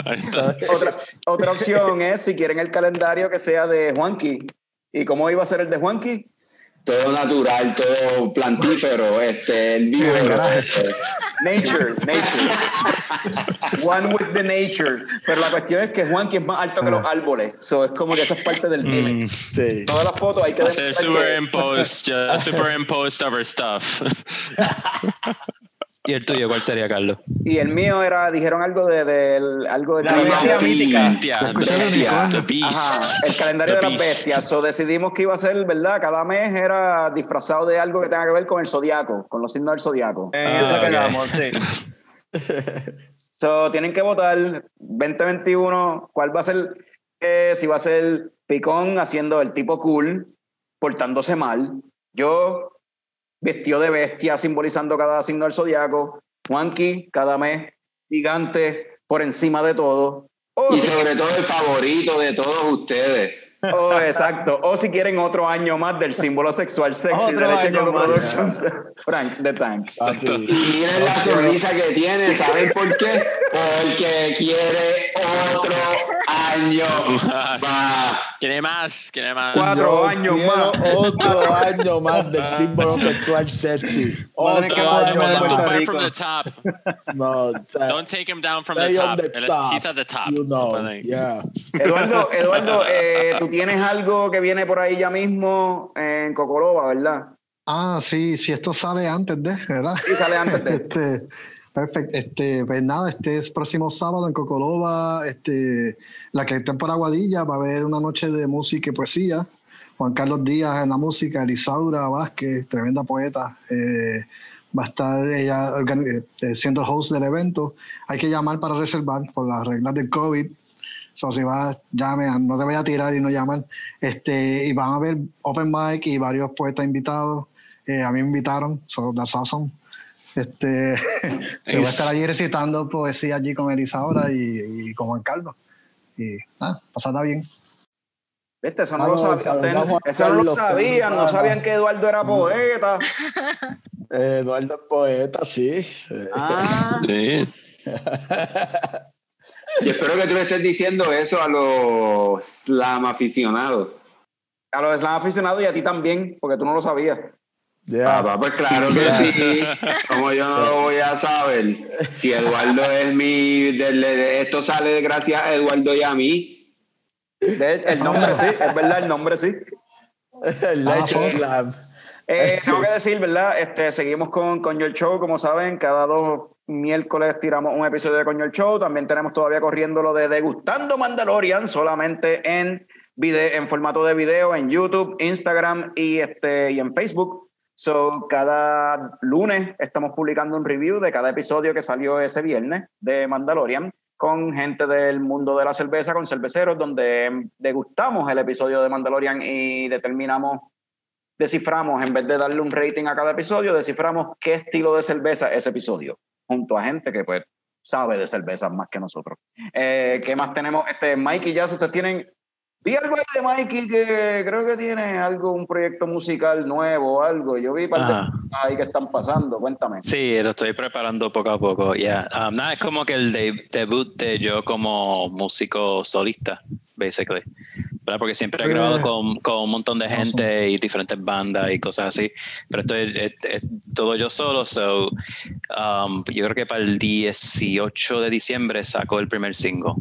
Otra, otra opción es si quieren el calendario que sea de Juanqui. ¿Y cómo iba a ser el de Juanqui? Todo natural, todo plantífero, este, el vivo. Nature, nature. One with the nature. Pero la cuestión es que Juanqui es más alto que los árboles. So es como que esa es parte del gimmick. Mm. Sí. Todas las fotos hay que Hacer que- superimposed, uh, *laughs* superimposed over stuff. *laughs* ¿Y el tuyo cuál sería, Carlos? Y el mío era, dijeron algo de, del- algo de La bestia mítica. Bestia, de bestia, unicornio. the beast. Ajá, el calendario The de las bestias. So decidimos que iba a ser, ¿verdad? Cada mes era disfrazado de algo que tenga que ver con el zodiaco, con los signos del zodiaco. En Ah, eso ok. quedamos, sí. *laughs* So, tienen que votar 2021 cuál va a ser, eh, si va a ser Picón haciendo el tipo cool, portándose mal. Yo vestido de bestia, simbolizando cada signo del zodiaco. Juanqui, cada mes, gigante, por encima de todo. O Y si, sobre todo el favorito de todos ustedes. o, exacto. O si quieren otro año más del símbolo sexual sexy Otro de Leche Coco. Productions, Frank the Tank. Y miren la sonrisa que tiene, ¿saben por qué? Porque quiere otro año más. ¿Quiere más? ¿Quiere más? Cuatro Yo años más. Otro año más del símbolo sexual sexy. Otro año más. buy Rico. from the top. No, o sea, Don't take him down from the top. the top. He's at the top. You know, yeah. Eduardo, *laughs* Eduardo eh, tú tienes algo que viene por ahí ya mismo en Cocoloba, ¿verdad? Ah, sí, si esto sale antes de, ¿verdad? Sí, sale antes de. *laughs* Este, perfecto. Este, pues nada, este es próximo sábado en Cocoloba, este, la que está por Aguadilla, va a haber una noche de música y poesía. Juan Carlos Díaz en la música, Elisaura Vázquez, tremenda poeta. eh, va a estar ella eh, siendo el host del evento. Hay que llamar para reservar por las reglas del COVID. So, si vas, llame, no te voy a tirar y no llaman. Este, y van a haber open mic y varios poetas invitados. Eh, a mí me invitaron, so that's awesome. Este, *laughs* que voy a estar allí recitando poesía allí con Elisaura y, y con Juan Carlos. Y nada, pasarla bien. ¿Viste? Eso no lo sabían. Eso no lo sabían. No sabían que Eduardo era poeta. Eh, *laughs* Eduardo es poeta, sí. Ah, Sí. *laughs* Y espero que tú le estés diciendo eso a los slam aficionados. a los slam aficionados y a ti también, porque tú no lo sabías. Yeah. Papá, pues claro que sí. Como yo no lo voy a saber. Si Eduardo es mi. de- de- esto sale de gracias a Eduardo y a mí. De el nombre sí, es verdad, el nombre sí. El Leche Slam. Eh, tengo que decir, ¿verdad? Este, seguimos con Coño el Show, como saben, cada dos miércoles tiramos un episodio de Coño el Show. También tenemos todavía corriendo lo de Degustando Mandalorian, solamente en, vide- en formato de video, en YouTube, Instagram y, este, y en Facebook. So, cada lunes estamos publicando un review de cada episodio que salió ese viernes de Mandalorian. con gente del mundo de la cerveza, con cerveceros, donde degustamos el episodio de Mandalorian y determinamos, desciframos, en vez de darle un rating a cada episodio, desciframos qué estilo de cerveza es ese episodio, junto a gente que pues sabe de cervezas más que nosotros. Eh, ¿Qué más tenemos? Este, Mike y Jazz, ustedes tienen Vi algo ahí de Mikey que creo que tiene algo, un proyecto musical nuevo o algo. Yo vi un par de cosas ahí que están pasando. Cuéntame. Sí, lo estoy preparando poco a poco, ya. Um, nada, es como que el de- debut de yo como músico solista, basically. ¿verdad? Porque siempre he grabado Eh. con, con un montón de gente y diferentes bandas y cosas así. Pero esto es, es- es todo yo solo, so um, yo creo que para el 18 de diciembre saco el primer single.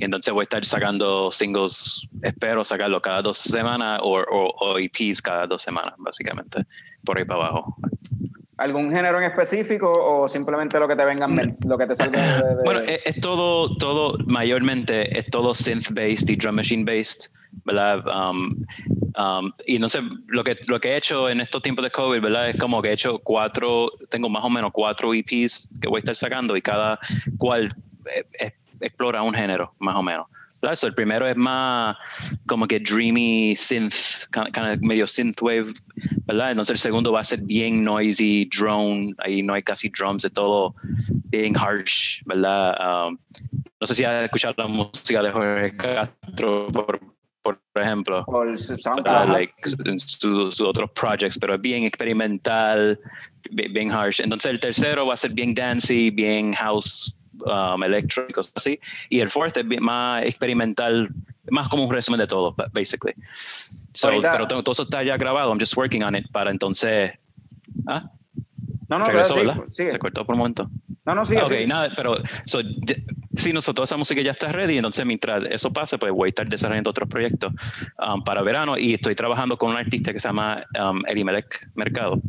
Entonces voy a estar sacando singles, espero sacarlo cada dos semanas o, o, o EPs cada dos semanas, básicamente, por ahí para abajo. ¿Algún género en específico o simplemente lo que te venga en mente, lo que te salga de, de- Bueno, es, es todo, todo, mayormente es todo synth-based y drum machine-based, ¿verdad? Um, um, y no sé, lo que, lo que he hecho en estos tiempos de COVID, ¿verdad? Es como que he hecho cuatro, tengo más o menos cuatro EPs que voy a estar sacando y cada cual eh, explora un género, más o menos. So, el primero es más como que dreamy synth, kind of medio synthwave, ¿verdad? Entonces el segundo va a ser bien noisy, drone, ahí no hay casi drums, de todo bien harsh, ¿verdad? Um, no sé si has escuchado la música de Jorge Castro, por, por ejemplo, uh, like, en su- sus otros projects, pero es bien experimental, bi- bien harsh. Entonces el tercero va a ser bien dancey, bien house, um, cosas así. Y el fourth es más experimental, más como un resumen de todo, ba- basically. So, pero todo, eso está ya grabado, I'm just working on it para entonces... ¿Ah? no, no, Regresó, pero sí, ¿verdad? sigue. Se cortó por un momento. No, no, sigue, ok, sigue. nada, pero so, ya- sí, nosotros esa música ya está ready, entonces mientras eso pase, pues voy a estar desarrollando otros proyectos um, para verano y estoy trabajando con un artista que se llama um, Elimelech Mercado.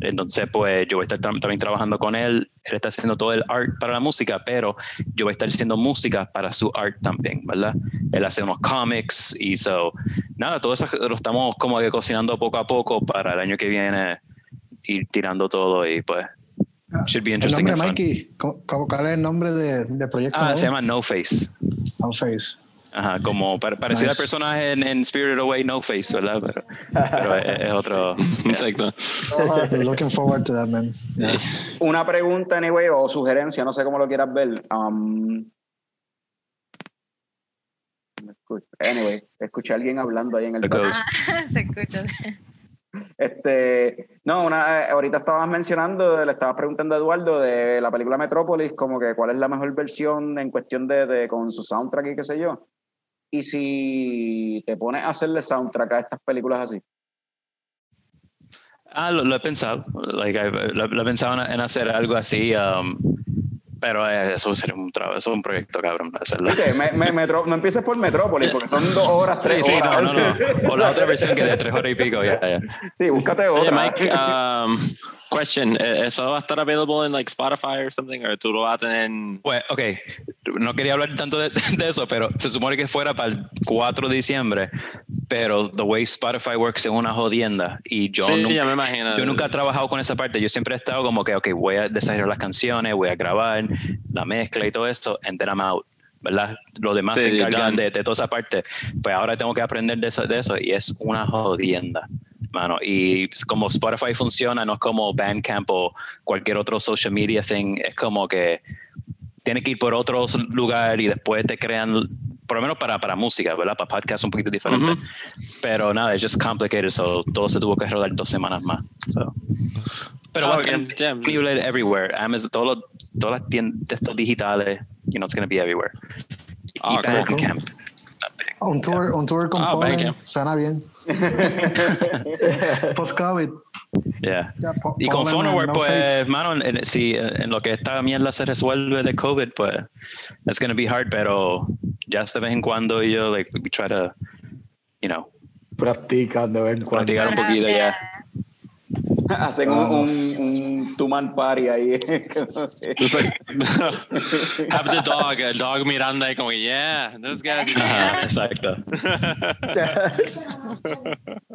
Entonces, pues yo voy a estar tam- también trabajando con él. Él está haciendo todo el art para la música, pero yo voy a estar haciendo música para su art también, ¿verdad? Él hace unos cómics y so, nada, todo eso lo estamos como que cocinando poco a poco para el año que viene ir tirando todo y pues should be El interesting. nombre, and fun. Mikey, ¿cómo- cómo- ¿cuál es el nombre de, de proyecto? Ah, se llama No Face. No Face. Ajá, como para, parecido Nice. al personaje en, en Spirited Away, No Face, ¿verdad? Pero, pero es, es otro. *laughs* *laughs* Exacto. Looking forward to that, man. Yeah. Una pregunta, anyway, o sugerencia, no sé cómo lo quieras ver. Um, anyway, escuché a alguien hablando ahí en el. Ah, *laughs* se escucha. Este, no, una, eh, ahorita estabas mencionando, le estabas preguntando a Eduardo de la película Metrópolis, como que cuál es la mejor versión en cuestión de, de con su soundtrack y qué sé yo. Y si te pones a hacerle soundtrack a estas películas así. Ah, lo, lo he pensado. Like, lo, lo he pensado en, en hacer algo así, um, pero eh, eso sería un trabajo, eso es un proyecto, cabrón, hacerlo. Viste, me- me- Metro- no empieces por Metrópolis, porque son dos horas, Sí, tres sí, no, horas. no, no. O la otra *laughs* versión que de tres horas y pico, ya, ya. Sí, búscate Oye, otra. Mike, um, question. eh, ¿Eso va a estar available en like Spotify or something? ¿O tú lo vas a tener en... Pues, ok, no quería hablar tanto de, *laughs* de eso, pero se supone que fuera para el 4 de diciembre, pero the way Spotify works es una jodienda y yo, sí, nunca, me yo nunca he trabajado con esa parte, yo siempre he estado como que, ok, voy a desarrollar las canciones, voy a grabar la mezcla y todo eso, and then I'm out. ¿verdad? Los demás Sí, se encargan de, de toda esa parte. Pues ahora tengo que aprender de eso, de eso y es una jodienda, mano. Y como Spotify funciona, no es como Bandcamp o cualquier otro social media thing, es como que tienes que ir por otro lugar y después te crean, por lo menos para, para música, ¿verdad? Para podcast un poquito diferente. Ujú. Pero nada, es just complicated, so todo se tuvo que rodar dos semanas más. so. Pero Ah, va a ok, estar yeah. disponible everywhere. Amazon, todos los- todas las tiendas digitales, you know, it's going to be everywhere. Ah, y cool. Bandcamp. Un tour, un tour con Ah, Polen, Bandcamp. suena bien. *laughs* Post-COVID. Yeah. Po- Y con Phonoware, No pues, Face. mano, en- si en lo que esta mierda se resuelve de COVID, pues, it's going to be hard, pero ya de vez en cuando yo, like, we try to, you know, Practican de vez en cuando. practicar un poquito ya. *laughs* Hacen un, un, un two-man party ahí. *laughs* It's like, *laughs* have the dog, el dog mirando ahí como, yeah, those guys. Exacto.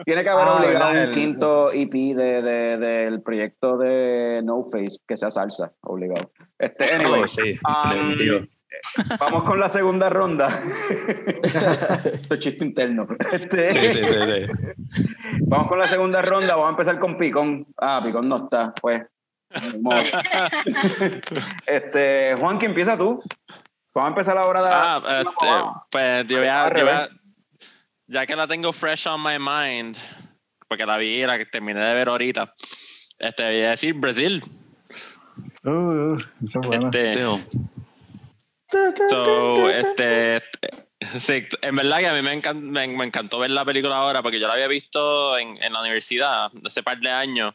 Tiene que haber Ah, obligado ¿verdad? un quinto EP de, de- del proyecto de No Face que sea salsa, obligado. Este, anyway, Oh, sí, um, definitivo. Vamos con la segunda ronda. *laughs* Esto es chiste interno. Este, Sí, sí, sí, sí. Vamos con la segunda ronda. Vamos a empezar con Picón. Ah, Picón no está. Pues. *laughs* este, Juan, que empieza tú. Vamos a empezar ahora de Ah, este, pues yo voy a, Al yo voy a- revés. ya que la tengo fresh on my mind, porque la vi, la que terminé de ver ahorita, este, voy a decir Brasil. Uh, uh, eso es bueno. Este. So, este, sí, en verdad que a mí me, encan- me, me encantó ver la película ahora, porque yo la había visto en, en la universidad hace par de años,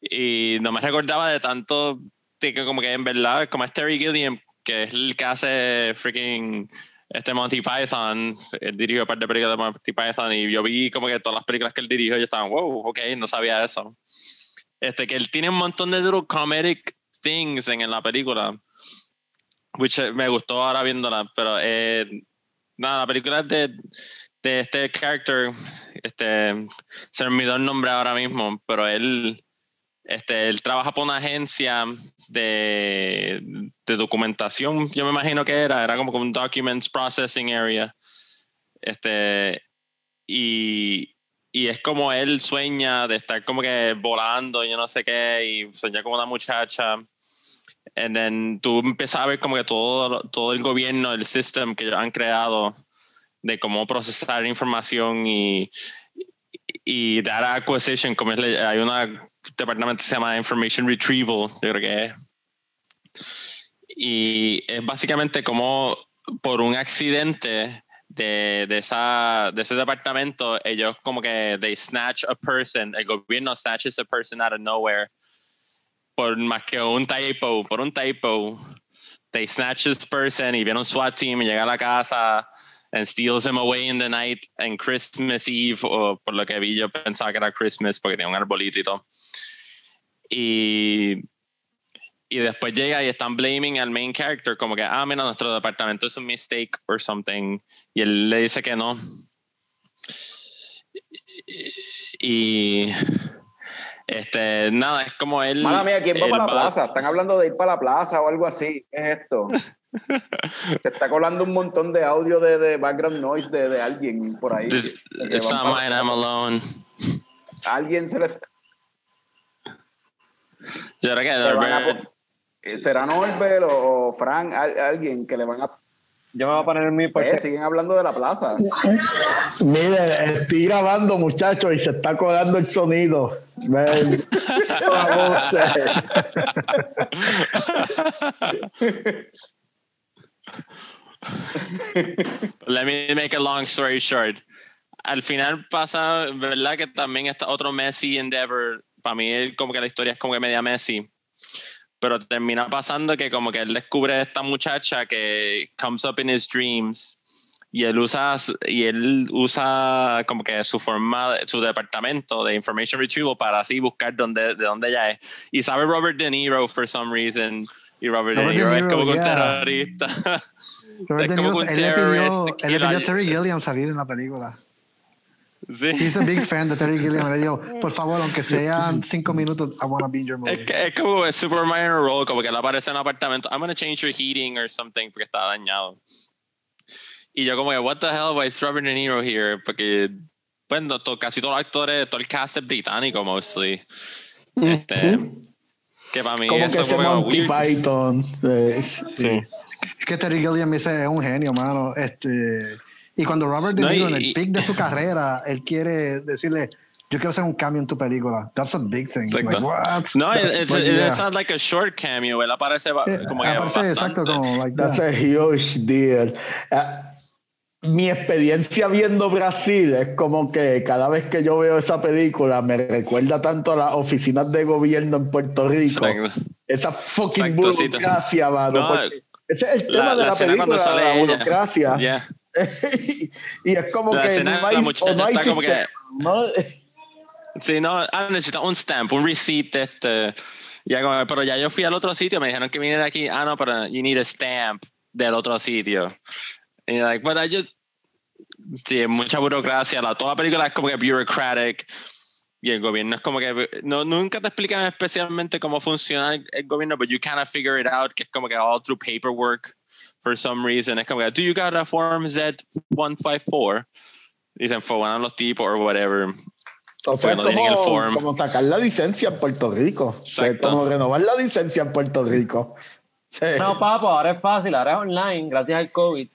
y no me recordaba de tanto, de que como que en verdad, como es Terry Gilliam, que es el que hace freaking este Monty Python, él dirigió un par de películas de Monty Python y yo vi como que todas las películas que él dirigió yo estaba, wow, ok, no sabía eso. Este, que él tiene un montón de little comedic things en, en la película, which me gustó ahora viéndola, pero eh, nada, la película es de, de este character, este, se me olvidó el nombre ahora mismo, pero él, este, él trabaja por una agencia de, de documentación, yo me imagino que era, era como un documents processing area. Este, y, y es como él sueña de estar como que volando, yo no sé qué, y sueña con una muchacha. And then tú empiezas a ver como que todo, todo el gobierno, el system que han creado de cómo procesar información y, y data acquisition, como es, hay un departamento que se llama Information Retrieval, yo creo que. Y es básicamente como por un accidente de, de, esa, de ese departamento, ellos como que they snatch a person, el gobierno snatches a person out of nowhere por más que un typo, por un typo, they snatch this person y viene un SWAT team y llega a la casa and steals him away in the night en Christmas Eve, o por lo que vi yo pensaba que era Christmas porque tenía un arbolito y todo. Y, y después llega y están blaming al main character como que, ah, mira, nuestro departamento es un mistake or something. Y él le dice que no. Y este, nada, es como él. Mala mía, ¿quién va para la plaza? Están hablando de ir para la plaza o algo así. ¿Qué es esto? *laughs* Se está colando un montón de audio de, de background noise de, de alguien por ahí. This- it's not mine, I'm alone. Alguien se le Yo creo que Norbert- ¿Será Norbert o Frank? Al- alguien que le van a. Yo me voy a poner en mi porque Eh, siguen hablando de la plaza. Mire, estoy grabando, muchachos, y se está colando el sonido. Ven. Vamos, eh. Let me make a long story short. Al final pasa, ¿verdad? Que también está otro Messi Endeavor. Para mí, como que la historia es como que media Messi. Pero termina pasando que como que él descubre a esta muchacha que comes up in his dreams y él usa y él usa como que su forma su departamento de information retrieval para así buscar dónde de dónde ella es y sabe Robert De Niro for some reason y Robert, Robert De De Niro, es como que un yeah. terrorista *laughs* Robert es De como Niro, que un él, le pidió, él le pidió a. Terry Gilliam salir en la película. Sí. He's a big fan de Terry Gilliam. Le dijo, *laughs* por favor, aunque sean *laughs* cinco minutos, I wanna be in your movie. Es, que- es como un super minor role, como que él aparece en un apartamento. I'm gonna change your heating or something porque está dañado. Y yo como que, what the hell, why is Robert De Niro here? Porque, bueno, to- casi todos los actores, todo el cast es británico mostly. Este, que para mí Como que eso ese fue como Monty weird. Python. eh, sí. Es que Terry Gilliam es un genio, mano. Este, y cuando Robert De No, Niro, y- en el peak de su *laughs* carrera, él quiere decirle, yo quiero hacer un cambio en tu película. That's a big thing. Exacto. Like, what? No, That's- it's, like, it's, yeah. not like a short cameo. Él aparece Eh, como que aparece exacto como like That's that. a huge deal. Ah, mi experiencia viendo Brasil es como que cada vez que yo veo esa película me recuerda tanto a las oficinas de gobierno en Puerto Rico. Exacto. Esa fucking burocracia, mano. No, ese es el La- tema de la la, película, sale la burocracia. Yeah. *laughs* y es como La que escena, no hay, o no hay como que- ¿no? *laughs* Sí, no, ah, necesita un stamp, un receipt, este. Ya como, pero ya yo fui al otro sitio, me dijeron que viniera aquí. Ah, no, pero you need a stamp del otro sitio. You're like, but I just. Sí, mucha burocracia. La, toda la película es como que bureaucratic. y el gobierno es como que no, nunca te explican especialmente cómo funciona el, el gobierno, but you kind of figure it out, que es como que all through paperwork for some reason. Es como que, do you got a form Z154? Dicen, fue uno de los tipos or whatever. O sea, Porque no tienen el como, form. como sacar la licencia en Puerto Rico. Exacto. como renovar la licencia en Puerto Rico. Sí. No, papo, ahora es fácil, ahora es online, gracias al COVID.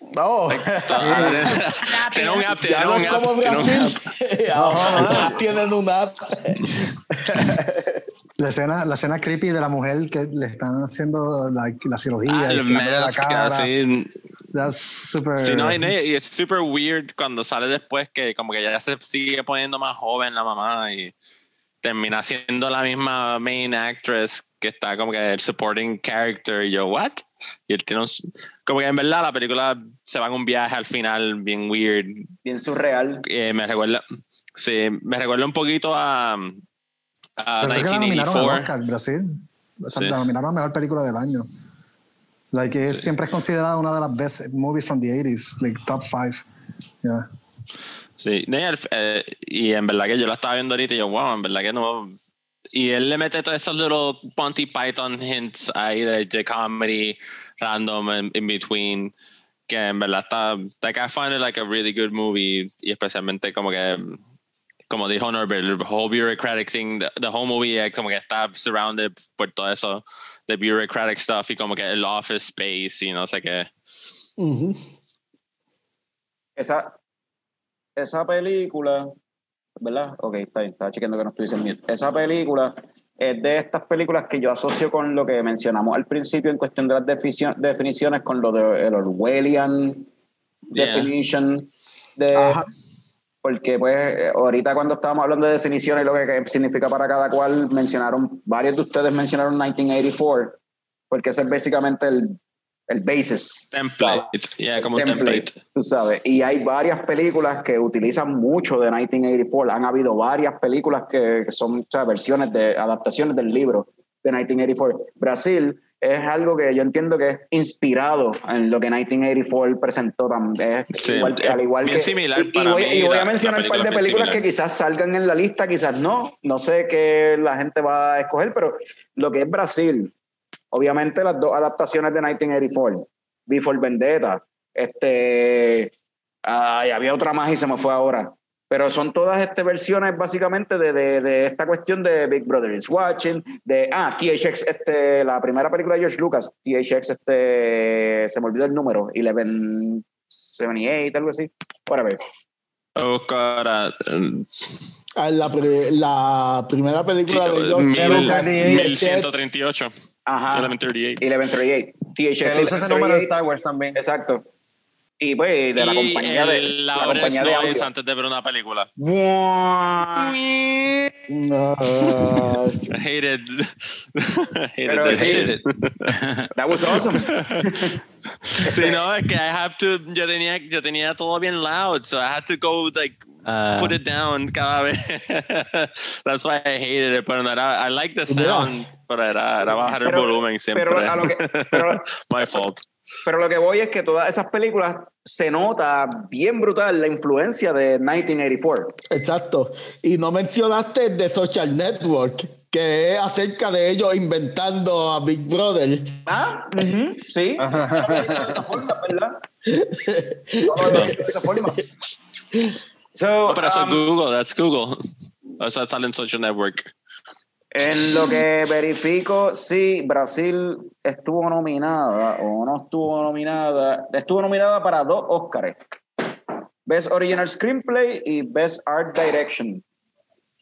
No. *laughs* Tiene *laughs* un app, no un app, tiene un Brasil. app. *laughs* Ahora tienen un app. La escena, la escena creepy de la mujer que le están haciendo la, la cirugía. Ah, el quitándole la mask, cara. así. That's super. Sí, no, y, y es super weird cuando sale después que como que ya se sigue poniendo más joven la mamá y termina siendo la misma main actress que está como que el supporting character y yo, what? Y él tiene un, como que en verdad la película se va en un viaje al final bien weird. Bien surreal. Eh, me recuerda, sí, me recuerda un poquito a, a Pero creo que la nominaron al 1984. Oscar, Brasil. O sea, Sí. La nominaron a mejor película del año. Like, es- siempre es considerada una de las best movies from the 80s, like top five. Yeah. Sí, eh, y en verdad que yo la estaba viendo ahorita y yo, wow, en verdad que no. Y él le mete todos esos little Monty Python hints ahí de, de comedy random in, in between. Que en verdad está. Like, I find it like a really good movie. Y especialmente como que. Como dijo Norbert, el whole bureaucratic thing, the, the whole movie es como que está surrounded por todo eso, the bureaucratic stuff y como que el office space y no sé qué. Ujú. Esa, esa película, ¿verdad? Ok, está bien, estaba chequeando que no estuviese en mute. Esa película es de estas películas que yo asocio con lo que mencionamos al principio en cuestión de las definicio- definiciones, con lo del Orwellian Yeah. definition de... Ajá. Porque pues ahorita cuando estábamos hablando de definiciones y lo que, que significa para cada cual, mencionaron, varios de ustedes mencionaron 1984, porque ese es básicamente el, el basis. Template, yeah, como un template. Tú sabes, y hay varias películas que utilizan mucho de 1984. Han habido varias películas que, que son o sea, versiones de adaptaciones del libro de 1984. Brasil es algo que yo entiendo que es inspirado en lo que 1984 presentó también. Sí, igual, es al igual bien que, similar y, y para voy, mí, y voy a mencionar un par de películas que similar. quizás salgan en la lista, quizás no. No sé qué la gente va a escoger, pero lo que es Brasil, obviamente las dos adaptaciones de 1984, Before Vendetta, este, ay, había otra más y se me fue ahora. Pero son todas estas versiones básicamente de, de, de esta cuestión de Big Brother is Watching, de, ah, THX, este, la primera película de George Lucas, THX, este, se me olvidó el número, 1178, algo así. Whatever. Buscar ahora, um, Ah, La, la primera película de sí, George Lucas, 1138. Ajá. 1138. 1138. THX. Que usa ese número 1138. Star Wars también. Exacto. Y pues de la compañía de la compañía de antes de ver una película. Buah. No, I hated, *laughs* hated Pero this sí. shit. *laughs* That was awesome. *laughs* Sí, no, es que I have to, yo tenía, yo tenía todo bien loud, so I had to go like Ah, put it down cada vez. That's why I hated it, pero no era, I like the sound, pero era, era bajar el Pero- volumen siempre. pero a lo que- pero- My fault. Pero lo que voy es que todas esas películas se nota bien brutal la influencia de 1984. exacto. Y no mencionaste The Social Network, que es acerca de ellos inventando a Big Brother. Ah, sí. *laughs* de esa forma, ¿verdad? No, no, de esa forma. So, No, pero eso es um, Google, that's Google. Eso sale en Social Network. En lo que verifico, sí, Brasil estuvo nominada o no estuvo nominada. Estuvo nominada para dos Óscares. Best Original Screenplay y Best Art Direction.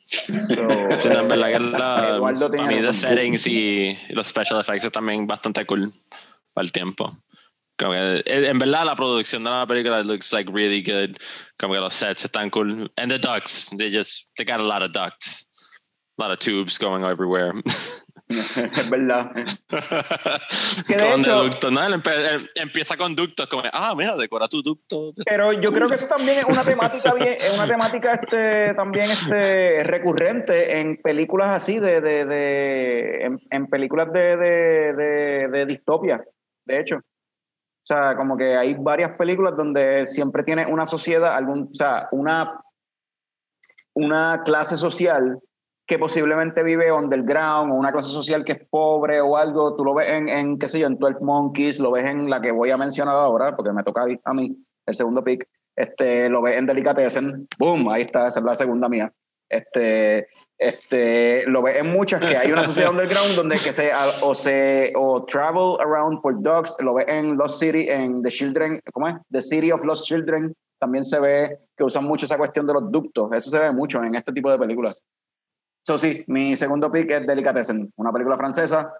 So, Sí, en verdad que la, Eduardo tiene para mí the razón. settings y los special effects es también bastante cool para el tiempo. Como que, en en verdad la producción de la película looks like really good. Como que los sets están cool. And the ducts, they just, they got a lot of ducts. A lot of tubes going everywhere. es *laughs* *laughs* verdad. Que de con hecho- ductos, ¿no? Empieza con ductos, como, ah, mira, decora tu ducto. Pero yo creo que eso también es una temática bien, es una temática este, también este, recurrente en películas así de, de, de en, en películas de, de, de, de distopia, de hecho. O sea, como que hay varias películas donde siempre tiene una sociedad, algún, o sea, una una clase social que posiblemente vive underground o una clase social que es pobre o algo, tú lo ves en, en qué sé yo, en 12 Monkeys, lo ves en la que voy a mencionar ahora, porque me toca a mí, el segundo pick, este, lo ves en Delicatessen, boom, ahí está, esa es la segunda mía. Este, este, lo ves en muchas que hay una sociedad underground donde que se o se o travel around for dogs, lo ves en Lost City, en The Children, ¿cómo es? The City of Lost Children, también se ve que usan mucho esa cuestión de los ductos, eso se ve mucho en este tipo de películas. So, sí, mi segundo pick es Delicatessen, una película francesa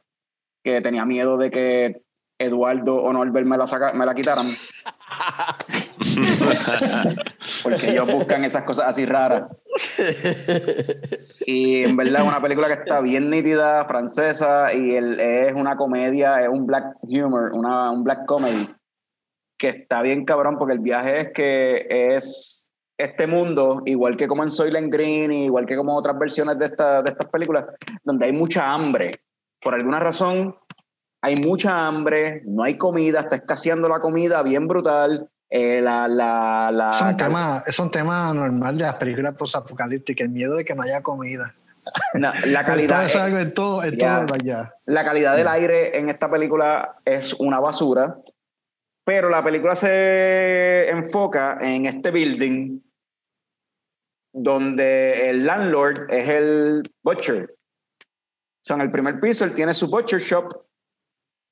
que tenía miedo de que Eduardo o Norbert me la, saca, me la quitaran. *laughs* Porque ellos buscan esas cosas así raras. Y en verdad es una película que está bien nítida, francesa, y el, es una comedia, es un black humor, una, un black comedy, que está bien cabrón porque el viaje es que es este mundo, igual que como en Soylent Green, igual que como otras versiones de, esta, de estas películas, donde hay mucha hambre. Por alguna razón, hay mucha hambre, no hay comida, está escaseando la comida bien brutal. Eh, la, la, la, es, un tema, es un tema normal de las películas post-apocalípticas, el miedo de que no haya comida. No, la *laughs* calidad es en todo, en todo allá. La calidad del aire en esta película es una basura, pero la película se enfoca en este building donde el landlord es el butcher. Son el primer piso, él tiene su butcher shop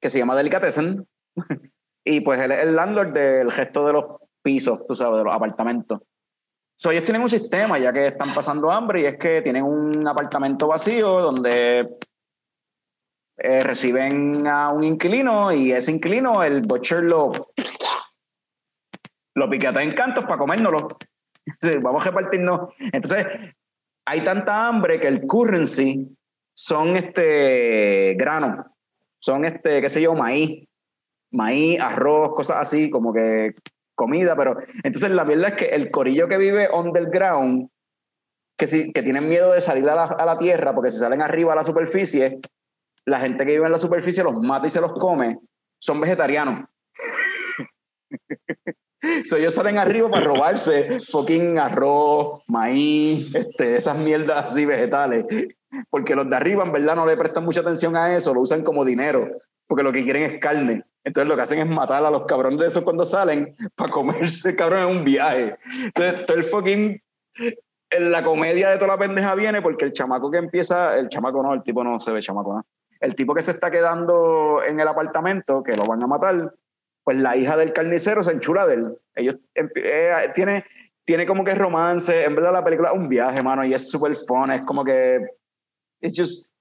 que se llama Delicatessen *laughs* y pues él es el landlord del gesto de los pisos, tú sabes, de los apartamentos. So, ellos tienen un sistema ya que están pasando hambre y es que tienen un apartamento vacío donde eh, reciben a un inquilino y ese inquilino, el butcher lo, lo piqueta en cantos para comérnoslo. Vamos a repartirnos. Entonces, hay tanta hambre que el currency son este grano, son este, qué sé yo, maíz, maíz, arroz, cosas así, como que comida, pero entonces la verdad es que el corillo que vive underground, que, si, que tienen miedo de salir a la, a la tierra, porque si salen arriba a la superficie, la gente que vive en la superficie los mata y se los come, son vegetarianos. So, ellos salen arriba para robarse fucking arroz, maíz, este, esas mierdas así vegetales. Porque los de arriba, en verdad, no le prestan mucha atención a eso, lo usan como dinero, porque lo que quieren es carne. Entonces, lo que hacen es matar a los cabrones de esos cuando salen para comerse, cabrón, en un viaje. Entonces, todo el fucking. En la comedia de toda la pendeja viene porque el chamaco que empieza, el chamaco no, el tipo no se ve chamaco, ¿no? El tipo que se está quedando en el apartamento, que lo van a matar, pues la hija del carnicero se enchula de él. Ellos eh, tiene, tiene como que romance. En verdad, la película es un viaje, mano, y es súper fun. Es como que. It's just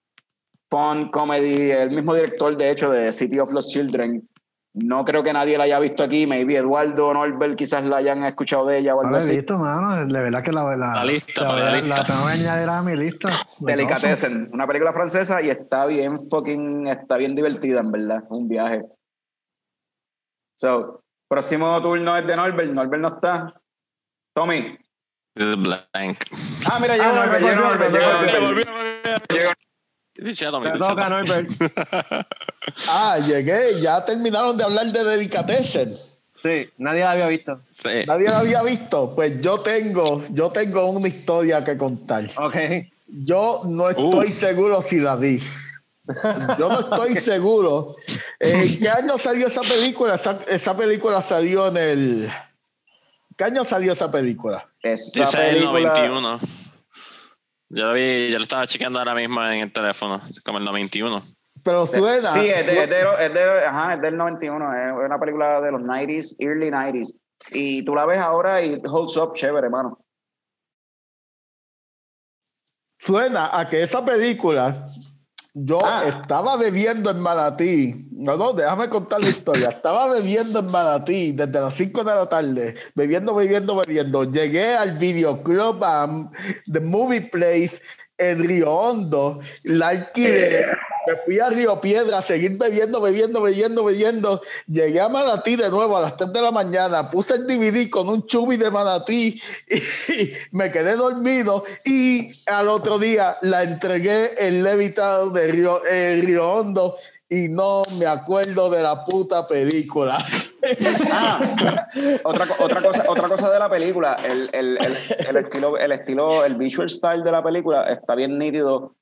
fun, comedy. El mismo director, de hecho, de City of Lost Children. No creo que nadie la haya visto aquí. Maybe Eduardo Norbert quizás la hayan escuchado de ella o algo No la he así. visto, mano. De verdad que la, la, La lista, la, la la, lista. tengo que añadir a mi lista. Delicatessen, una película francesa y está bien fucking, está bien divertida, en verdad. Un viaje. So, próximo turno es de Norbert. Norbert no está. Tommy. Blank. Ah, mira, llegó Norbert, llegó Norbert, llegó Norbert. *laughs* Ah, llegué. Ya terminaron de hablar de Delicatessen. Sí, nadie la había visto. Sí. Nadie la había visto. Pues yo tengo, yo tengo una historia que contar. Ok. Yo no estoy seguro si la vi. Yo no estoy seguro. ¿En qué año salió esa película? Esa, esa película salió en el. ¿Qué año salió esa película? Esa Dice el película. 91. Yo lo vi, yo lo estaba chequeando ahora mismo en el teléfono, como el 91. Pero suena. Sí, es, de, es, de- es de- ajá, es del 91. Es una película de los 90s, early 90s. Y tú la ves ahora y holds up chévere, hermano. suena a que esa película. Yo Ah. estaba bebiendo en Manatí. No, no, déjame contar la historia. Estaba bebiendo en Manatí desde las 5 de la tarde. Bebiendo, bebiendo, bebiendo. Llegué al videoclub um, The Movie Place en Río Hondo. La alquilé. Me fui a Río Piedra a seguir bebiendo, bebiendo, bebiendo, bebiendo. Llegué a Manatí de nuevo a las 3 de la mañana. Puse el DVD con un chubi de Manatí y me quedé dormido. Y al otro día la entregué en Levittown de Río, Río Hondo y no me acuerdo de la puta película. Ah, otra, otra, cosa, otra cosa de la película, el, el, el, el estilo, el estilo, el visual style de la película está bien nítido.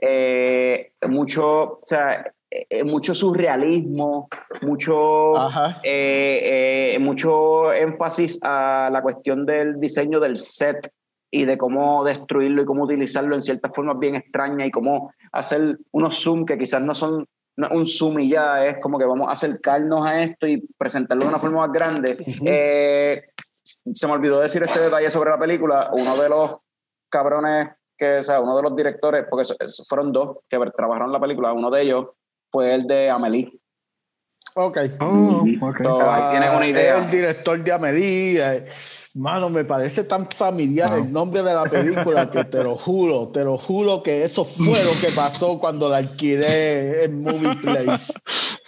Eh, mucho, o sea, eh, mucho surrealismo, mucho, eh, eh, mucho énfasis a la cuestión del diseño del set y de cómo destruirlo y cómo utilizarlo en ciertas formas bien extrañas y cómo hacer unos zoom que quizás no son no un zoom y ya, es como que vamos a acercarnos a esto y presentarlo de una forma más grande. Eh, se me olvidó decir este detalle sobre la película. Uno de los cabrones, que, o sea, uno de los directores, porque fueron dos que trabajaron la película, uno de ellos fue el de Amelie. Ok. Oh, ok. So, ahí tienes una Ah, idea. El director de Amelie. eh, Mano, me parece tan familiar el nombre de la película que te lo juro, te lo juro que eso fue lo que pasó cuando la alquilé en Movie Place.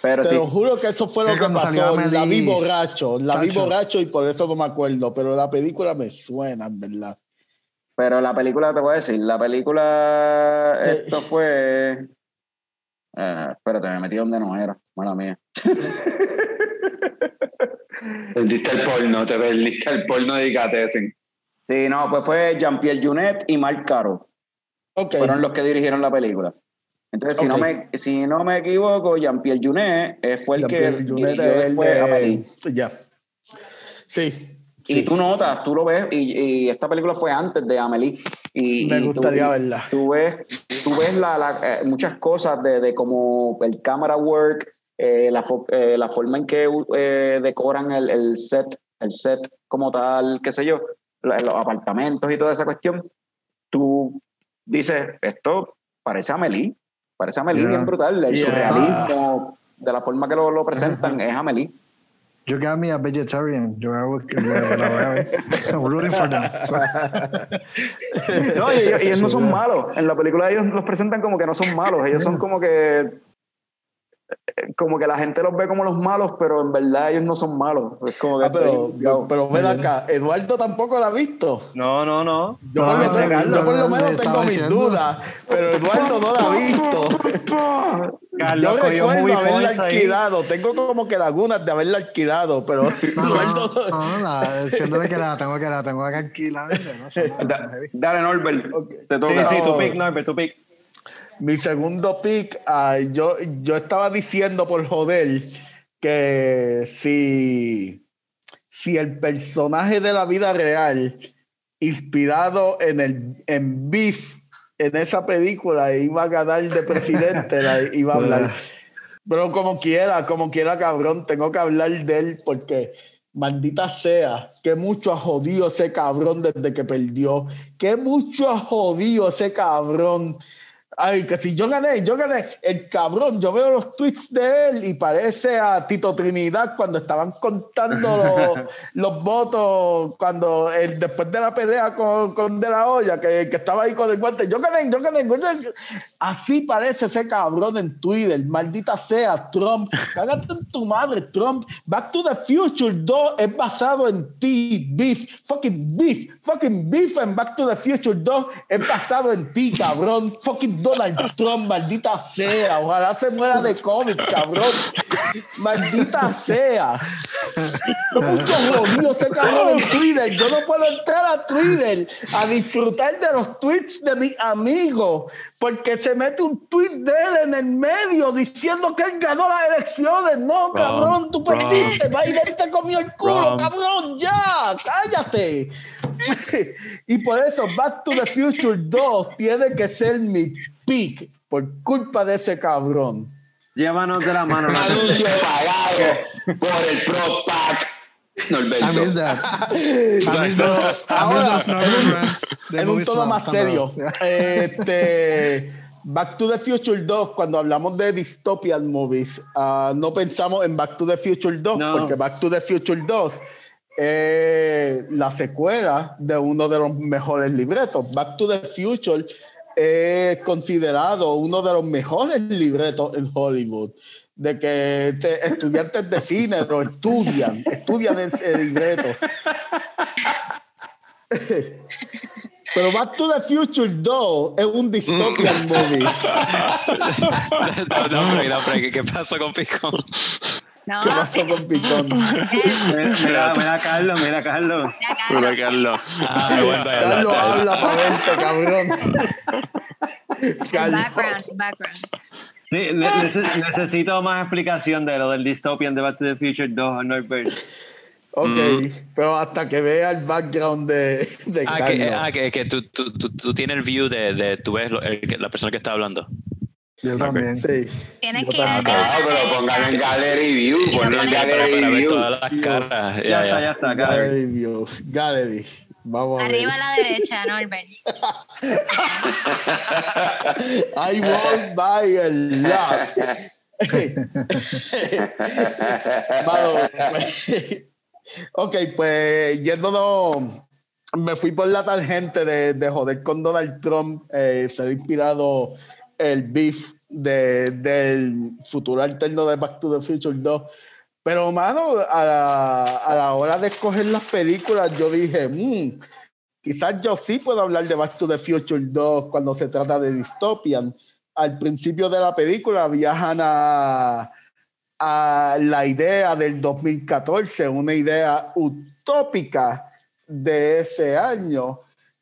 Pero Te sí, lo juro que eso fue lo Que pasó. La vi borracho, la vi Tacho. borracho y por eso no me acuerdo, pero la película me suena, en verdad. Pero la película, te voy a decir, la película, Eh. esto fue... eh, espérate, me metí donde no era, mala mía. *laughs* Perdiste el porno, te perdiste el porno de Icatessen. Sí, no, pues fue Jean-Pierre Junet y Marc Caro. Fueron los que dirigieron la película. Entonces, si, no me, si no me equivoco, Jean-Pierre Junet eh, fue el que Jean-Pierre Jeunet dirigió es el después de- Amélie. Ya. Sí. Y sí. tú notas, tú lo ves, y, y esta película fue antes de Amelie. Y, Me y tú- gustaría y verla. Tú ves, tú ves la, la- eh, muchas cosas de, de como el camera work, eh, la, fo- eh, la forma en que eh, decoran el, el set, el set como tal, qué sé yo, la- los apartamentos y toda esa cuestión. Tú dices, esto parece Amelie, parece Amelie Yeah. bien brutal, el Yeah. surrealismo de la forma que lo, lo presentan es Amelie. You got me a vegetarian. Yo hago que I'm rooting for them. No, y ellos, ellos no son malos. En la película ellos los presentan como que no son malos. Ellos son como que. Como que la gente los ve como los malos, pero en verdad ellos no son malos. Es como que. Ah, pero, pero ven acá, Eduardo tampoco la ha visto. No, no, no. Yo, por, No, lo menos- Carlos, yo por lo no, menos tengo mis diciendo. dudas, pero Eduardo no la ha visto. Carlos Yo recuerdo haberla points ahí. alquilado, tengo como que lagunas de haberla alquilado, pero No, Eduardo no, no, diciéndole que la tengo que la tengo que alquilar. No sé, no, Da- dale, Norbert. Ok. Te Sí, toca. sí, tu No. pick, Norbert, tu pick. Mi segundo pick, yo, yo estaba diciendo por joder que si, si el personaje de la vida real, inspirado en el en Beef, en esa película, iba a ganar de presidente, la *laughs* iba a hablar. Pero como quiera, como quiera, cabrón, tengo que hablar de él porque maldita sea, que mucho ha jodido ese cabrón desde que perdió, que mucho ha jodido ese cabrón. Ay, que si yo gané, yo gané. El cabrón, yo veo los tweets de él y parece a Tito Trinidad cuando estaban contando los, *laughs* los votos, cuando él, después de la pelea con, con De La Hoya, que, que estaba ahí con el guante. Yo gané, yo gané, yo gané. Así parece ese cabrón en Twitter. Maldita sea, Trump. Cágate en tu madre, Trump. Back to the Future 2 es basado en ti, Beef. Fucking Beef. Fucking Beef en Back to the Future 2 es basado en ti, cabrón. Fucking Donald Trump, maldita sea. Ojalá se muera de COVID, cabrón. Maldita sea. No mucho jodido ese cabrón en Twitter. Yo no puedo entrar a Twitter a disfrutar de los tweets de mis amigos porque se mete un tweet de él en el medio diciendo que él ganó las elecciones. No, cabrón, tú perdiste. Biden te comió el culo, cabrón, ya, cállate. *laughs* y por eso Back to the Future 2 tiene que ser mi pick por culpa de ese cabrón. Llévanos de la mano. *laughs* Anuncio pagado por el Pro Pack. I miss Norberto. that. I miss those, I miss Ahora, those en un tono más serio. Este, Back to the Future 2, cuando hablamos de dystopian movies, ah, no pensamos en Back to the Future 2, No. porque Back to the Future 2 es la secuela de uno de los mejores libretos. Back to the Future es considerado uno de los mejores libretos en Hollywood. De que este, estudiantes de cine lo estudian, estudian ese libreto. Pero Back to the Future 2 es un dystopian movie. no, no, no, hombre, ¿qué, qué pasó con Pico? No, ¿Qué pasó con *laughs* Picón? Mira, mira, Carlos, mira, Carlos. Mira, Carlos. Ah, a Carlos habla para verte, cabrón. Carlos. Background, background. Sí, ne- nece- necesito más explicación de lo del dystopian de Back to the Future 2, Norbert. Ok, Mm. pero hasta que vea el background de, de Ah, Carlos. que, ah, que, que tú, tú, tú, tú tienes el view de, de tú ves lo- el la persona que está hablando. Yo también. Sí. Tienes Yo que ir a la pero póngalo en Gallery View, ponlo en Para, Gallery para ver View. todas las caras. Ya, Ya, está, ya. ya está. Gallery View. Gallery. Vamos a ver. Arriba a la derecha, Norbert. *laughs* I won't buy a lot. *laughs* Mano, pues, ok, pues yéndonos, me fui por la tangente de, de joder con Donald Trump, eh, ser inspirado el beef de- del futuro alterno de Back to the Future 2. Pero, mano, a la, a la hora de escoger las películas, yo dije, "Mm, quizás yo sí puedo hablar de Back to the Future 2 cuando se trata de Dystopian. Al principio de la película viajan a, a la idea del 2014, una idea utópica de ese año,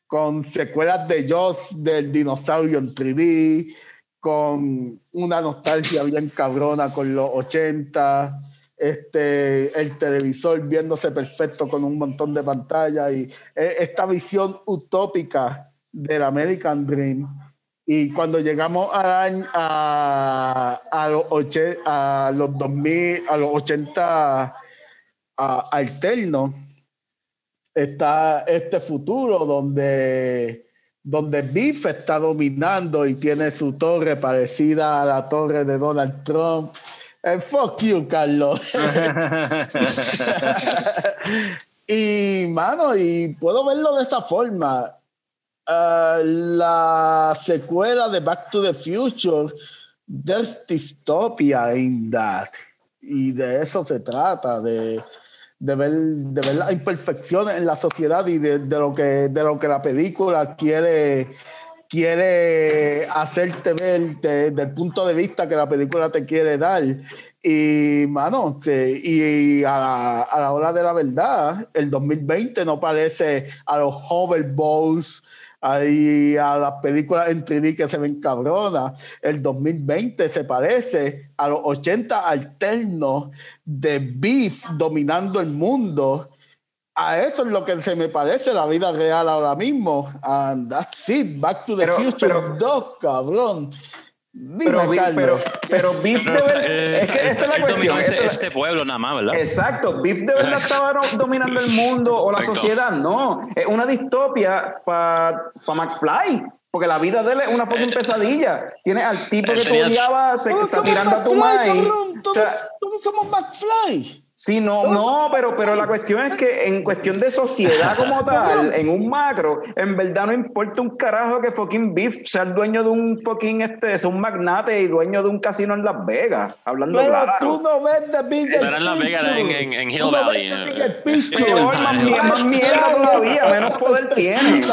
con secuelas de Jaws del dinosaurio en 3D, con una nostalgia bien cabrona con los 80, este, el televisor viéndose perfecto con un montón de pantallas y eh, esta visión utópica del American Dream. Y cuando llegamos año- a, a, los, oche- a los 2000, a los 80 a- alternos, está este futuro donde, donde Biff está dominando y tiene su torre parecida a la torre de Donald Trump. Eh, fuck you, Carlos. *laughs* y, mano, y puedo verlo de esa forma. Ah, la secuela de Back to the Future, there's dystopia in that. Y de eso se trata, de, de, ver, de ver las imperfecciones en la sociedad y de, de lo, que, de lo que la película quiere, quiere hacerte ver desde el punto de vista que la película te quiere dar. Y, mano, y a la, a la hora de la verdad, el 2020 no parece a los hoverballs, ahí a las películas en 3D que se ven cabronas. El 2020 se parece a los 80 alternos de Beef dominando el mundo. A eso es lo que se me parece la vida real ahora mismo. And that's it. Back to the Pero- Future pero- 2, cabrón. Dime, Pero, Carlos. pero, pero Biff de Pero, verdad. eh, Es que esta es la dominó cuestión. ese- esta es la- este pueblo nada más, ¿verdad? Exacto, Biff de verdad *laughs* estaba dominando el mundo o la sociedad, no, es una distopia para McFly, porque la vida de él es una fucking pesadilla. Tienes al tipo él que tú tenía- odiabas, se Todos está tirando a tu McFly, maíz. cabrón. O Todos, sea, todos somos McFly. Sí, no, no, pero, pero la cuestión es que en cuestión de sociedad como *laughs* tal, en un macro, en verdad no importa un carajo que fucking Biff sea el dueño de un fucking, este, sea un magnate y dueño de un casino en Las Vegas, hablando Pero claro. tú no The Bigger Pero en Las Vegas, en- en- en Hill Tú no Valley. Bigger. Peor, más, mie- más mierda todavía, menos poder tiene.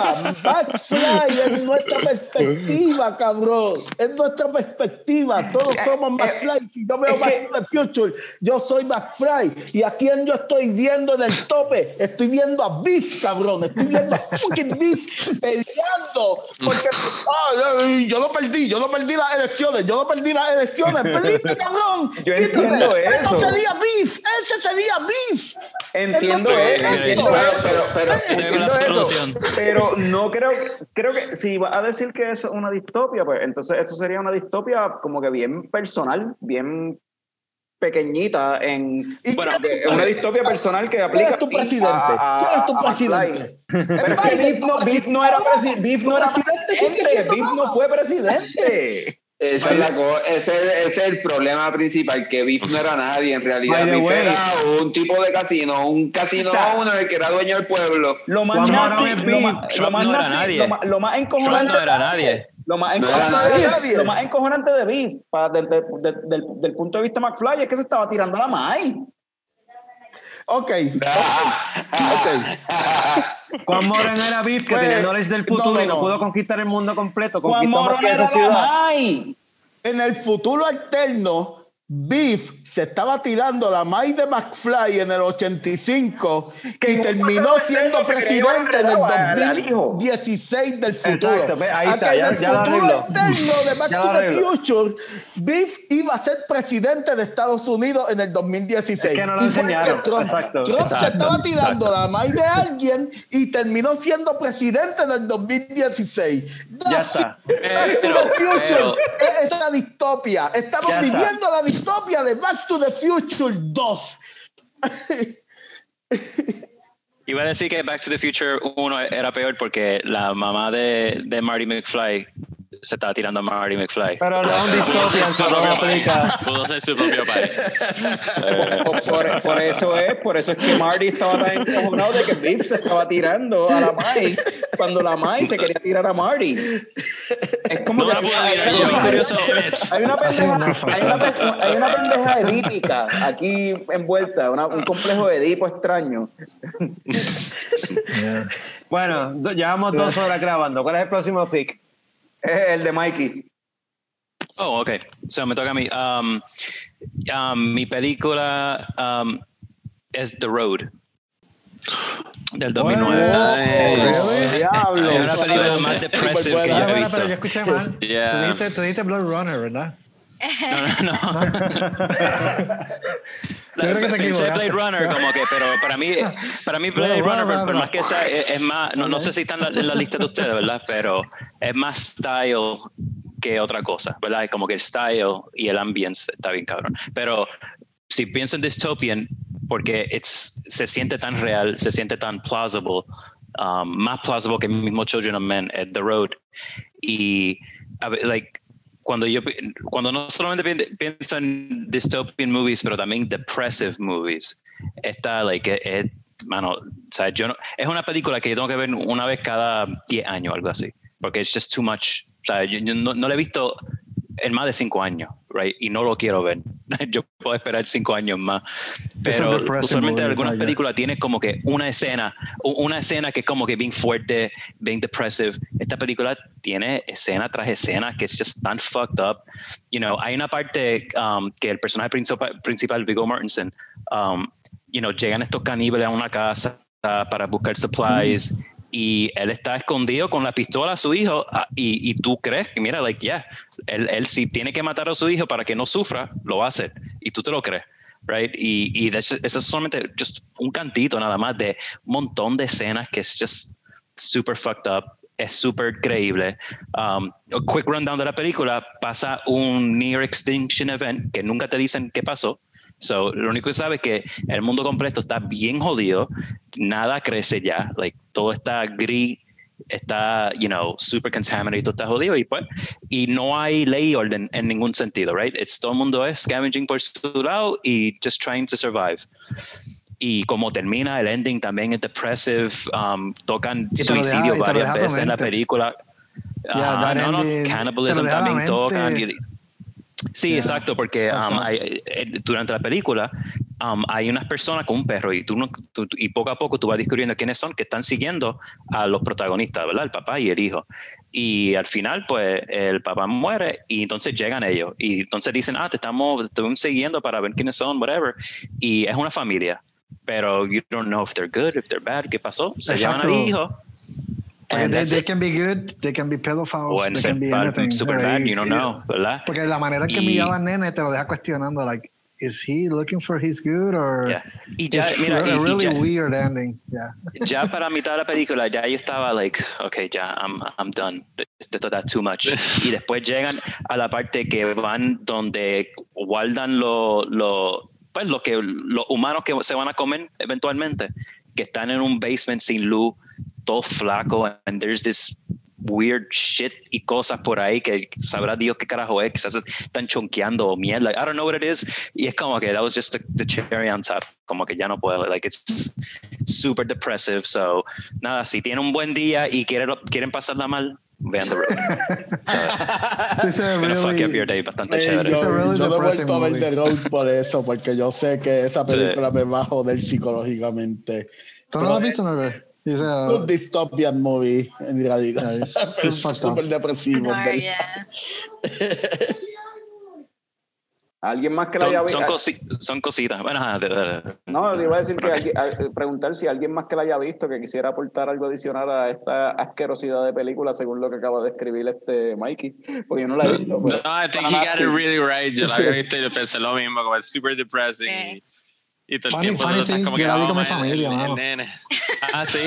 McFly es nuestra perspectiva, cabrón. Es nuestra perspectiva. Todos Eh, somos eh, McFly. Si yo veo Back to the Future, yo soy McFly. ¿Y a quién yo estoy viendo en el tope? Estoy viendo a Biff, cabrón. Estoy viendo a fucking Biff peleando. Porque ah, yo no perdí, yo no perdí las elecciones, yo no perdí las elecciones. Perdiste, cabrón. Yo entonces, entiendo eso. Eso sería Biff. Ese sería Biff. Entiendo Es eso, eso, pero, Tengo entiendo eso, pero no creo, creo que si vas a decir que eso es una distopia, pues entonces eso sería una distopia como que bien personal, bien pequeñita en ¿Y bueno, quién- que- una distopia personal que ¿Quién aplica es tu a- presidente? a- ¿Quién es tu a McFly. presidente? Pero es que Biff no, Biff no era, presi- Biff no era presidente Biff no fue presidente. *laughs* Esa es la ese, ese es el problema principal, que Biff no era nadie en realidad. Biff era un tipo de casino, un casino O sea, owner que era dueño del pueblo. Lo más nasty- lo más- lo más no era nasty- nadie. lo más- lo más Trump encojonante no era nadie. Lo más, No encojonante, nadie. lo más encojonante de Biff, para, del, del- del- del- del punto de vista de McFly, es que se estaba tirando la maíz. Ok. ok. *laughs* Juan Moreno era Biff, que Pues, tenía knowledge del futuro no, no, y no, pudo conquistar el mundo completo. Juan Morón era la maíz. En el futuro alterno, Biff se estaba tirando la May de McFly en el 85 Que y terminó siendo se presidente en el llevar al- al hijo. 2016 del futuro. Exacto, ahí está, Acá en ya- el ya futuro eterno de Back Ya to the. Future, Biff iba a ser presidente de Estados Unidos en el 2016. Es que no lo enseñaron, Trump, exacto. Trump se Exacto, estaba tirando exacto. la May de alguien y terminó siendo presidente en el 2016. Ya está. Back to the Future pero- es la distopia. Estamos Ya está. viviendo la distopia de Back to the Future 2. *laughs* Iba a decir que Back to the Future 1 era peor porque la mamá de, de Marty McFly se estaba tirando a Marty McFly. Pero no es un no propio aplica. Pudo ser su propio país. *laughs* Por, por- por eso es, por eso es que Marty estaba tan encojonado de que Biff se estaba tirando a la Mai cuando la Mai se quería tirar a Marty. Es como No que hay, tirar hay yo. una- hay pendeja, hay una, hay una pendeja edípica aquí envuelta, una- un complejo de Edipo extraño. *laughs* Bueno, llevamos dos horas grabando. ¿Cuál es el próximo pick? Es el de Mikey. Oh, ok. So me toca a mí. Um, um, mi película um, es The Road. Del 2009. Nice. Diablo. Es una película más depressive que yo he bueno, visto. pero yo escuché mal. Yeah. Tú, dijiste, tú dijiste Blood Runner, ¿verdad? No, no, no. *laughs* Yo creo que te Pensé. Blade Runner como que, pero para mí, para mí Blade Bueno, Runner, bueno, por, bueno. más que sea, es, es más, no, no sé si está en la, en la lista de ustedes, ¿verdad? Pero es más style que otra cosa, ¿verdad? Como que el style y el ambience está bien cabrón. Pero si pienso en Dystopian, porque it's, se siente tan real, se siente tan plausible, um, más plausible que el mismo Children of Men, at The Road. Y, like, cuando yo cuando no solamente pi- pienso en dystopian movies, pero también depressive movies, está like eh, mano, o sea, yo no, es una película que yo tengo que ver una vez cada 10 años, algo así, porque es just too much. O sea, yo, yo no, no la he visto en más de 5 años, right? Y no lo quiero ver. *laughs* yo puedo esperar 5 años más. Pero usualmente algunas películas tienen como que una escena, una escena que es como que bien fuerte, bien depressive. Esta película tiene escena tras escena que es just tan fucked up. You know, hay una parte um, que el personaje principal, principal Viggo Mortensen, um, you know, llegan estos caníbales a una casa para buscar supplies. Y él está escondido con la pistola a su hijo ah, y, y tú crees que, mira, like, yeah, él, él si tiene que matar a su hijo para que no sufra, lo hacer. Y tú te lo crees right? Y, y eso es solamente just un cantito nada más de un montón de escenas que es just super fucked up, es súper creíble. Um, a quick rundown de la película, pasa un near extinction event que nunca te dicen qué pasó. So, lo único que sabes es que el mundo completo está bien jodido, nada crece ya, like, todo está gris, está, you know, super contaminated, todo está jodido y pues, y no hay ley y orden en ningún sentido, right? It's, todo el mundo es scavenging por su lado y just trying to survive. Y como termina, el ending también es depressive, um, tocan deja- suicidio varias deja tu veces en la película. Yeah, that no, no, cannibalism también tocan. y- Sí, exacto, porque um, Exacto. hay- eh, durante la película um, hay unas personas con un perro y, tú, no- tú- y poco a poco tú vas descubriendo quiénes son que están siguiendo a los protagonistas, ¿verdad? El papá y el hijo. Y al final, pues, el papá muere y entonces llegan ellos. Y entonces dicen, ah, te estamos, te estamos siguiendo para ver quiénes son, whatever. Y es una familia. Pero you don't know if they're good, if they're bad, ¿qué pasó? Se llevan al Exacto. hijo. And they, that's they can be good, they can be pedophiles, they can be anything. super bad, you don't know, ¿verdad? Porque la manera que Y- miraba al nene te lo deja cuestionando, like, is he looking for his good or Yeah. Y ya, it's mira, a y- y really ya- weird ending? Yeah. *laughs* ya para mitad de la película ya yo estaba like, okay, ya, I'm, I'm done. Está too much. *laughs* Y después llegan a la parte que van donde guardan lo, lo, pues, lo que, los humanos que se van a comer eventualmente, que están en un basement sin luz, todo flaco, and there's this weird shit y cosas por ahí que sabrá Dios qué carajo es, quizás están chonqueando o mierda, I don't know what it is, y es como que that was just the, the cherry on top, como que ya no puedo, like it's super depressive, so nada, si tienen un buen día y quieren, quieren pasarla mal, vean The Road. *laughs* It's a fuck really- up your day bastante Eh, chévere. It's a yo, really yo no he vuelto a ver. The Road por eso, porque yo sé que esa Sí. película me va a joder psicológicamente. ¿Tú no lo has visto, Norbert? It's a- Un dystopian movie, en realidad. Yeah, it's- *laughs* súper depresivo. No, yeah. *laughs* ¿Alguien más que la haya Son, visto? son, cosi- son cositas. Bueno, de- de- de- No, te iba a decir que alguien- a- preguntar si alguien más que la haya visto que quisiera aportar algo adicional a esta asquerosidad de película según lo que acaba de escribir este Mikey, porque yo no la he visto. No, pero- I think he got it really right. Yo la había visto y yo *laughs* pensé lo mismo, como es super depressing. Y, y todo el Funny- tiempo funny estás como yo que, la vi oh, con mi familia, el, el mano. nene. *laughs* Ah, sí.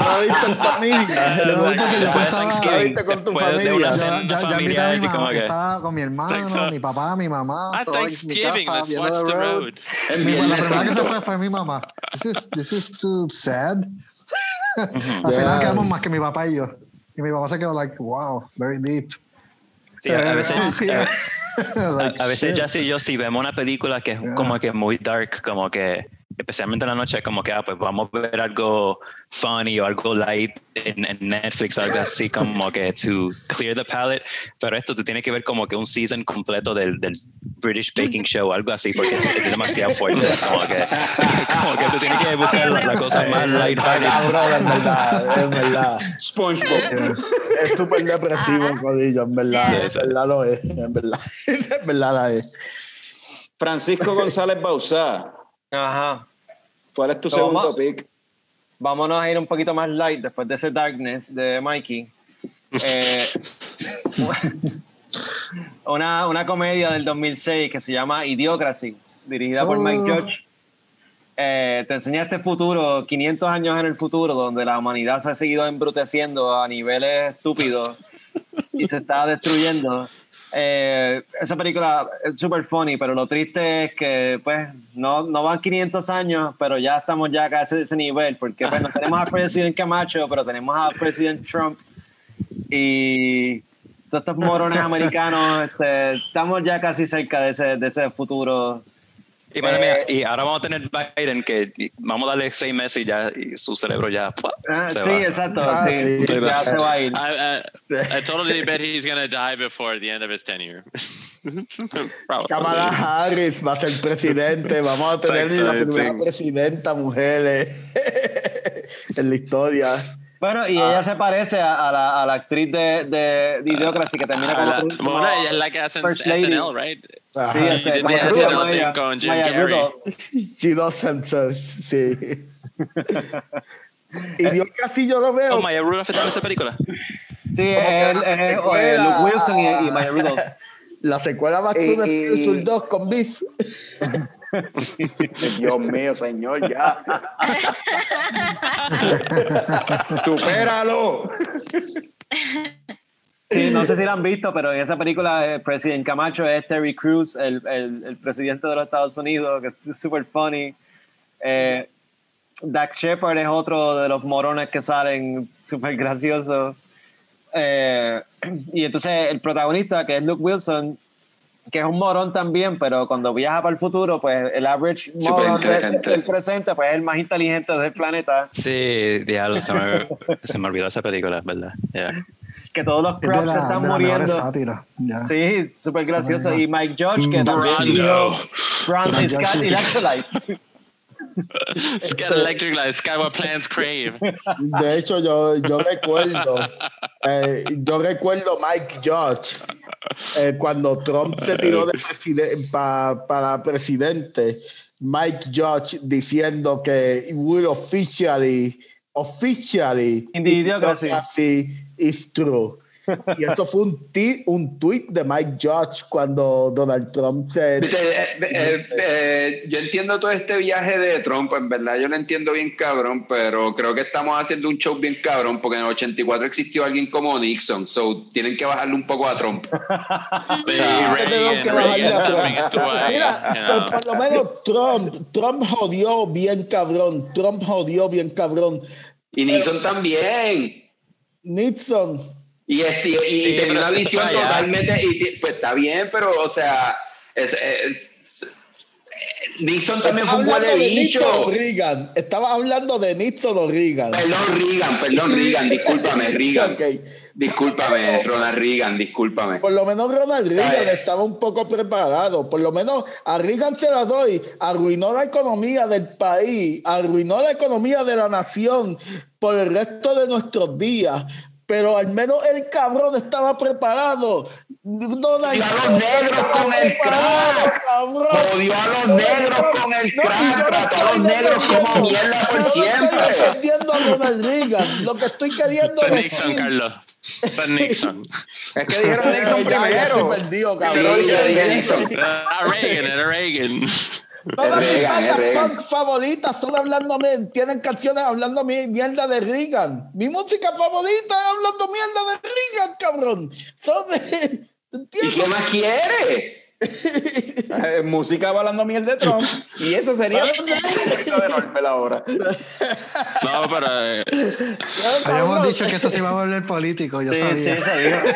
¿No lo viste en familia? *laughs* Yo lo vi porque yo pensaba- ¿La viste con tu familia? Ya, ya, ya invité a mi mamá, que- estaba con mi hermano, Exacto. mi papá, mi mamá. Ah, Thanksgiving, casa, let's watch The the Road. La primera que se fue fue mi mamá. This is, this is too sad. Al final quedamos más que mi papá y yo. Y mi papá se quedó like, wow, very deep. Sí, a, *laughs* a veces, Yeah. a, a veces. Justin y yo si vemos una película que es como que muy dark, como que especialmente en la noche, como que ah, pues vamos a ver algo funny o algo light en, en Netflix, algo así *laughs* como que to clear the palate. Pero esto tú tienes que ver como que un season completo del, del British Baking Show, algo así, porque es, es demasiado fuerte. Como que, *laughs* como que tú tienes que buscar la, la cosa más light. Cabrón, en verdad, en verdad. SpongeBob. Es súper depresivo, Codillo, en verdad. Sí, en verdad lo es, en verdad. *laughs* En verdad la es. Francisco González Bauzá, Ajá. ¿cuál es tu segundo pick? Vámonos a ir un poquito más light después de ese darkness de Mikey. Eh, *laughs* una, una comedia del 2006 que se llama Idiocracy, dirigida por Oh. Mike Judge. Eh, te enseña este futuro, 500 años en el futuro, donde la humanidad se ha seguido embruteciendo a niveles estúpidos y se está destruyendo. Eh, esa película es súper funny, pero lo triste es que pues no, no van 500 años, pero ya estamos ya casi de ese nivel, porque pues, no tenemos al *laughs* presidente Camacho, pero tenemos al presidente Trump y todos estos morones *laughs* americanos, este, estamos ya casi cerca de ese, de ese futuro. Y, madre mía, Eh, y ahora vamos a tener Biden que vamos a darle seis meses y ya y su cerebro ya ¡pua! Ah, se sí, va. exacto, Ah, sí, sí. ya se va a ir. I, I, *laughs* I totally bet he's gonna die before the end of his tenure. *laughs* Kamala Harris va a ser presidente. Vamos a tener la primera sí. presidenta mujer eh, *laughs* en la historia. Bueno, y Ah. ella se parece a, a la, a la actriz de, de, de Idiocracy que termina Ah, como, la- bueno, ella es la que hace en First Lady. SNL, right? Ajá. Sí, este, Maya Maya- con Jim Maya. Rudolph. She doesn't serve, sí. *laughs* y yo casi yo lo veo. Oh, Maya Rudolph está en esa película. Sí, es, eh, secuela Luke Wilson y, y Maya Rudolph. *laughs* La secuela va a ser y- Spiritual 2 con Beef. *laughs* Dios mío, señor, ya. Supéralo. Sí, no sé si la han *laughs* visto, pero en esa película el presidente Camacho es Terry Crews, el, el, el presidente de los Estados Unidos, que es súper funny. Eh, Dax Shepard es otro de los morones que salen súper graciosos. Eh, y entonces el protagonista, que es Luke Wilson, que es un morón también, pero cuando viaja para el futuro, pues el average moron del, inteligente. del presente, pues es el más inteligente del planeta. Sí, diablo, se me, se me olvidó esa película, ¿verdad? Yeah. Que todos los props la, se están muriendo. ya. Sí, súper gracioso. Y Mike Judge, que también Brando. sí. electrolyte. *laughs* Got electric light. What plants crave. De hecho, yo, yo recuerdo, eh, yo recuerdo Mike Judge eh, cuando Trump se tiró de preside- pa- para presidente. Mike Judge diciendo que will officially, officially, In the idiocracy. Is true. Y eso fue un, ti- un tweet de Mike Judge cuando Donald Trump se. Eh, eh, eh, yo entiendo todo este viaje de Trump, en verdad yo lo entiendo bien cabrón, pero creo que estamos haciendo un show bien cabrón, porque en el 84 existió alguien como Nixon, so tienen que bajarle un poco a Trump. *laughs* Sí, Tenemos que Reagan, bajarle a Reagan Trump. también estuvo ahí, Mira, you know. por lo menos Trump, Trump jodió bien cabrón, Trump jodió bien cabrón. Y Nixon también. Nixon, Y, este, y, y Sí, tenía una visión allá. totalmente, y, pues está bien, pero o sea, es- es- es- Nixon también fue un huele de Nixon o bicho. Reagan, estaba hablando de Nixon o Reagan. Perdón, Reagan, perdón, Reagan, discúlpame, *laughs* Reagan. Ok. Discúlpame, Ronald Reagan, discúlpame. Por lo menos Ronald Reagan estaba un poco preparado. Por lo menos a Reagan se la doy. Arruinó la economía del país, arruinó la economía de la nación por el resto de nuestros días. pero al menos el cabrón estaba preparado. Donald Y a los negros con el crack. Jodió a los negros con el crack, trató a los negros como mierda por yo no siempre. estoy defendiendo a Ronald Reagan. Lo que estoy queriendo decir- Nixon, Carlos. *laughs* Fue Nixon. Es que dijeron *laughs* Nixon Eh, ya, estoy primero. perdido, cabrón. Sí, yo dije Nixon. Era Reagan, era Reagan. *laughs* Todas mis bandas punk favoritas son hablándome, tienen canciones hablando mi- mierda de Reagan. Mi música favorita es hablando mierda de Reagan, cabrón. Son de, ¿Y qué más quiere? *laughs* Eh, música hablando miel de Trump. Y eso sería *laughs* la ahora. No, pero eh, Habíamos dicho que esto se iba a volver político, yo Sí, sí, sabía. dijo. *laughs*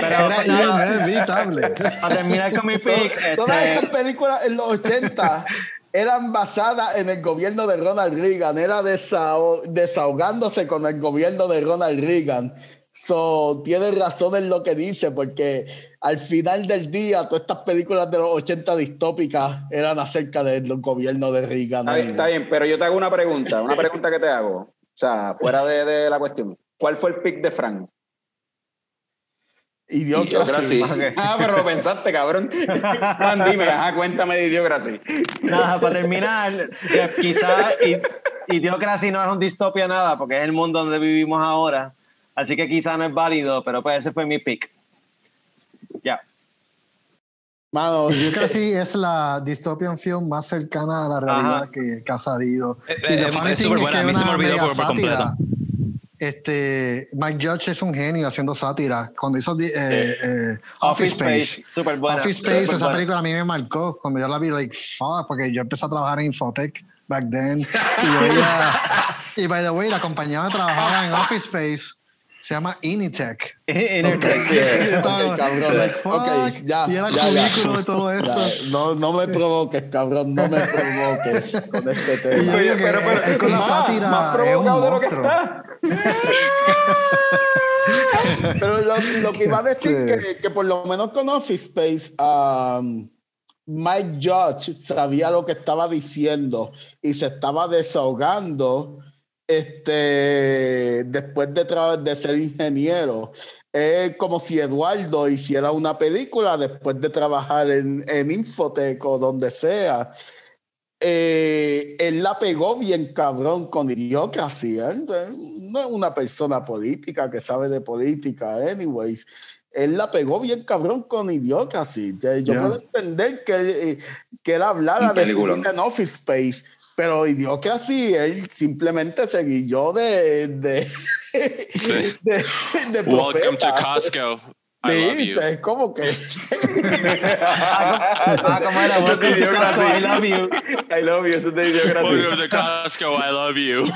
Pero Era, era inevitable. para terminar con mi pick, Todas este, estas películas en los 80 eran basadas en el gobierno de Ronald Reagan, era desaho- desahogándose con el gobierno de Ronald Reagan. So, tiene razón en lo que dice, porque al final del día, todas estas películas de los 80 distópicas eran acerca del gobierno de Reagan. Está bien, está bien, pero yo te hago una pregunta, una pregunta que te hago. O sea, fuera de, de la cuestión. ¿Cuál fue el pick de Frank? Idiocracy. Ah, pero lo pensaste, cabrón. Fran, dime, ajá, cuéntame de Idiocracy. nada, para terminar, quizás Idiocracy no es un distopia nada, porque es el mundo donde vivimos ahora. Así que quizás no es válido, pero pues ese fue mi pick. Ya. Mano, *laughs* Yo creo que sí es la dystopian film más cercana a la realidad Ajá. que, que ha salido. Eh, Y the eh, es súper buena, a mí se me una olvidó por- por sátira. completo. Este, Mike Judge es un genio haciendo sátira. Cuando hizo eh, eh, Office Space. Super buena. Office Space, esa buena. película a mí me marcó cuando yo la vi, like, fuck, porque yo empecé a trabajar en Infotech back then. Y, yo *laughs* y by the way, la compañía trabajaba en Office Space se llama Initech. *laughs* Internet, sí. *laughs* Ok, cabrón. Like, fuck, Ok, ya, y era ya, ya. cubículo de todo esto. Ya, no, no me provoques, cabrón, no me *laughs* provoques con este tema. yo pero, pero, él con la sátira más es un provocado de lo que está. Pero lo, lo que iba a decir Sí. que, que por lo menos con Office Space, um, Mike Judge sabía lo que estaba diciendo y se estaba desahogando este, después de, de ser ingeniero. Es como si Eduardo hiciera una película después de trabajar en, en Infotec o donde sea. Eh, él la pegó bien cabrón con Idiocracy. Eh, no es una persona política que sabe de política, anyways. Él la pegó bien cabrón con Idiocracy. Yo Ya. puedo entender que, él, eh, que él hablara de Office Space, pero Idiocracy, él simplemente se guilló de, de, *laughs* de, de welcome to. Costco. I love Sí, you. es como que *laughs* Ah, ¿cómo era? Eso Welcome to Costco, I love you. I love you, eso es *laughs* de Idiocracy. Welcome to Costco. I love you.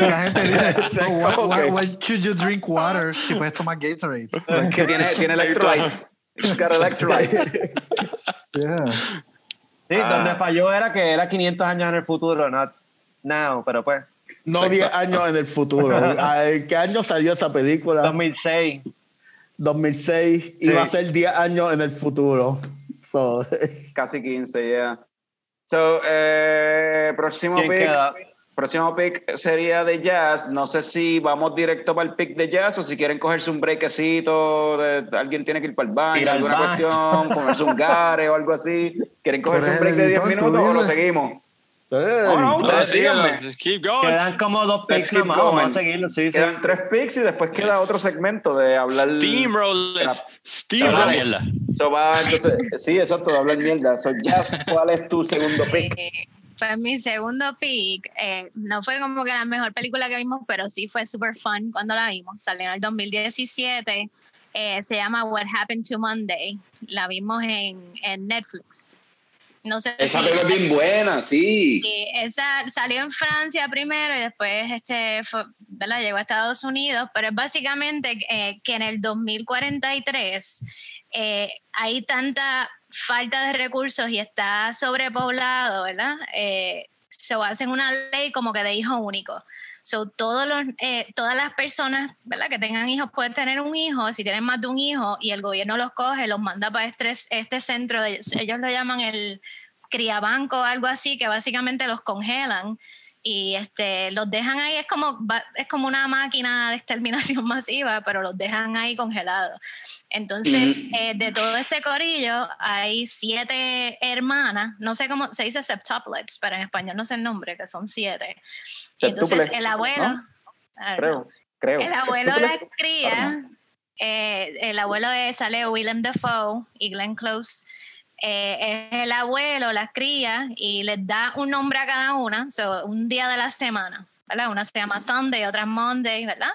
La gente dice, Sí, "Oh, why, como why- que- why should you drink water si puedes tomar Gatorade? Que tiene, tiene electrolytes. It's got electrolytes. Yeah. Sí, Ah. donde falló era que era 500 años en el futuro, not now, pero pues, no 10 años en el futuro. *laughs* Ay, ¿Qué año salió esa película? 2006. 2006. Iba a ser 10 años en el futuro. So, *laughs* Casi 15, ya. So, eh, próximo ¿Quién pick. queda? Próximo pick sería de jazz. No sé si vamos directo para el pick de jazz o si quieren cogerse un brequecito. De, alguien tiene que ir para el baño, alguna baño. cuestión, comerse un gare o algo así. ¿Quieren cogerse un break de el 10 editor, tú minutos o lo seguimos? No, ustedes díganme. Quedan como dos picks nomás, vamos going. a seguirlo, sí, sí. Quedan tres picks y después queda otro segmento de hablar. Steamroll it. Habla Habla Steamroll. mierda. So va, entonces, sí, exacto, de hablar mierda. So, Jazz, ¿cuál es tu segundo pick? Pues mi segundo pick eh, no fue como que la mejor película que vimos, pero sí fue super fun cuando la vimos. Salió en el 2017. eh, se llama What Happened to Monday. La vimos en, en Netflix. No sé Esa si- película es bien buena, sí. Sí, esa salió en Francia primero y después este fue- ¿verdad? llegó a Estados Unidos, pero es básicamente eh, que en el 2043 eh, hay tanta falta de recursos y está sobrepoblado, ¿verdad? Eh, se hacen una ley como que de hijo único. So, todos los, eh, todas las personas ¿verdad? que tengan hijos pueden tener un hijo, si tienen más de un hijo y el gobierno los coge, los manda para este, este centro, ellos lo llaman el criabanco o algo así, que básicamente los congelan y este, los dejan ahí, es como, es como una máquina de exterminación *laughs* masiva, pero los dejan ahí congelados. Entonces, eh, de todo este corillo, hay siete hermanas, no sé cómo, se dice septuplets, pero en español no sé el nombre, que son siete. Y entonces el abuelo. Creo, creo. El abuelo la cría, eh, el abuelo de, sale Willem Dafoe y Glenn Close. Eh, es el abuelo las cría y les da un nombre a cada una, so, un día de la semana, ¿verdad? Una se llama Sunday, otra Monday, ¿verdad?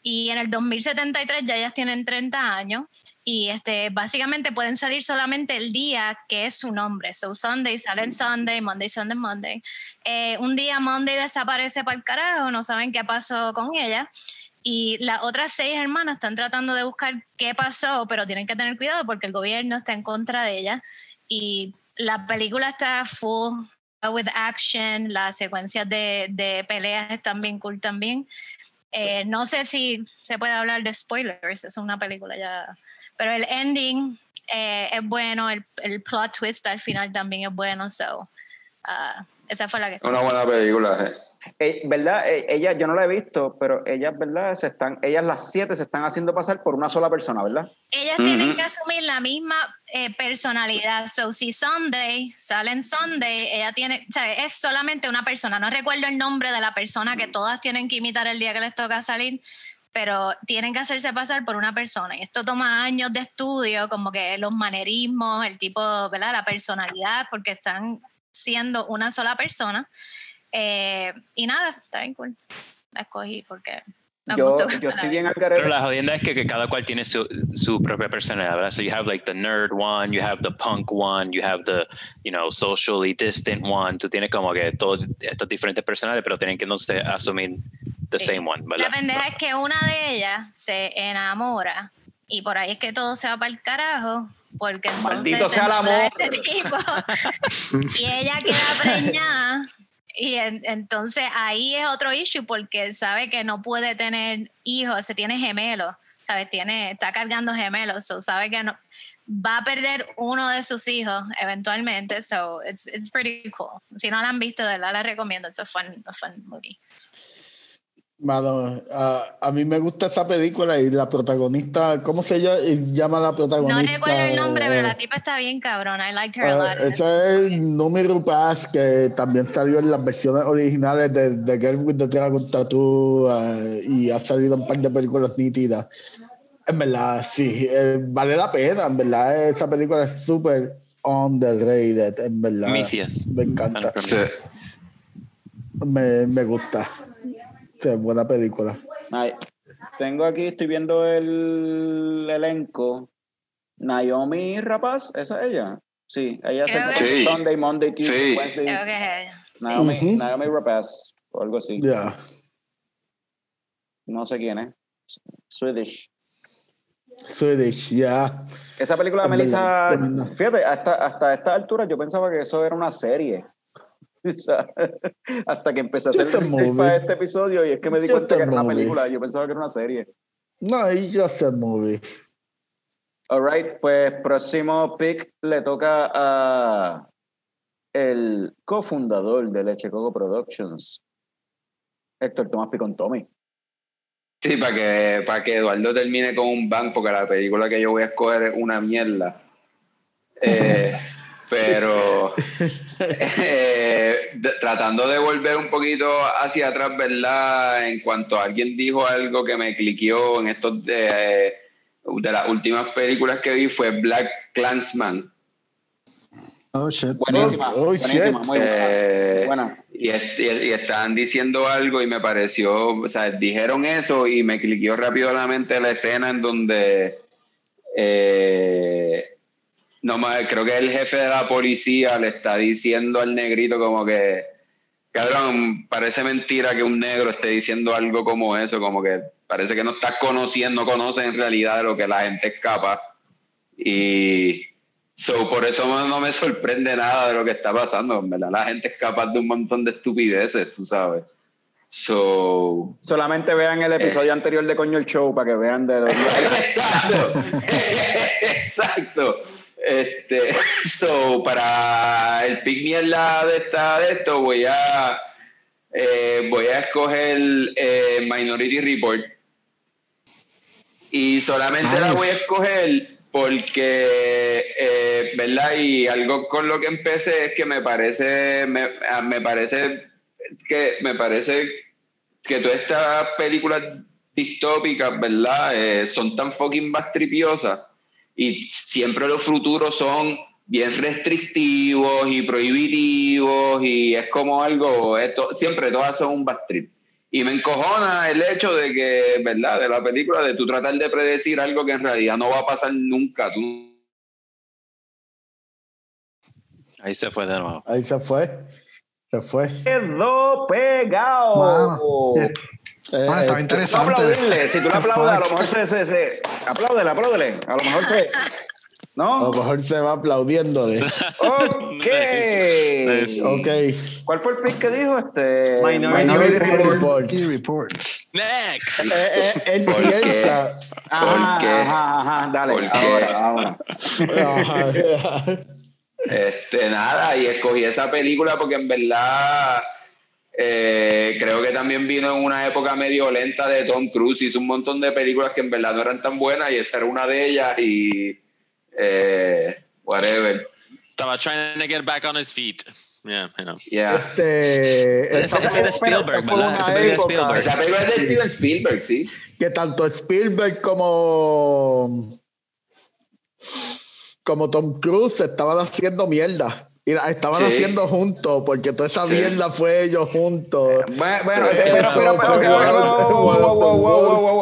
Y en el 2073 ya ellas tienen 30 años y este, básicamente pueden salir solamente el día que es su nombre. So Sunday salen Sunday, Monday, Sunday, Monday. Eh, un día Monday desaparece para el carajo, no saben qué pasó con ella. Y las otras seis hermanas están tratando de buscar qué pasó, pero tienen que tener cuidado porque el gobierno está en contra de ella. Y la película está full with action, las secuencias de, de peleas están bien cool también. Eh, no sé si se puede hablar de spoilers, es una película ya. Pero el ending eh, es bueno, el, el plot twist al final también es bueno. So, ah, esa fue la que. Una buena película. eh. Eh, ¿Verdad? Eh, ellas, yo no la he visto, pero ellas, ¿verdad? Se están, ellas las siete se están haciendo pasar por una sola persona, ¿verdad? Ellas Ujú. tienen que asumir la misma eh, personalidad. So, si Sunday sale en Sunday, ella tiene, o sea, es solamente una persona. No recuerdo el nombre de la persona que todas tienen que imitar el día que les toca salir, pero tienen que hacerse pasar por una persona. Y esto toma años de estudio, como que los manerismos, el tipo, ¿verdad? La personalidad, porque están siendo una sola persona. Eh, y nada, está bien cool. La escogí porque me Yo, yo estoy bien *laughs* al Pero la jodienda es que, que cada cual tiene su, su propia personalidad, ¿verdad? So you have like the nerd one, you have the punk one, you have the, you know, socially distant one. Tú tienes como que todas estas diferentes personalidades, pero tienen que no sé, asumir the Sí. same one, ¿verdad? La pendeja es que una de ellas se enamora y por ahí es que todo se va para el carajo porque entonces Maldito se sea el amor. este tipo *laughs* y ella queda preñada y en- entonces ahí es otro issue porque sabe que no puede tener hijos, se tiene gemelos, sabes, tiene está cargando gemelos, so sabe que no va a perder uno de sus hijos eventualmente, so it's, it's pretty cool. Si no la han visto, de verdad la recomiendo, it's a fun, fun movie. Mano, a, a mí me gusta esa película y la protagonista, ¿cómo se llama, llama la No protagonista? recuerdo el nombre, Eh, pero la tipa está bien cabrona. I liked her a eh, lot. esa es Numi Rupaz, que también salió en las versiones originales de, de Girl with the Dragon Tattoo eh, y ha salido en un par de películas nítidas. En verdad, sí, eh, vale la pena, en verdad, esa película es súper underrated, en verdad. Me encanta, Sí. me, me gusta. Sí, buena película. Ay, tengo aquí, estoy viendo el elenco. Naomi Rapaz, ¿esa es ella? Sí, ella Creo se sí. Sunday, Monday, Tuesday, Sí. Wednesday. Creo que es ella. Sí. Naomi. Naomi Rapaz, o algo así. Ya. No sé quién es. Swedish. Swedish, ya. Esa película de Melissa, fíjate, hasta, hasta esta altura yo pensaba que eso era una serie. *laughs* Hasta que empecé a hacer el movie. para este episodio y es que me di Just cuenta que era una película. Yo pensaba que era una serie. No, it's just a movie. All right, pues próximo pick le toca a el cofundador de Leche Coco Productions, Héctor Tomás Picón Tommy. Sí, para que, para que Eduardo termine con un bang, porque la película que yo voy a escoger es una mierda. *laughs* Eh, pero eh, de- tratando de volver un poquito hacia atrás, ¿verdad? En cuanto alguien dijo algo que me cliqueó en estos de, eh, de las últimas películas que vi fue Black Clansman. Oh, shit. Buenísima, Oh, buenísima, shit. muy buena. Eh, buena. Y, y, y estaban diciendo algo y me pareció, o sea, dijeron eso y me cliqueó rápido la mente la escena en donde, eh, no creo que el jefe de la policía le está diciendo al negrito como que, cabrón, parece mentira que un negro esté diciendo algo como eso, como que parece que no estás conociendo, no conoces en realidad de lo que la gente es capaz. Y so, por eso no, me sorprende nada de lo que está pasando, en verdad. La gente es capaz de un montón de estupideces, tú sabes. So, Solamente vean el episodio anterior de Coño el Show para que vean de lo *laughs* Exacto. *laughs* Exacto. Este, *laughs* so, para el pick mierda de, esta, de esto, voy a eh, voy a escoger eh, Minority Report. Y solamente la voy a escoger porque, eh, ¿verdad? Y algo con lo que empecé es que me parece, me, ah, me parece que me parece que todas estas películas distópicas, ¿verdad? Son tan fucking bastripiosas y siempre los futuros son bien restrictivos y prohibitivos y es como algo, esto, siempre todas son un bastrip. Y me encojona el hecho de que, ¿verdad? De la película, de tú tratar de predecir algo que en realidad no va a pasar nunca. Tú Ahí se fue de nuevo. Ahí se fue. Se fue. Quedó pegado. Mano, eh, Eh, Ah, estaba eh, interesante. Aplaudirle, si tú le aplaudes, a lo mejor se, se, se apláudele, apláudele, a lo mejor se, a ¿no? lo mejor se va aplaudiéndole. *laughs* Ok. Nice. ok. ¿Cuál fue el pick que dijo? Este, Minority Minority Report. Report. Next. Eh, eh, él ¿Por qué? piensa. Ajá, ¿Por qué? ajá, ajá, dale, ¿Por qué? ahora, ahora. Ajá. Este, nada, y escogí esa película porque en verdad eh, creo que también vino en una época medio lenta de Tom Cruise. Hizo un montón de películas que en verdad no eran tan buenas y esa era una de ellas y eh, whatever. Estaba trying to get back on his feet. Yeah, I know. Yeah. Este, Ese- ese es de Spielberg, fue una Ese es de época Spielberg. Esa película es de Steven Spielberg, sí. que tanto Spielberg como como Tom Cruise se estaban haciendo mierda la estaban Sí. haciendo juntos porque toda esa Sí. mierda fue ellos juntos Bueno, bueno, Eso pero, pero,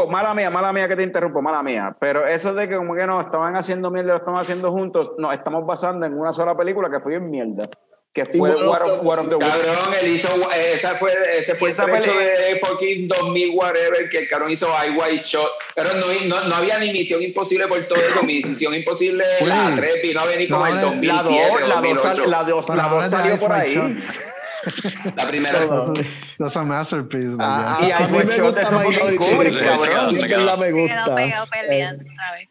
mala mía, mala mía que te interrumpo, mala mía. Pero eso de que como que no estaban haciendo mierda, lo estaban haciendo juntos, nos estamos basando en una sola película que fue en mierda, que fue Y One of War of, the- War of the Worlds. Cabrón, él hizo, esa fue, ese fue Esa el de fucking 2000 whatever, que el cabrón hizo I White Shot, pero no, no, no había ni Misión Imposible por todo eso, Misión Imposible la Uy. 3 vino a venir como No, en la- 2007, La 2, la 2, 2008. la dos, la dos de salió por ahí. Shot. La primera That's a masterpiece. Ah, Y mí White me Shot, gusta eso fue Minority King Kubrick, cabrón. Se verdad me Quedó gusta pegado peleando, ¿sabes?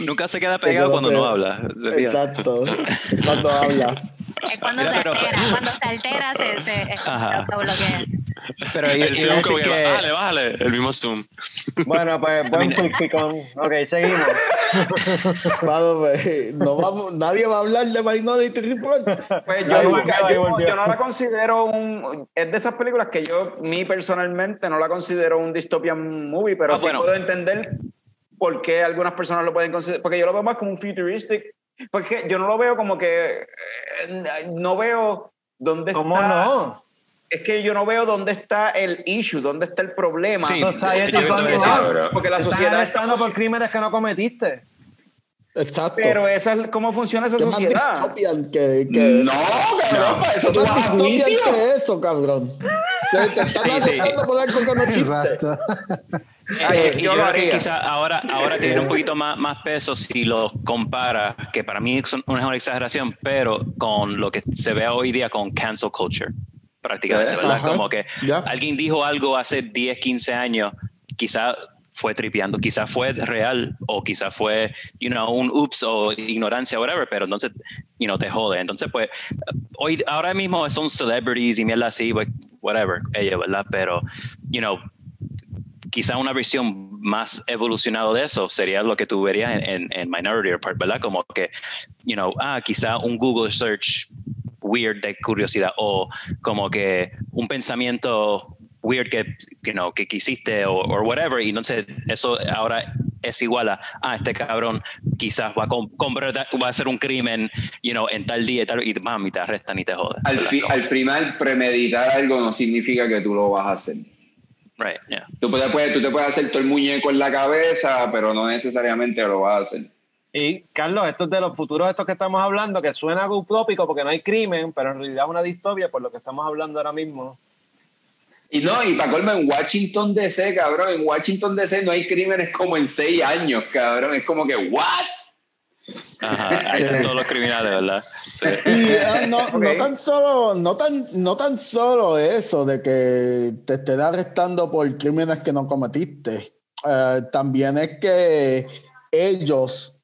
Nunca se queda pegado cuando no habla. Exacto cuando habla *laughs* Es *laughs* cuando Mira, se pero- altera, *laughs* cuando se altera se, se, se Ajá. autobloquea. Pero ahí- El a Zoom como que, que- bájale, bájale. El mismo Zoom. Bueno, pues *laughs* buen quick picón. Ok, seguimos. Vamos, pues, no vamos, nadie va a hablar de Minority Report. Pues yo, volvió, yo- yo no la considero un. Es de esas películas que yo, mí personalmente, no la considero un dystopian movie, pero Ah, sí bueno. puedo entender por qué algunas personas lo pueden considerar. Porque yo lo veo más como un futuristic. Porque yo no lo veo como que. eh, No veo dónde ¿Cómo está. no? Es que yo no veo dónde está el issue, dónde está el problema. Sí, decir, wrong. porque la sociedad Están está por crímenes que no cometiste. Exacto. Pero esa es cómo funciona esa ¿Qué más sociedad. que, que No, cabrón, para eso ¿Qué tú vas a que eso, cabrón? Te, te están Sí, sí. por algo que no *laughs* existe. Exacto. Ay, yo yo lo haría. quizá ahora, ahora tiene un poquito más, más peso si lo compara, que para mí es una exageración, pero con lo que se ve hoy día con cancel culture, prácticamente, Sí, ¿verdad? ajá. Como que Ya. alguien dijo algo hace 10, 15 años, quizá fue tripeando, quizá fue real o quizá fue, you know, un ups o ignorancia, whatever, pero entonces, you know, te jode. Entonces, pues, hoy, ahora mismo son celebrities y mierda así, whatever, ellos, ¿verdad? Pero, you know, quizá una versión más evolucionada de eso sería lo que tú verías en, en- en Minority Report, ¿verdad? Como que, you know, ah, quizá un Google search weird de curiosidad o como que un pensamiento weird que, you know, que quisiste o or whatever y entonces eso ahora es igual a, ah, este cabrón quizás va a, va a hacer un crimen, you know, en tal día y tal, y mami, te arrestan y te joden. Al, fi- al final, premeditar algo no significa que tú lo vas a hacer. Right, yeah. Tú, te puedes, tú te puedes hacer todo el muñeco en la cabeza, pero no necesariamente lo vas a hacer. Y Carlos, esto es de los futuros estos que estamos hablando, que suena utópico porque no hay crimen, pero en realidad es una distopia por lo que estamos hablando ahora mismo. Y no, y para colmo, en Washington DC, cabrón, en Washington DC no hay crímenes como en seis años, cabrón. Es como que, ¿what? Ajá, *laughs* ahí están todos los criminales, ¿verdad? Sí. Y ah, *laughs* no, tan solo, no tan, no tan solo eso de que te estén arrestando por crímenes que no cometiste. Eh, también es que ellos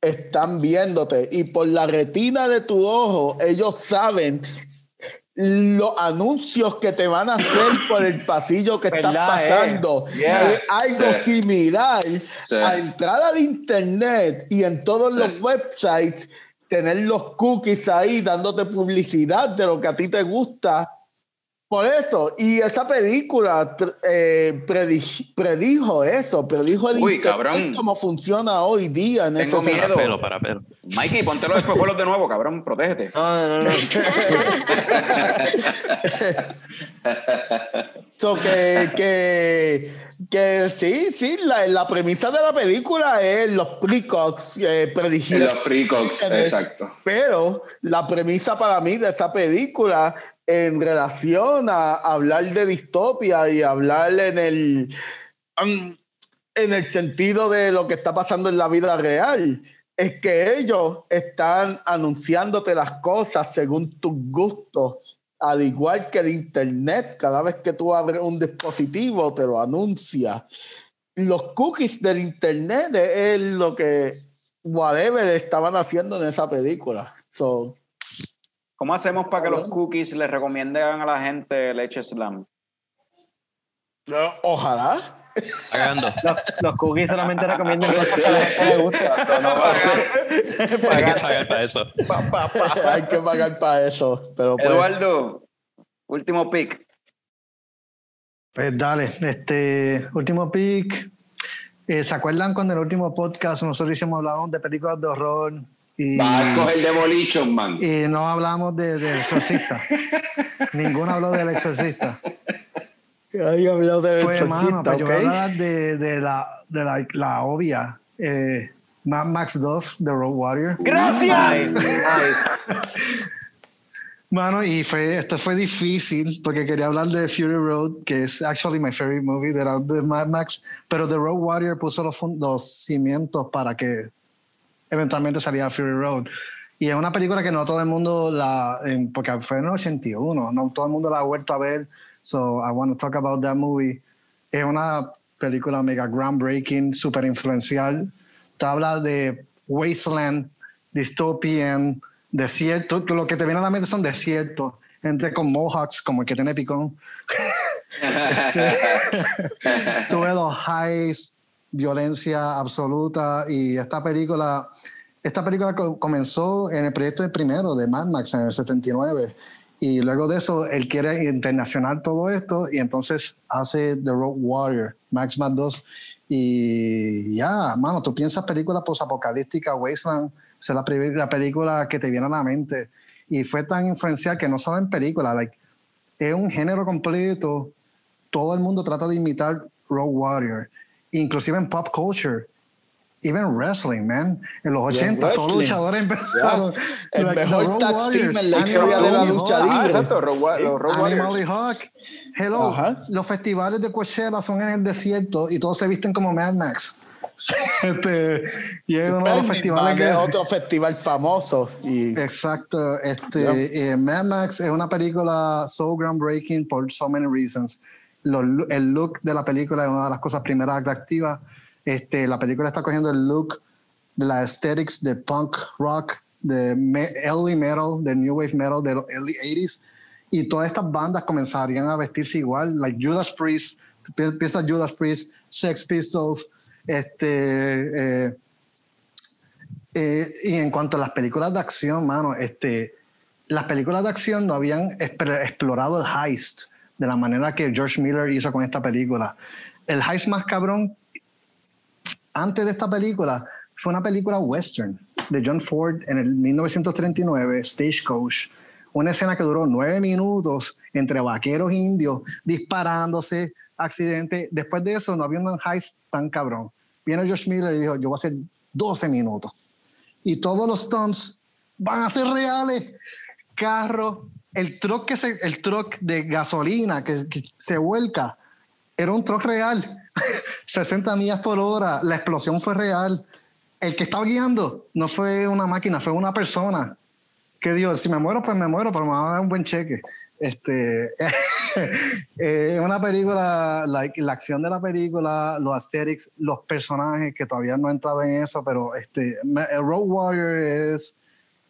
están viéndote y por la retina de tu ojo ellos saben los anuncios que te van a hacer por el pasillo que estás ¿Verdad, eh? pasando Yeah. es algo Sí. similar Sí. a entrar al internet y en todos Sí. los websites tener los cookies ahí dándote publicidad de lo que a ti te gusta. Por eso, y esa película eh, predi- predijo eso, predijo el Uy, cabrón. cómo funciona hoy día en Tengo miedo. Pelo para pelo. Mikey, ponte los espejuelos de nuevo, cabrón, protégete. No, no, no. *laughs* So que, que, que sí, sí, la, la premisa de la película es los precox eh, En predijeron. los precox, exacto. Pero la premisa para mí de esa película en relación a hablar de distopia y hablar en el, en el sentido de lo que está pasando en la vida real, es que ellos están anunciándote las cosas según tus gustos. Al igual que el Internet, cada vez que tú abres un dispositivo, te lo anuncia. Los cookies del Internet es lo que whatever estaban haciendo en esa película. ¿Cómo hacemos para que los cookies les recomienden a la gente leche slam? no, ojalá. Pagando. *laughs* Los, los cookies solamente recomiendan cosas que *laughs* a la gente le gusta. no Hay que pagar para eso. Hay que pagar para eso. Pero pues, Eduardo, último pick. Pues dale, este último pick. Eh, ¿Se acuerdan cuando en el último podcast nosotros hicimos hablábamos de películas de horror y, Va a coger Demolition Man. y no hablamos de, del exorcista? *laughs* Ninguno habló del exorcista. ahí habló del Pues, exorcista, pues yo voy a hablar de, de la, de la, la obvia. Eh, Mad Max 2, The Road Warrior. ¡Gracias! Mano, y fue, esto fue difícil porque quería hablar de Fury Road, que es actually my favorite movie de, la- de Mad Max, pero The Road Warrior puso los, los cimientos para que eventualmente saliera Fury Road. Y es una película que no todo el mundo la, porque fue en el 81, no todo el mundo la ha vuelto a ver, so I want to talk about that movie. Es una película mega groundbreaking, super influencial. Te habla de wasteland, dystopian, desierto. Lo que te viene a la mente son desiertos. Gente con mohawks, como el que tiene picón. *laughs* *laughs* Tuve los highs, violencia absoluta y esta película, esta película co- comenzó en el proyecto del primero de Mad Max en el 79 y luego de eso él quiere internacional todo esto y entonces hace The Road Warrior, Max Mad 2 y ya, mano, tú piensas películas posapocalípticas, Wasteland, es la, la película que te viene a la mente y fue tan influencial que no solo en películas, like, es un género completo. Todo el mundo trata de imitar Road Warrior, inclusive en pop culture, even wrestling, man. En los Y en 80 todos los luchadores empezaron. El like, the mejor Road tag Warriors, team en la Animal historia de la lucha Ah, libre. exacto, Road Wa- los Road Animal Hawk. Hello, Ajá. los festivales de Coachella son en el desierto y todos se visten como Mad Max. *laughs* este, y es uno de los festivales que... es otro festival famoso. Y Exacto. Este, eh, Mad Max es una película so groundbreaking por so many reasons. Los el look de la película es una de las cosas primeras atractivas. Este, la película está cogiendo el look de la aesthetics de punk rock, de me- early metal, de new wave metal de los early 80s. Y todas estas bandas comenzarían a vestirse igual, like Judas Priest, pi- piensa Judas Priest, Sex Pistols, este, eh, eh, y en cuanto a las películas de acción, mano, este, las películas de acción no habían explorado el heist de la manera que George Miller hizo con esta película. El heist más cabrón antes de esta película fue una película western de John Ford en el 1939, Stagecoach. Una escena que duró nueve minutos entre vaqueros indios disparándose, accidente. Después de eso no había un heist tan cabrón. Viene George Miller y dijo, yo voy a hacer 12 minutos. Y todos los stunts van a ser reales. Carro, el truck, que se, el truck de gasolina que, se vuelca, era un truck real. *laughs* 60 millas por hora. La explosión fue real. El que estaba guiando no fue una máquina, fue una persona que dijo, si me muero, pues me muero, pero me van a dar un buen cheque. Este, es *laughs* una película, like, la acción de la película, los aesthetics, los personajes, que todavía no he entrado en eso, pero este, Road Warrior es,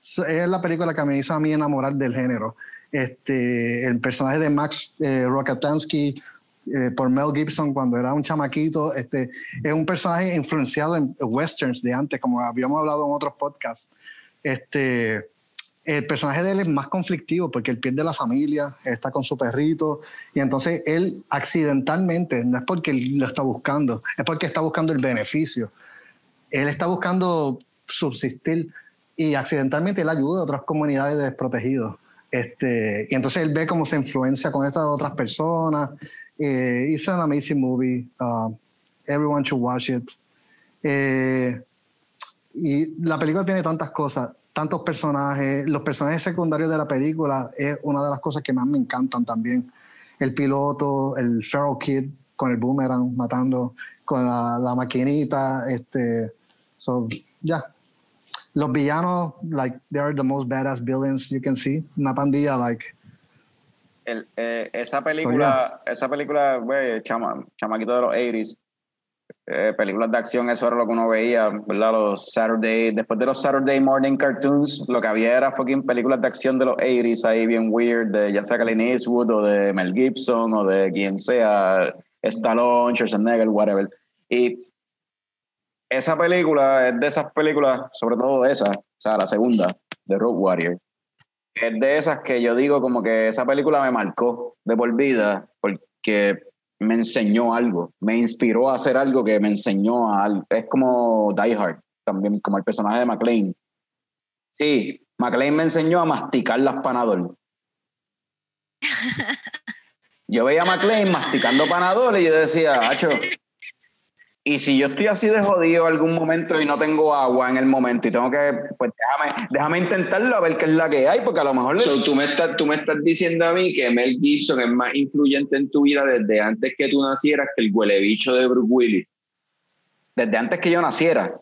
es la película que me hizo a mí enamorar del género. este, el personaje de Max eh, Rokatansky eh, por Mel Gibson cuando era un chamaquito, este, es un personaje influenciado en westerns de antes, como habíamos hablado en otros podcasts. Este, el personaje de él es más conflictivo porque él pierde la familia, está con su perrito y entonces él accidentalmente, no es porque él lo está buscando, es porque está buscando el beneficio. Él está buscando subsistir y accidentalmente él ayuda a otras comunidades desprotegidas. Este, y entonces él ve cómo se influencia con estas otras personas. Eh, it's an amazing movie. Uh, everyone should watch it. Eh, y la película tiene tantas cosas, tantos personajes. Los personajes secundarios de la película es una de las cosas que más me encantan también. El piloto, el Feral Kid con el boomerang matando, con la, la maquinita. Este, so, ya. Los villanos, like, they are the most badass villains you can see. Una pandilla, like, El- eh, esa película, esa película, güey, chama, chamaquito de los 80s, eh, películas de acción, eso era lo que uno veía, ¿verdad? Los Saturday, después de los Saturday morning cartoons, lo que había era fucking películas de acción de los 80s ahí bien weird, de ya sea Clint Eastwood o de Mel Gibson o de quien sea, Stallone, Schwarzenegger, whatever. Y esa película es de esas películas, sobre todo esa, o sea, la segunda, de Road Warrior, es de esas que yo digo como que esa película me marcó de por vida porque me enseñó algo, me inspiró a hacer algo que me enseñó a algo. Es como Die Hard, también como el personaje de McLean. Sí, McLean me enseñó a masticar las Panadol. *laughs* Yo veía a McLean masticando Panadol y yo decía, Hacho, y si yo estoy así de jodido algún momento y no tengo agua en el momento y tengo que, pues déjame, déjame intentarlo a ver qué es la que hay, porque a lo mejor... le- So, tú, me estás, tú me estás diciendo a mí que Mel Gibson es más influyente en tu vida desde antes que tú nacieras que el huele bicho de Bruce Willis. desde antes que yo naciera.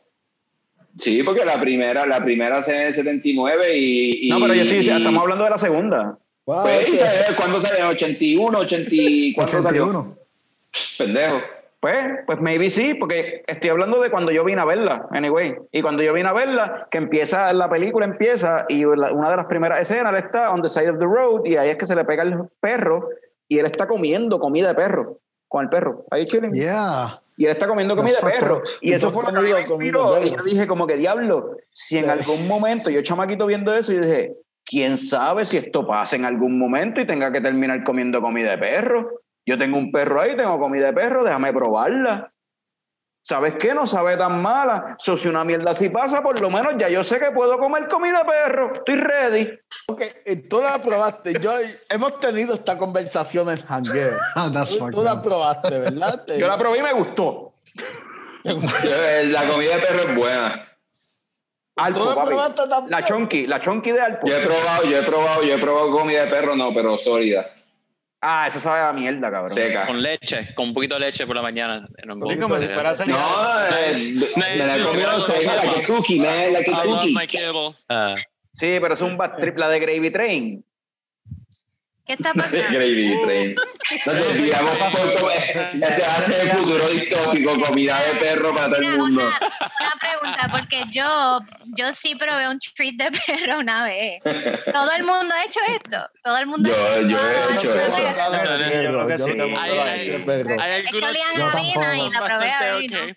Sí, porque la primera, la primera se en el 79 y, y- No, pero yo estoy diciendo, estamos hablando de la segunda. Pues, ¿y sabe ¿cuándo sale? ¿En 81, 84? salió? 81. Pendejo. Pues, pues maybe sí, porque estoy hablando de cuando yo vine a verla, anyway. Y cuando yo vine a verla, que empieza, la película empieza y la- una de las primeras escenas, él está on the side of the road y ahí es que se le pega el perro y él está comiendo comida de perro, con el perro. Ahí chilling. Yeah. Y él está comiendo comida de perro. Y eso fue lo que comida inspiró. Y yo dije como que diablo, si en algún momento, yo chamaquito viendo eso, y dije, ¿quién sabe si esto pasa en algún momento y tenga que terminar comiendo comida de perro? Yo tengo un perro ahí, tengo comida de perro, déjame probarla. ¿Sabes qué? No sabe tan mala. So, si una mierda así pasa, por lo menos ya yo sé que puedo comer comida de perro. Estoy ready. Ok, eh, tú la probaste. Yo, hemos tenido esta conversación en Hangueo. *laughs* Ah, Tú, la probaste, ¿verdad? *laughs* Yo la probé y me gustó. La comida de perro es buena. Alpo, ¿Tú la papi. probaste también? La chonky, la chonky de Alpo. Yo he probado, yo he probado, yo he probado comida de perro, no, pero sólida, Ah, esa sabe a mierda, cabrón. seca. Con leche, con un poquito de leche por la mañana. En un como si fuera. No, me la he comido seca, la que cookie, man, la que I love cookie. Ah, Sí, pero es un bad trip, la de Gravy Train. ¿Qué está *laughs* pasando? Gravy Train. Nos *laughs* desviamos por comer. Ese hace el futuro distópico, comida de perro para todo el mundo. Una, una pregunta, porque yo, yo sí probé un treat de perro una vez. ¿Todo el mundo ha hecho esto? ¿Todo el mundo Yo- ha hecho yo he hecho eso. Hay Es que olían Yo a orina tampoco. y la probé a bastante orina. okay.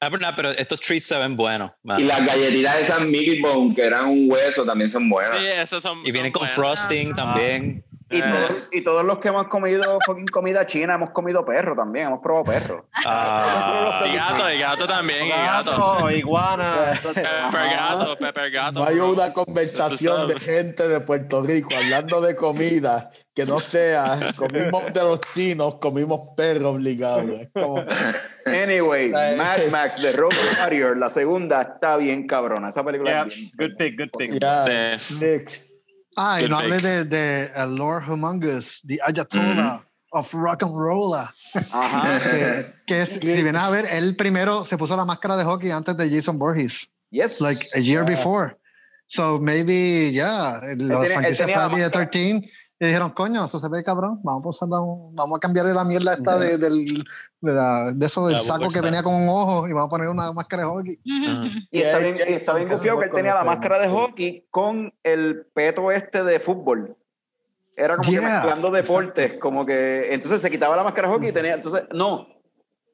Ah, pero, no, pero estos treats se ven buenos. man. Y las galletitas de San Mickey Bone, que eran un hueso, también son buenas. Sí, esos son. Y vienen son con frosting también. Y, Eh. todos, y todos los que hemos comido fucking comida china hemos comido perro también, hemos probado perro. Ah, Y gato, y gato también, y gato. Gato, iguana. *laughs* Pepper gato, pepper gato. No hay una conversación de gente de Puerto Rico hablando de comida que no sea comimos de los chinos, comimos perro obligado. Como- *laughs* Anyway, Ay. Mad *laughs* Max de Road Warrior, la segunda está bien cabrona. Esa película Yeah, es bien good pick, good pick. Sí. Nick. Ah, y no hablé de, de el Lord Humongous, the Ayatollah of Rock and Roller. Ajá. *laughs* Que, que es, si vienes a ver, él primero se puso la máscara de hockey antes de Jason Borges, Yes. like a year Yeah. before. So maybe, yeah, los tenía- él franquicia tenía la Friday the máscara. 13 y dijeron, coño, eso se ve cabrón, vamos a, un- vamos a cambiarle la mierda esta de, del, de, la- de eso del La saco que tenía con un ojo y vamos a poner una máscara de hockey. Y está Yeah, bien, y está bien confiado que él tenía la máscara de hockey con el peto este de fútbol. Era como que Yeah, mezclando deportes, como que entonces se quitaba la máscara de hockey y tenía, entonces, no,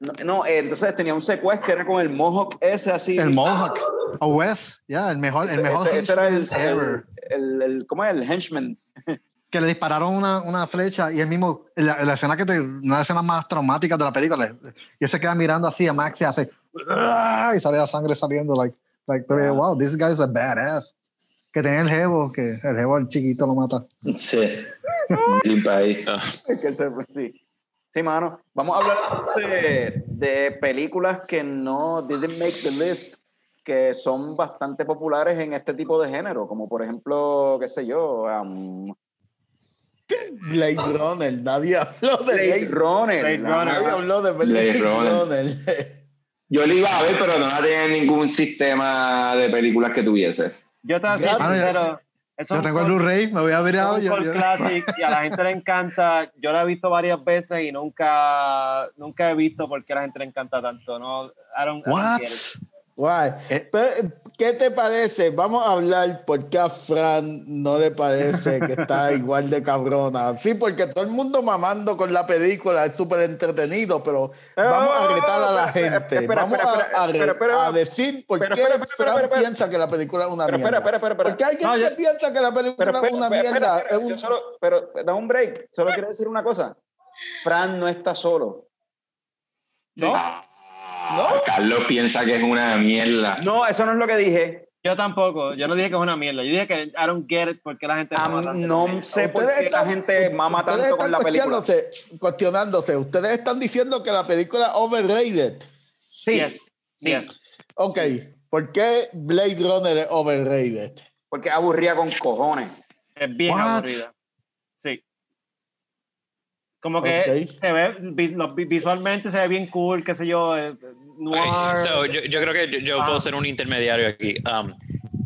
no, no, eh, entonces tenía un secuestro que era con el Mohawk ese así. El Mohawk. O Wes, ya, el mejor, el mejor ese, ese era el, el, el, el- ¿cómo es? El henchman. Que le dispararon una, una flecha y el mismo, la, la escena que te, una de las escenas más traumáticas de la película, y él se queda mirando así a Max y hace, "Ah", y sale la sangre saliendo, like, like, wow, this guy is a badass. Que tenía el jevo, que el jevo, el chiquito lo mata. Sí. Ahí. Es que él se- sí. Sí, mano. Vamos a hablar de, de películas que no didn't make the list, que son bastante populares en este tipo de género, como por ejemplo, qué sé yo, um, Blade Runner, nadie habló de Blade Blade Runner. Blade Runner. Nadie habló de Blade Blade, Runner. Runner. Yo la iba a ver, pero no la tenía en ningún sistema de películas que tuviese. Yo te voy a Yo tengo el Blu-ray, me voy a ver es ahora. un yo- yo- classic y a la gente le encanta. Yo la he visto varias veces y nunca, nunca he visto por qué a la gente le encanta tanto. No, I don't, I don't What? get it. Guay. Eh. Pero, ¿Qué te parece? Vamos a hablar por qué a Fran no le parece que está *laughs* igual de cabrona. Sí, porque todo el mundo mamando con la película es súper entretenido, pero vamos a retar a la Eh, gente. vamos a- decir por qué Fran piensa que la película es una mierda. espera, espera, espera, espera. ¿Por qué alguien que piensa que la película es una mierda? pero da un break. Solo quiero decir una cosa. Fran no está solo. ¿No? ¿No? Carlos piensa que es una mierda. No, eso no es lo que dije. Yo tampoco. Yo no dije que es una mierda. Yo dije que I don't get it por qué la gente Ah, mama tanto. no sé por qué la gente mama tanto con la película. cuestionándose- Cuestionándose. Ustedes están diciendo que la película es overrated. Sí, Yes, sí. yes. Ok, ¿por qué Blade Runner es overrated? Porque aburría con cojones. Es bien What? aburrida. Como que Ok. se ve visualmente se ve bien cool, qué sé yo, eh, noir. So, yo, yo creo que yo, yo Ah. puedo ser un intermediario aquí. Um,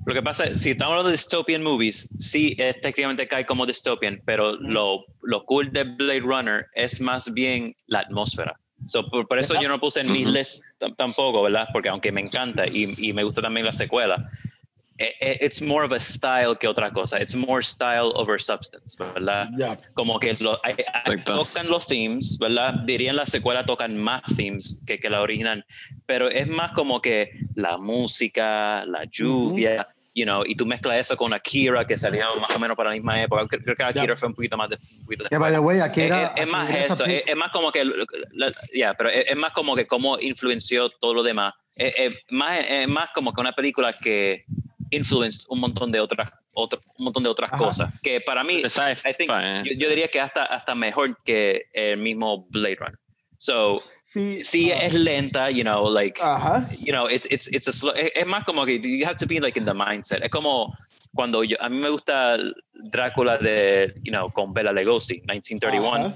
lo que pasa es, si estamos hablando de dystopian movies, sí, es técnicamente cae como dystopian, pero lo, lo cool de Blade Runner es más bien la atmósfera. So, por, por eso yo no puse en mis tam- tampoco, ¿verdad? Porque aunque me encanta y, y me gusta también la secuela, it's more of a style que otra cosa. It's more style over substance, ¿verdad? Ya. como que lo, hay- Exacto. tocan los themes, ¿verdad? Dirían la secuela tocan más themes que, que la original, pero es más como que la música, la lluvia, you know, y tú mezclas eso con Akira, que salió más o menos para la misma época. Creo, creo que Akira fue un poquito más de... un poquito Yeah, by the way, aquí es, era. es- es más esto, es, es más como que, la- ya, pero es, es más como que cómo influenció todo lo demás. Es, es más, es más como que una película que influenced un montón de otras, otro, un montón de otras Ajá. cosas. Que para mí, I think, eh. yo, yo diría que hasta, hasta mejor que el mismo Blade Runner. So, Sí, sí ah, es lenta, you know, like, Ajá. you know, it, it's, it's a slow, es, es más como que you have to be like in the mindset. Es como cuando yo, a mí me gusta Drácula de, you know, con Bela Lugosi, 1931. Ajá.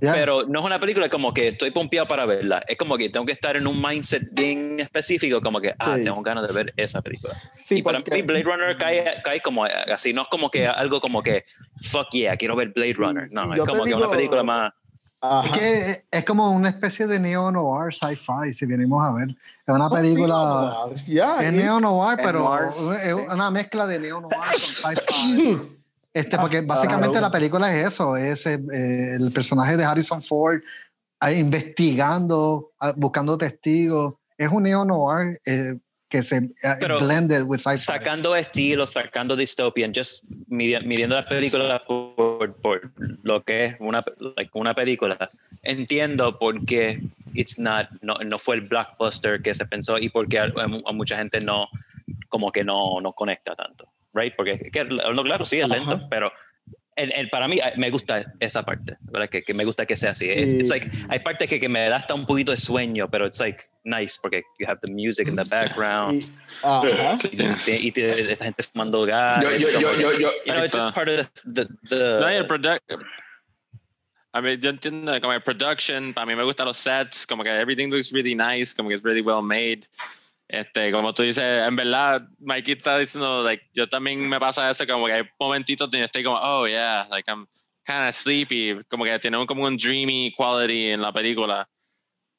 Yeah. Pero no es una película como que estoy pompeado para verla. Es como que tengo que estar en un mindset bien específico, como que, ah, Sí. tengo ganas de ver esa película. Sí, y para porque- mí Blade Runner cae, cae como así, no es como que algo como que, fuck yeah, quiero ver Blade Runner. No, es yo te como que digo- una película más... Es que es como una especie de neo-noir sci-fi, si venimos a ver. Es una película. Ya, Es y- neo-noir, Es pero noir, es una mezcla de neo-noir con sci-fi. *laughs* Este, porque básicamente claro. la película es eso, es eh, el personaje de Harrison Ford ah, investigando, ah, buscando testigos. Es un neo-noir eh, que se eh, Pero blended with sci-fi. Sacando estilos, sacando dystopian, just midi- midiendo las películas por, por lo que es una, like, una película, entiendo por qué it's not, no, no fue el blockbuster que se pensó y por qué a, a mucha gente no, como que no, no conecta tanto, right? Porque es que, no, claro, sí es lento, Ajá. pero el, el- para mí me gusta esa parte, ¿verdad? Que, que me gusta que sea así. It's, it's Sí. like, hay partes que, que me da hasta un poquito de sueño, pero it's like nice porque you have the music in the background. y- ajá. Y, y te- esa gente fumando gas. Yo, yo, yo, yo, yo, you know, it's just part of the, the, the- No, y el product. I mean, yo entiendo como el production, a mí me gustan los sets, como que everything looks really nice, como que es really well made. Este, como tú dices, en verdad, Mikey está diciendo, like, yo también me pasa eso, como que hay momentitos donde estoy como, oh, yeah, like, I'm kind of sleepy, como que tiene un, como un dreamy quality en la película.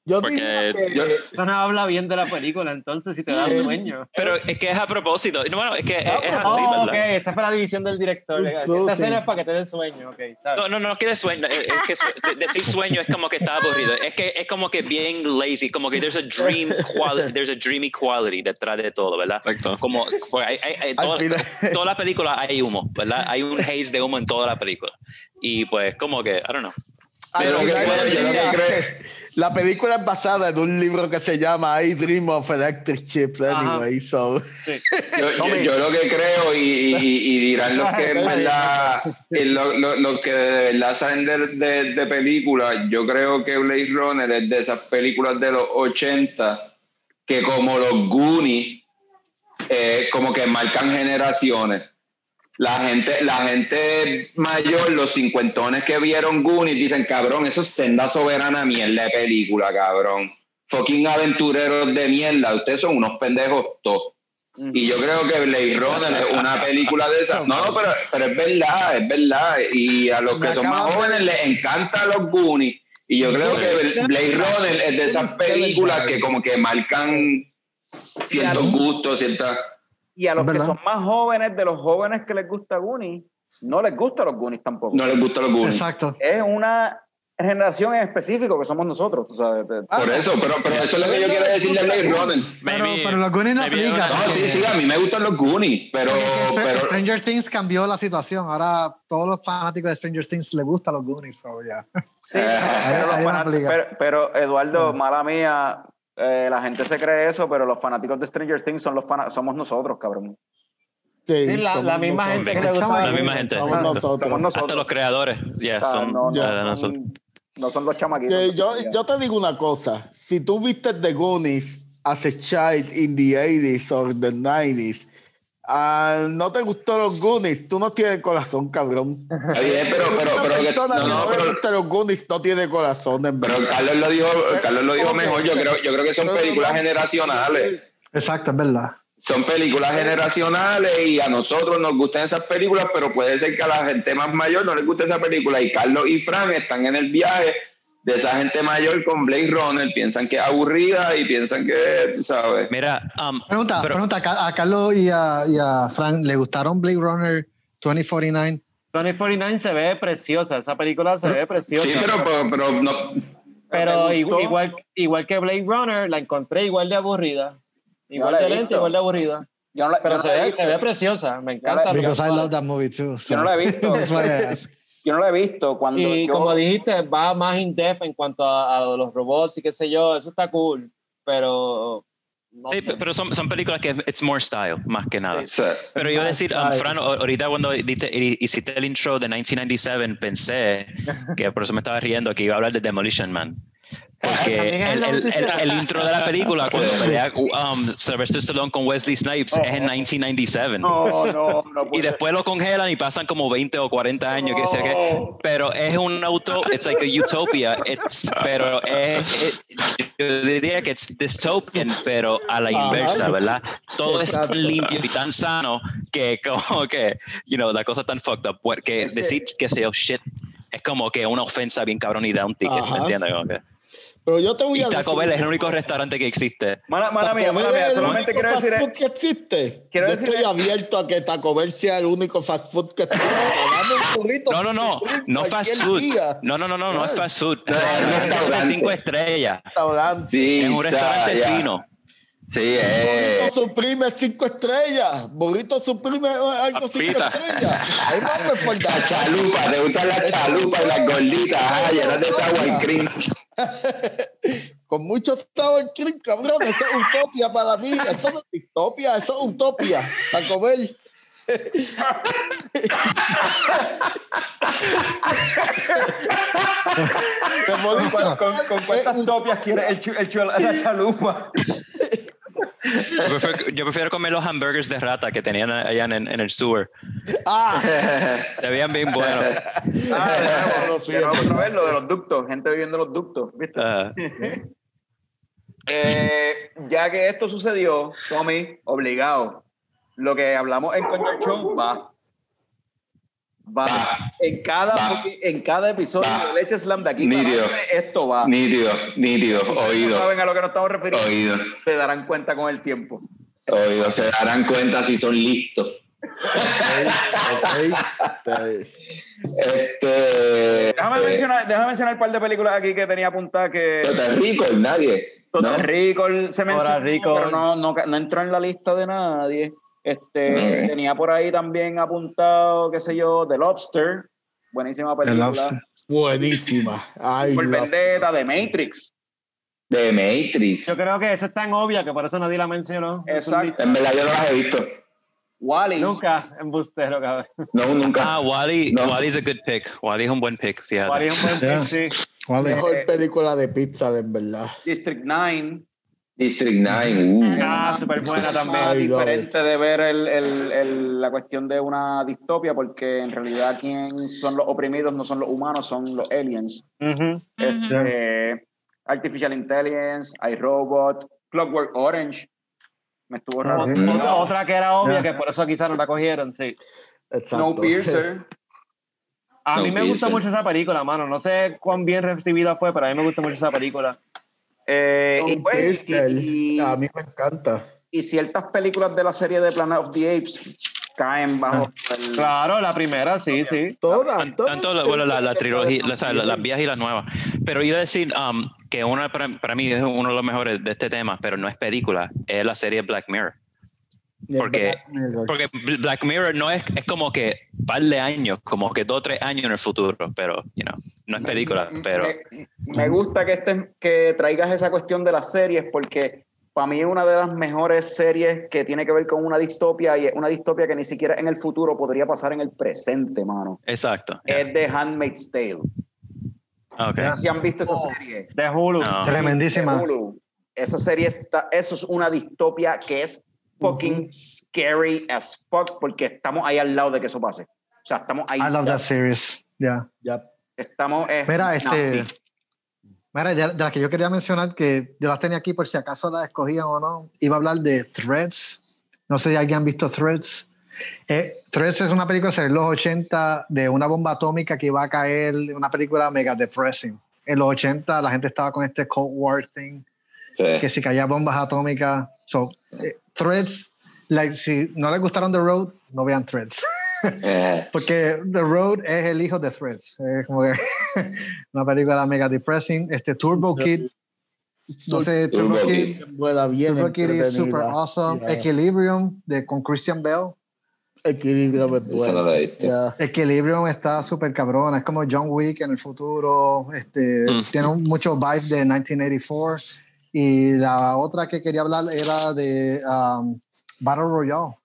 Yo Porque diría que- yo- Eso no habla bien de la película, entonces, si te da sueño. Pero es que es a propósito. No, bueno, es que es, Ah, es pero- así, Oh, ok, esa fue la división del director. Esta escena es para que te dé sueño, ok. está bien. No, no, no es que de sueño, es es que su- de- decir sueño es como que está aburrido. Es que es como que bien lazy, como que there's a dream quality, there's a dreamy quality detrás de todo, ¿verdad? Exacto. Como porque hay, hay- hay- toda, final. toda la película hay humo, ¿verdad? Hay un haze de humo en toda la película. Y pues como que, I don't know. Que día, creo- La película es basada en un libro que se llama I Dream of Electric Chips Ajá. anyway, so Sí. Yo, yo- yo lo que creo, y, y- y dirán los que en *laughs* verdad, y lo- lo- los que de verdad saben de, de, de películas, yo creo que Blade Runner es de esas películas de los 80 que como los Goonies, eh, como que marcan generaciones. La gente, la gente mayor, los cincuentones que vieron Goonies, dicen, cabrón, eso es senda soberana mierda de película, cabrón. Fucking aventureros de mierda, ustedes son unos pendejos todos. Y yo creo que Blade Runner es una película de esas. No, no, pero, pero es verdad, es verdad. Y a los que son más jóvenes les encanta los Goonies. Y yo creo que Blade Runner es de esas películas que como que marcan ciertos gustos, ciertas... Y a los que son más jóvenes, de los jóvenes que les gusta Goonies, no les gusta los Goonies tampoco. No les gustan los Goonies. Exacto. Es una generación en específico que somos nosotros, tú sabes. Ah, Por eso, pero, pero eso es lo que yo quiero decirle a Blade Runner. Pero, pero los Goonies no aplican. No, sí, sí, a mí me gustan los Goonies, pero... Pero Stranger Things cambió la situación. Ahora todos los fanáticos de Stranger Things les gustan los Goonies. So, yeah. Sí, *laughs* pero, pero- pero, Eduardo, mala mía, eh, la gente se cree eso, pero los fanáticos de Stranger Things son los somos nosotros, cabrón. sí, Sí, la, somos la misma nosotros. gente que le gusta. La misma gente. Somos nosotros. Somos nosotros. Hasta los creadores, ya, O sea, son, no, no ya, son- nosotros. no son los chamaquitos. Yo, yo te digo una cosa, si tú viste The Goonies as a child in the 80s or the 90s, ah, no te gustó los Goonies, tú no tienes corazón, cabrón. Bien, pero, pero, pero, que- no, no, no, le pero, gusta los Goonies no tiene corazón, en pero. Carlos lo dijo, Carlos lo dijo mejor. Yo creo, yo creo que son películas no. generacionales. Exacto, es verdad. Son películas generacionales y a nosotros nos gustan esas películas, pero puede ser que a la gente más mayor no les guste esa película. Y Carlos y Fran están en el viaje de esa gente mayor con Blade Runner, piensan que es aburrida y piensan que, tú sabes. Mira, um, Pregunta, pero- pregunta a Ca- a Carlos y a, y a Frank, ¿le gustaron Blade Runner 2049? 2049 se ve preciosa, esa película se ve preciosa. Sí, pero, pero, pero no. Pero igual, igual, que Blade Runner, la encontré igual de aburrida. Igual de lenta, igual de aburrida. Yo no la- Pero yo no se la ve, se ve preciosa, me encanta. yo- Because I love that movie too. so- Yo no la he visto. *laughs* *laughs* Yo no la he visto. Cuando Y yo- como dijiste, va más in depth en cuanto a, a los robots y qué sé yo, eso está cool. Pero. No sí, sé. pero son, son películas que it's more style, más que nada. sea, Pero iba a decir, um. Fran, ahorita cuando hiciste el intro de 1997, pensé, *laughs* que por eso me estaba riendo, que iba a hablar de Demolition Man. Porque el, el- el- el intro de la película, cuando pelea um, Sylvester Stallone con Wesley Snipes, es en 1997. No, no, no Y después lo congelan y pasan como 20 o 40 años, que sea que. Pero es un auto, it's like a utopia, it's, pero es, es- yo diría que es dystopian, pero a la inversa, ¿verdad? Todo es tan limpio y tan sano que como que, you know, la cosa tan fucked up, porque decir que sea shit es como que una ofensa bien cabrón y da un ticket, Ajá. ¿me entiendes? Como que- Pero yo te voy Y a Taco decir- Bell es el único restaurante que existe. Mala, mala mía, mala mía. es el Solamente quiero fast decir. food que existe. Quiero yo decir- estoy abierto a que Taco Bell sea el único fast food que existe. Dame un burrito No, no, no, no fast food. día. No, no, no, no, no es fast food. No, es un Es restaurante. cinco estrellas. Restaurante. sí, Es un restaurante ya. fino. Sí, eh. Burrito Supreme cinco estrellas. Burrito Supreme algo cinco estrellas. Ahí va me falta. La chalupa, te gustan las chalupas y las gorditas, ah, llenas de sour cream. *laughs* Con mucho sour cream, cabrón. Eso es utopia para mí. Eso no es distopia, eso es utopia. Taco Bell. Con, con, con- cuántas topias quiere el, el chu- la chalupa. *laughs* Yo prefiero, yo prefiero comer los hamburgers de rata que tenían allá en, en el sewer. Ah, Se veían bien buenos. Ah, de nuevo, de nuevo otra vez lo de los ductos, gente viviendo en los ductos, ¿viste? Ah, Eh, ya que esto sucedió, Tommy, obligado, lo que hablamos en Coño Show va. Va. Va. En cada, Va. en cada episodio Va. de Leche Slam de aquí para Nítido. esto va. Nítido, nítido, no oído, saben a lo que nos estamos refiriendo. oído, Se darán cuenta con el tiempo. oído. Se darán cuenta si son listos. Ok, ok. Este. Déjame, eh, mencionar, déjame mencionar un par de películas aquí que tenía apuntadas que Puerto Rico, nadie. Total ¿no? Se mencionó, pero no, no, no entró en la lista de nadie. Este. Tenía por ahí también apuntado, qué sé yo, The Lobster. Buenísima película. Lobster. Buenísima. Ay, Por la- Vendetta, de Matrix. De Matrix. Yo creo que esa es tan obvia que por eso nadie la mencionó. Exacto. En verdad yo no las he visto. Wally. Nunca, embustero, cabrón. No, nunca. Ah, Wally, No. Wally's a good pick. Wally es un buen pick, fíjate. Wally es un buen Yeah. pick, sí. Mejor Eh, película de Pixar, en verdad. District 9. District 9. uh. Ah, súper buena también. Ay, no. diferente de ver el- el- el- la cuestión de una distopia, porque en realidad quien son los oprimidos no son los humanos, son los aliens. Este, Artificial Intelligence, iRobot, Clockwork Orange. Me estuvo raro. sí. Otra, otra que era obvia, que por eso quizás no la cogieron, sí. Exacto. Snowpiercer. A mí me gusta mucho esa película, mano. No sé cuán bien recibida fue, pero a mí me gusta mucho esa película. Eh, y, pues, y- y- A mí me encanta. y ciertas películas de la serie de Planet of the Apes caen bajo el... Claro, la primera, sí, sí. Todas, todas Tanto las la, bueno, la, la trilogía, de la- la- las viejas y las nuevas. Pero iba a decir um, que una para, para mí es uno de los mejores de este tema, pero no es película, es la serie Black Mirror. Porque- Black Mirror. Porque Bl- Black Mirror no es, es como que par de años, como que dos o tres años en el futuro, pero, you know, no es película, pero... Me, me gusta que, estés- que traigas esa cuestión de las series porque para mí es una de las mejores series que tiene que ver con una distopia y es una distopia que ni siquiera en el futuro podría pasar en el presente, mano. Exacto. Es de Handmaid's Tale. Ah, ok. Si han visto esa Oh. serie. De Hulu. No. Tremendísima. de Hulu, Esa serie está, eso es una distopia que es fucking scary as fuck porque estamos ahí al lado de que eso pase. O sea, estamos ahí. I love that series. Yeah. Ya. Estamos. eh, Mira, este. nasty. Mira, de, de las que yo quería mencionar, que yo las tenía aquí por si acaso las escogían o no, iba a hablar de Threads. No sé si alguien ha visto Threads. Eh, Threads es una película de los 80 de una bomba atómica que iba a caer, una película mega depressing. En los 80 la gente estaba con este Cold War thing, Sí. que si caían bombas atómicas. So, eh, Threads, like, si no les gustaron The Road, no vean Threads. Eh, *laughs* Porque The Road es el hijo de Threads. Es como que *laughs* una película mega depressing. Este Turbo Kid. No sé, Turbo, Turbo Kid. Bien. Turbo Kid es super awesome. Ya. Equilibrium de, con Christian Bell. Equilibrio es bueno. Ya. Equilibrium está súper cabrona. Es como John Wick en el futuro. Este, Mm. Tiene un- mucho vibe de 1984. Y la otra que quería hablar era de um, Battle Royale.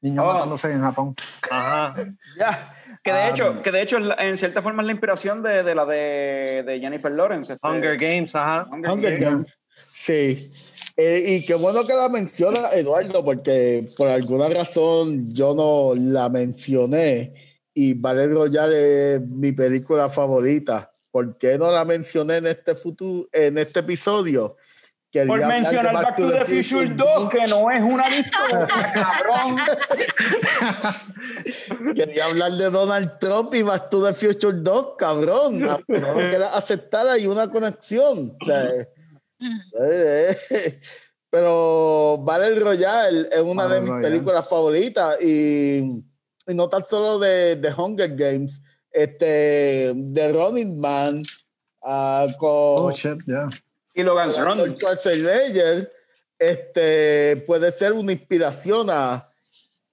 Niños Oh. matándose en Japón. Ajá. *laughs* Ya. Que de Ah, hecho, que de hecho en cierta forma es la inspiración de, de la de, de Jennifer Lawrence. este, Hunger Games, ajá. Hunger Hunger Games. Games. Sí. Eh, y qué bueno que la menciona Eduardo, porque por alguna razón yo no la mencioné y Battle Royale es mi película favorita. ¿Por qué no la mencioné en este futuro, en este episodio? Quería Por mencionar Back to the Future 2, que no es una distopia, *laughs* cabrón. Quería hablar de Donald Trump y Back to the Future 2, cabrón. *laughs* No lo quieras aceptar, hay una conexión. O sea, eh, eh, *laughs* pero Battle Royale es una de mis Royale. películas favoritas y, y no tan solo de, de Hunger Games, este, de Running Man ah, con Oh, shit, yeah. Y Run. Schwarzenegger, este, puede ser una inspiración a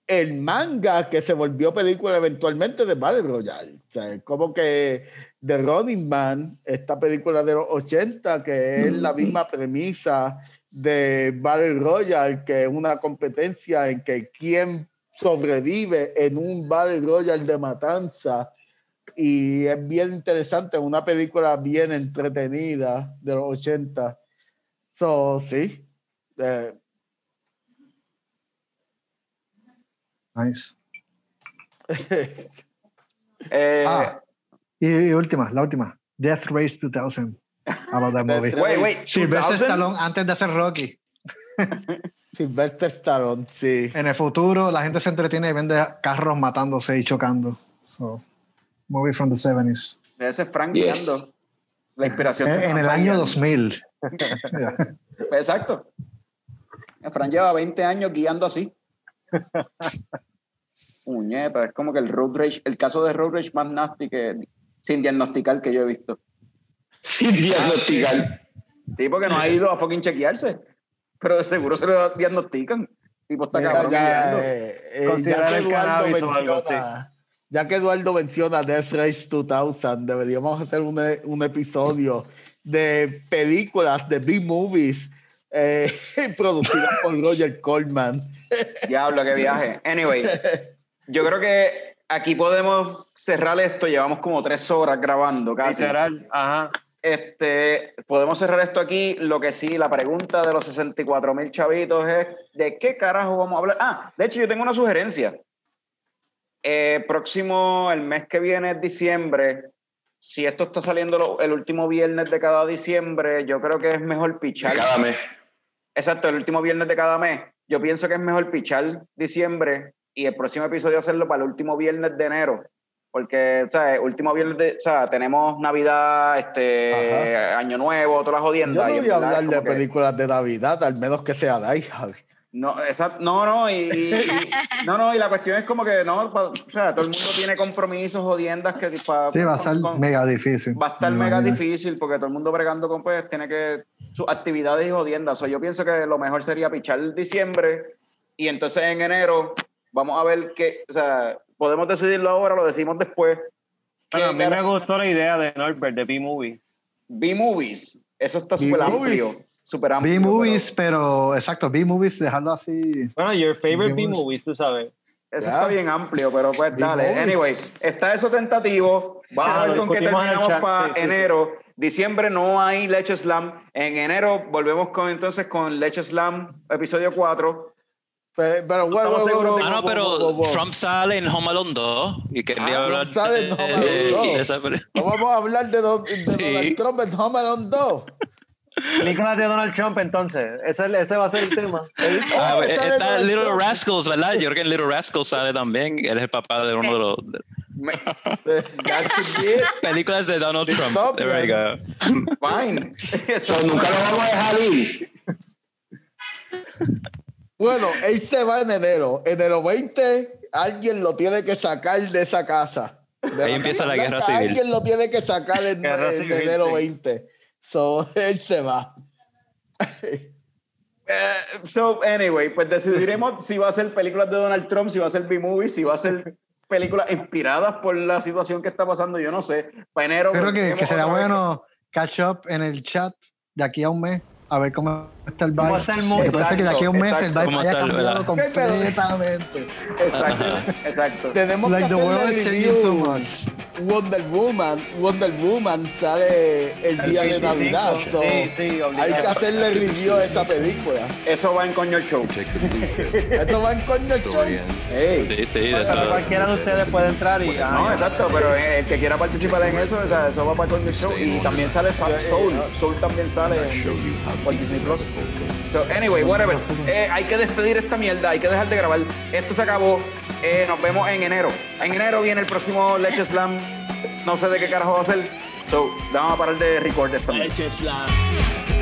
el manga que se volvió película eventualmente de Battle Royale. O sea, es como que The Running Man, esta película de los 80, que es la misma premisa de Battle Royale, que es una competencia en que quién sobrevive en un Battle Royale de matanza. Y es bien interesante, una película bien entretenida de los 80. So, sí. Eh, Nice. *laughs* Eh, Ah, y, y última, la última. Death Race 2000. I love that *laughs* movie. Wait, wait. Sylvester 2000? Stallone antes de hacer Rocky. *laughs* Sylvester Stallone, sí. En el futuro la gente se entretiene y vende carros matándose y chocando. So, movie from the 70s. Ese es Frank Yes. guiando. La inspiración. En, de en el año guiando. 2000. Yeah. *laughs* Exacto. Frank lleva 20 años guiando así. *laughs* Muñeta, es como que el road rage, el caso de road rage más nasty que sin diagnosticar que yo he visto. Sin diagnosticar. Sí, porque no ha ido a fucking chequearse. Pero de seguro se lo diagnostican. Tipo, está Mira, cabrón ya, guiando. eh, eh, Considerar ya que el cannabis o algo menciona, ya que Eduardo menciona Death Race 2000, deberíamos hacer un, un episodio de películas de B-movies eh, *laughs* producidas por Roger Corman. Diablo, qué viaje. Anyway, yo creo que aquí podemos cerrar esto. Llevamos como tres horas grabando casi. Literal, ajá. Este, podemos cerrar esto aquí. Lo que sí, la pregunta de los 64 mil chavitos es: ¿de qué carajo vamos a hablar? Ah, de hecho, yo tengo una sugerencia. Eh, próximo, el mes que viene es diciembre. Si esto está saliendo lo- el último viernes de cada diciembre, yo creo que es mejor pichar. Cada mes. Exacto, el último viernes de cada mes. Yo pienso que es mejor pichar diciembre y el próximo episodio hacerlo para el último viernes de enero. Porque, o sea, último viernes de, o sea, tenemos Navidad, este, Año Nuevo, todas las Yo jodiendas. no y en voy a hablar de como que- películas de Navidad, al menos que sea Die Hard. No, exacto, no, no, y, y- y- no, no, y la cuestión es como que, no, pa- o sea, todo el mundo tiene compromisos, jodiendas que pa- Sí, va a con- mega difícil. Va a estar me mega imagino. difícil porque todo el mundo bregando con pues tiene que sus actividades y jodiendas. So, yo pienso que lo mejor sería pichar diciembre y entonces en enero vamos a ver qué, o sea, podemos decidirlo ahora, lo decimos después. Bueno, a ¿Qué mí me gustó la idea de Norbert de B-Movie. B-movies, eso está súper B-movies. amplio, súper amplio. B-movies, pero pero exacto, B-movies, dejarlo así. Bueno, your favorite B-movies. Tú sabes. Eso Ya. está bien amplio, pero pues dale. Anyway, está eso tentativo. Vamos Ah, a ver con qué terminamos para sí, sí, sí. enero. Diciembre no hay Leche Slam. En enero volvemos con entonces con Leche Slam, episodio 4. Pero, pero bueno, estamos bueno, bueno, de- Ah, no, pero. Trump sale en Home Alone 2 y quería Ah, hablar Trump sale en Home Alone *laughs* de- 2. de esa peli- No vamos a hablar de, Don- de Sí. Donald Trump en Home Alone 2. Películas de Donald Trump, entonces. Ese, ese va a ser el tema. Ah, Oh, sale está Little Trump. Rascals, ¿verdad? Yo creo que en Little Rascals sale también. Él es el papá de uno de los *laughs* películas de Donald Trump. Stop, There we go. Fine. Eso *laughs* So, nunca lo vamos a dejar ir. Bueno, él se va en enero. Enero 20, alguien lo tiene que sacar de esa casa. De Ahí la empieza la guerra Blanca, civil. Alguien lo tiene que sacar en, en civil, enero sí. 20. So, *laughs* él se va. Eh, so, anyway, pues decidiremos si va a ser películas de Donald Trump, si va a ser B-movie, si va a ser películas inspiradas por la situación que está pasando, yo no sé. Para enero. Creo que, que será bueno catch up en el chat de aquí a un mes, a ver cómo está el ¿Cómo vibe. está el mood? puede ser que de aquí a un mes el Exacto, vibe ¿Cómo haya el- cambiado verdad? completamente. Exacto, exacto. Tenemos Like que hacer so review. much. Wonder Woman. Wonder Woman sale el día de 25, Navidad. so sí, sí, hay que hacerle review a esta película. Eso va en coño el show. Eso va en coño el show. Story ends. Ey. Sí, sí, eso. cualquiera de ustedes puede entrar y. ah, No, exacto, pero el que quiera participar en eso, o sea, eso va para coño el show. Y también sale Sa- Soul. Soul también sale por Disney Plus. So, anyway, whatever. Eh, hay que despedir esta mierda, hay que dejar de grabar. Esto se acabó. Eh, nos vemos en enero. En enero viene el próximo Leche Slam. No sé de qué carajo va a ser. So, vamos a parar de record esta mierda. Leche Slam.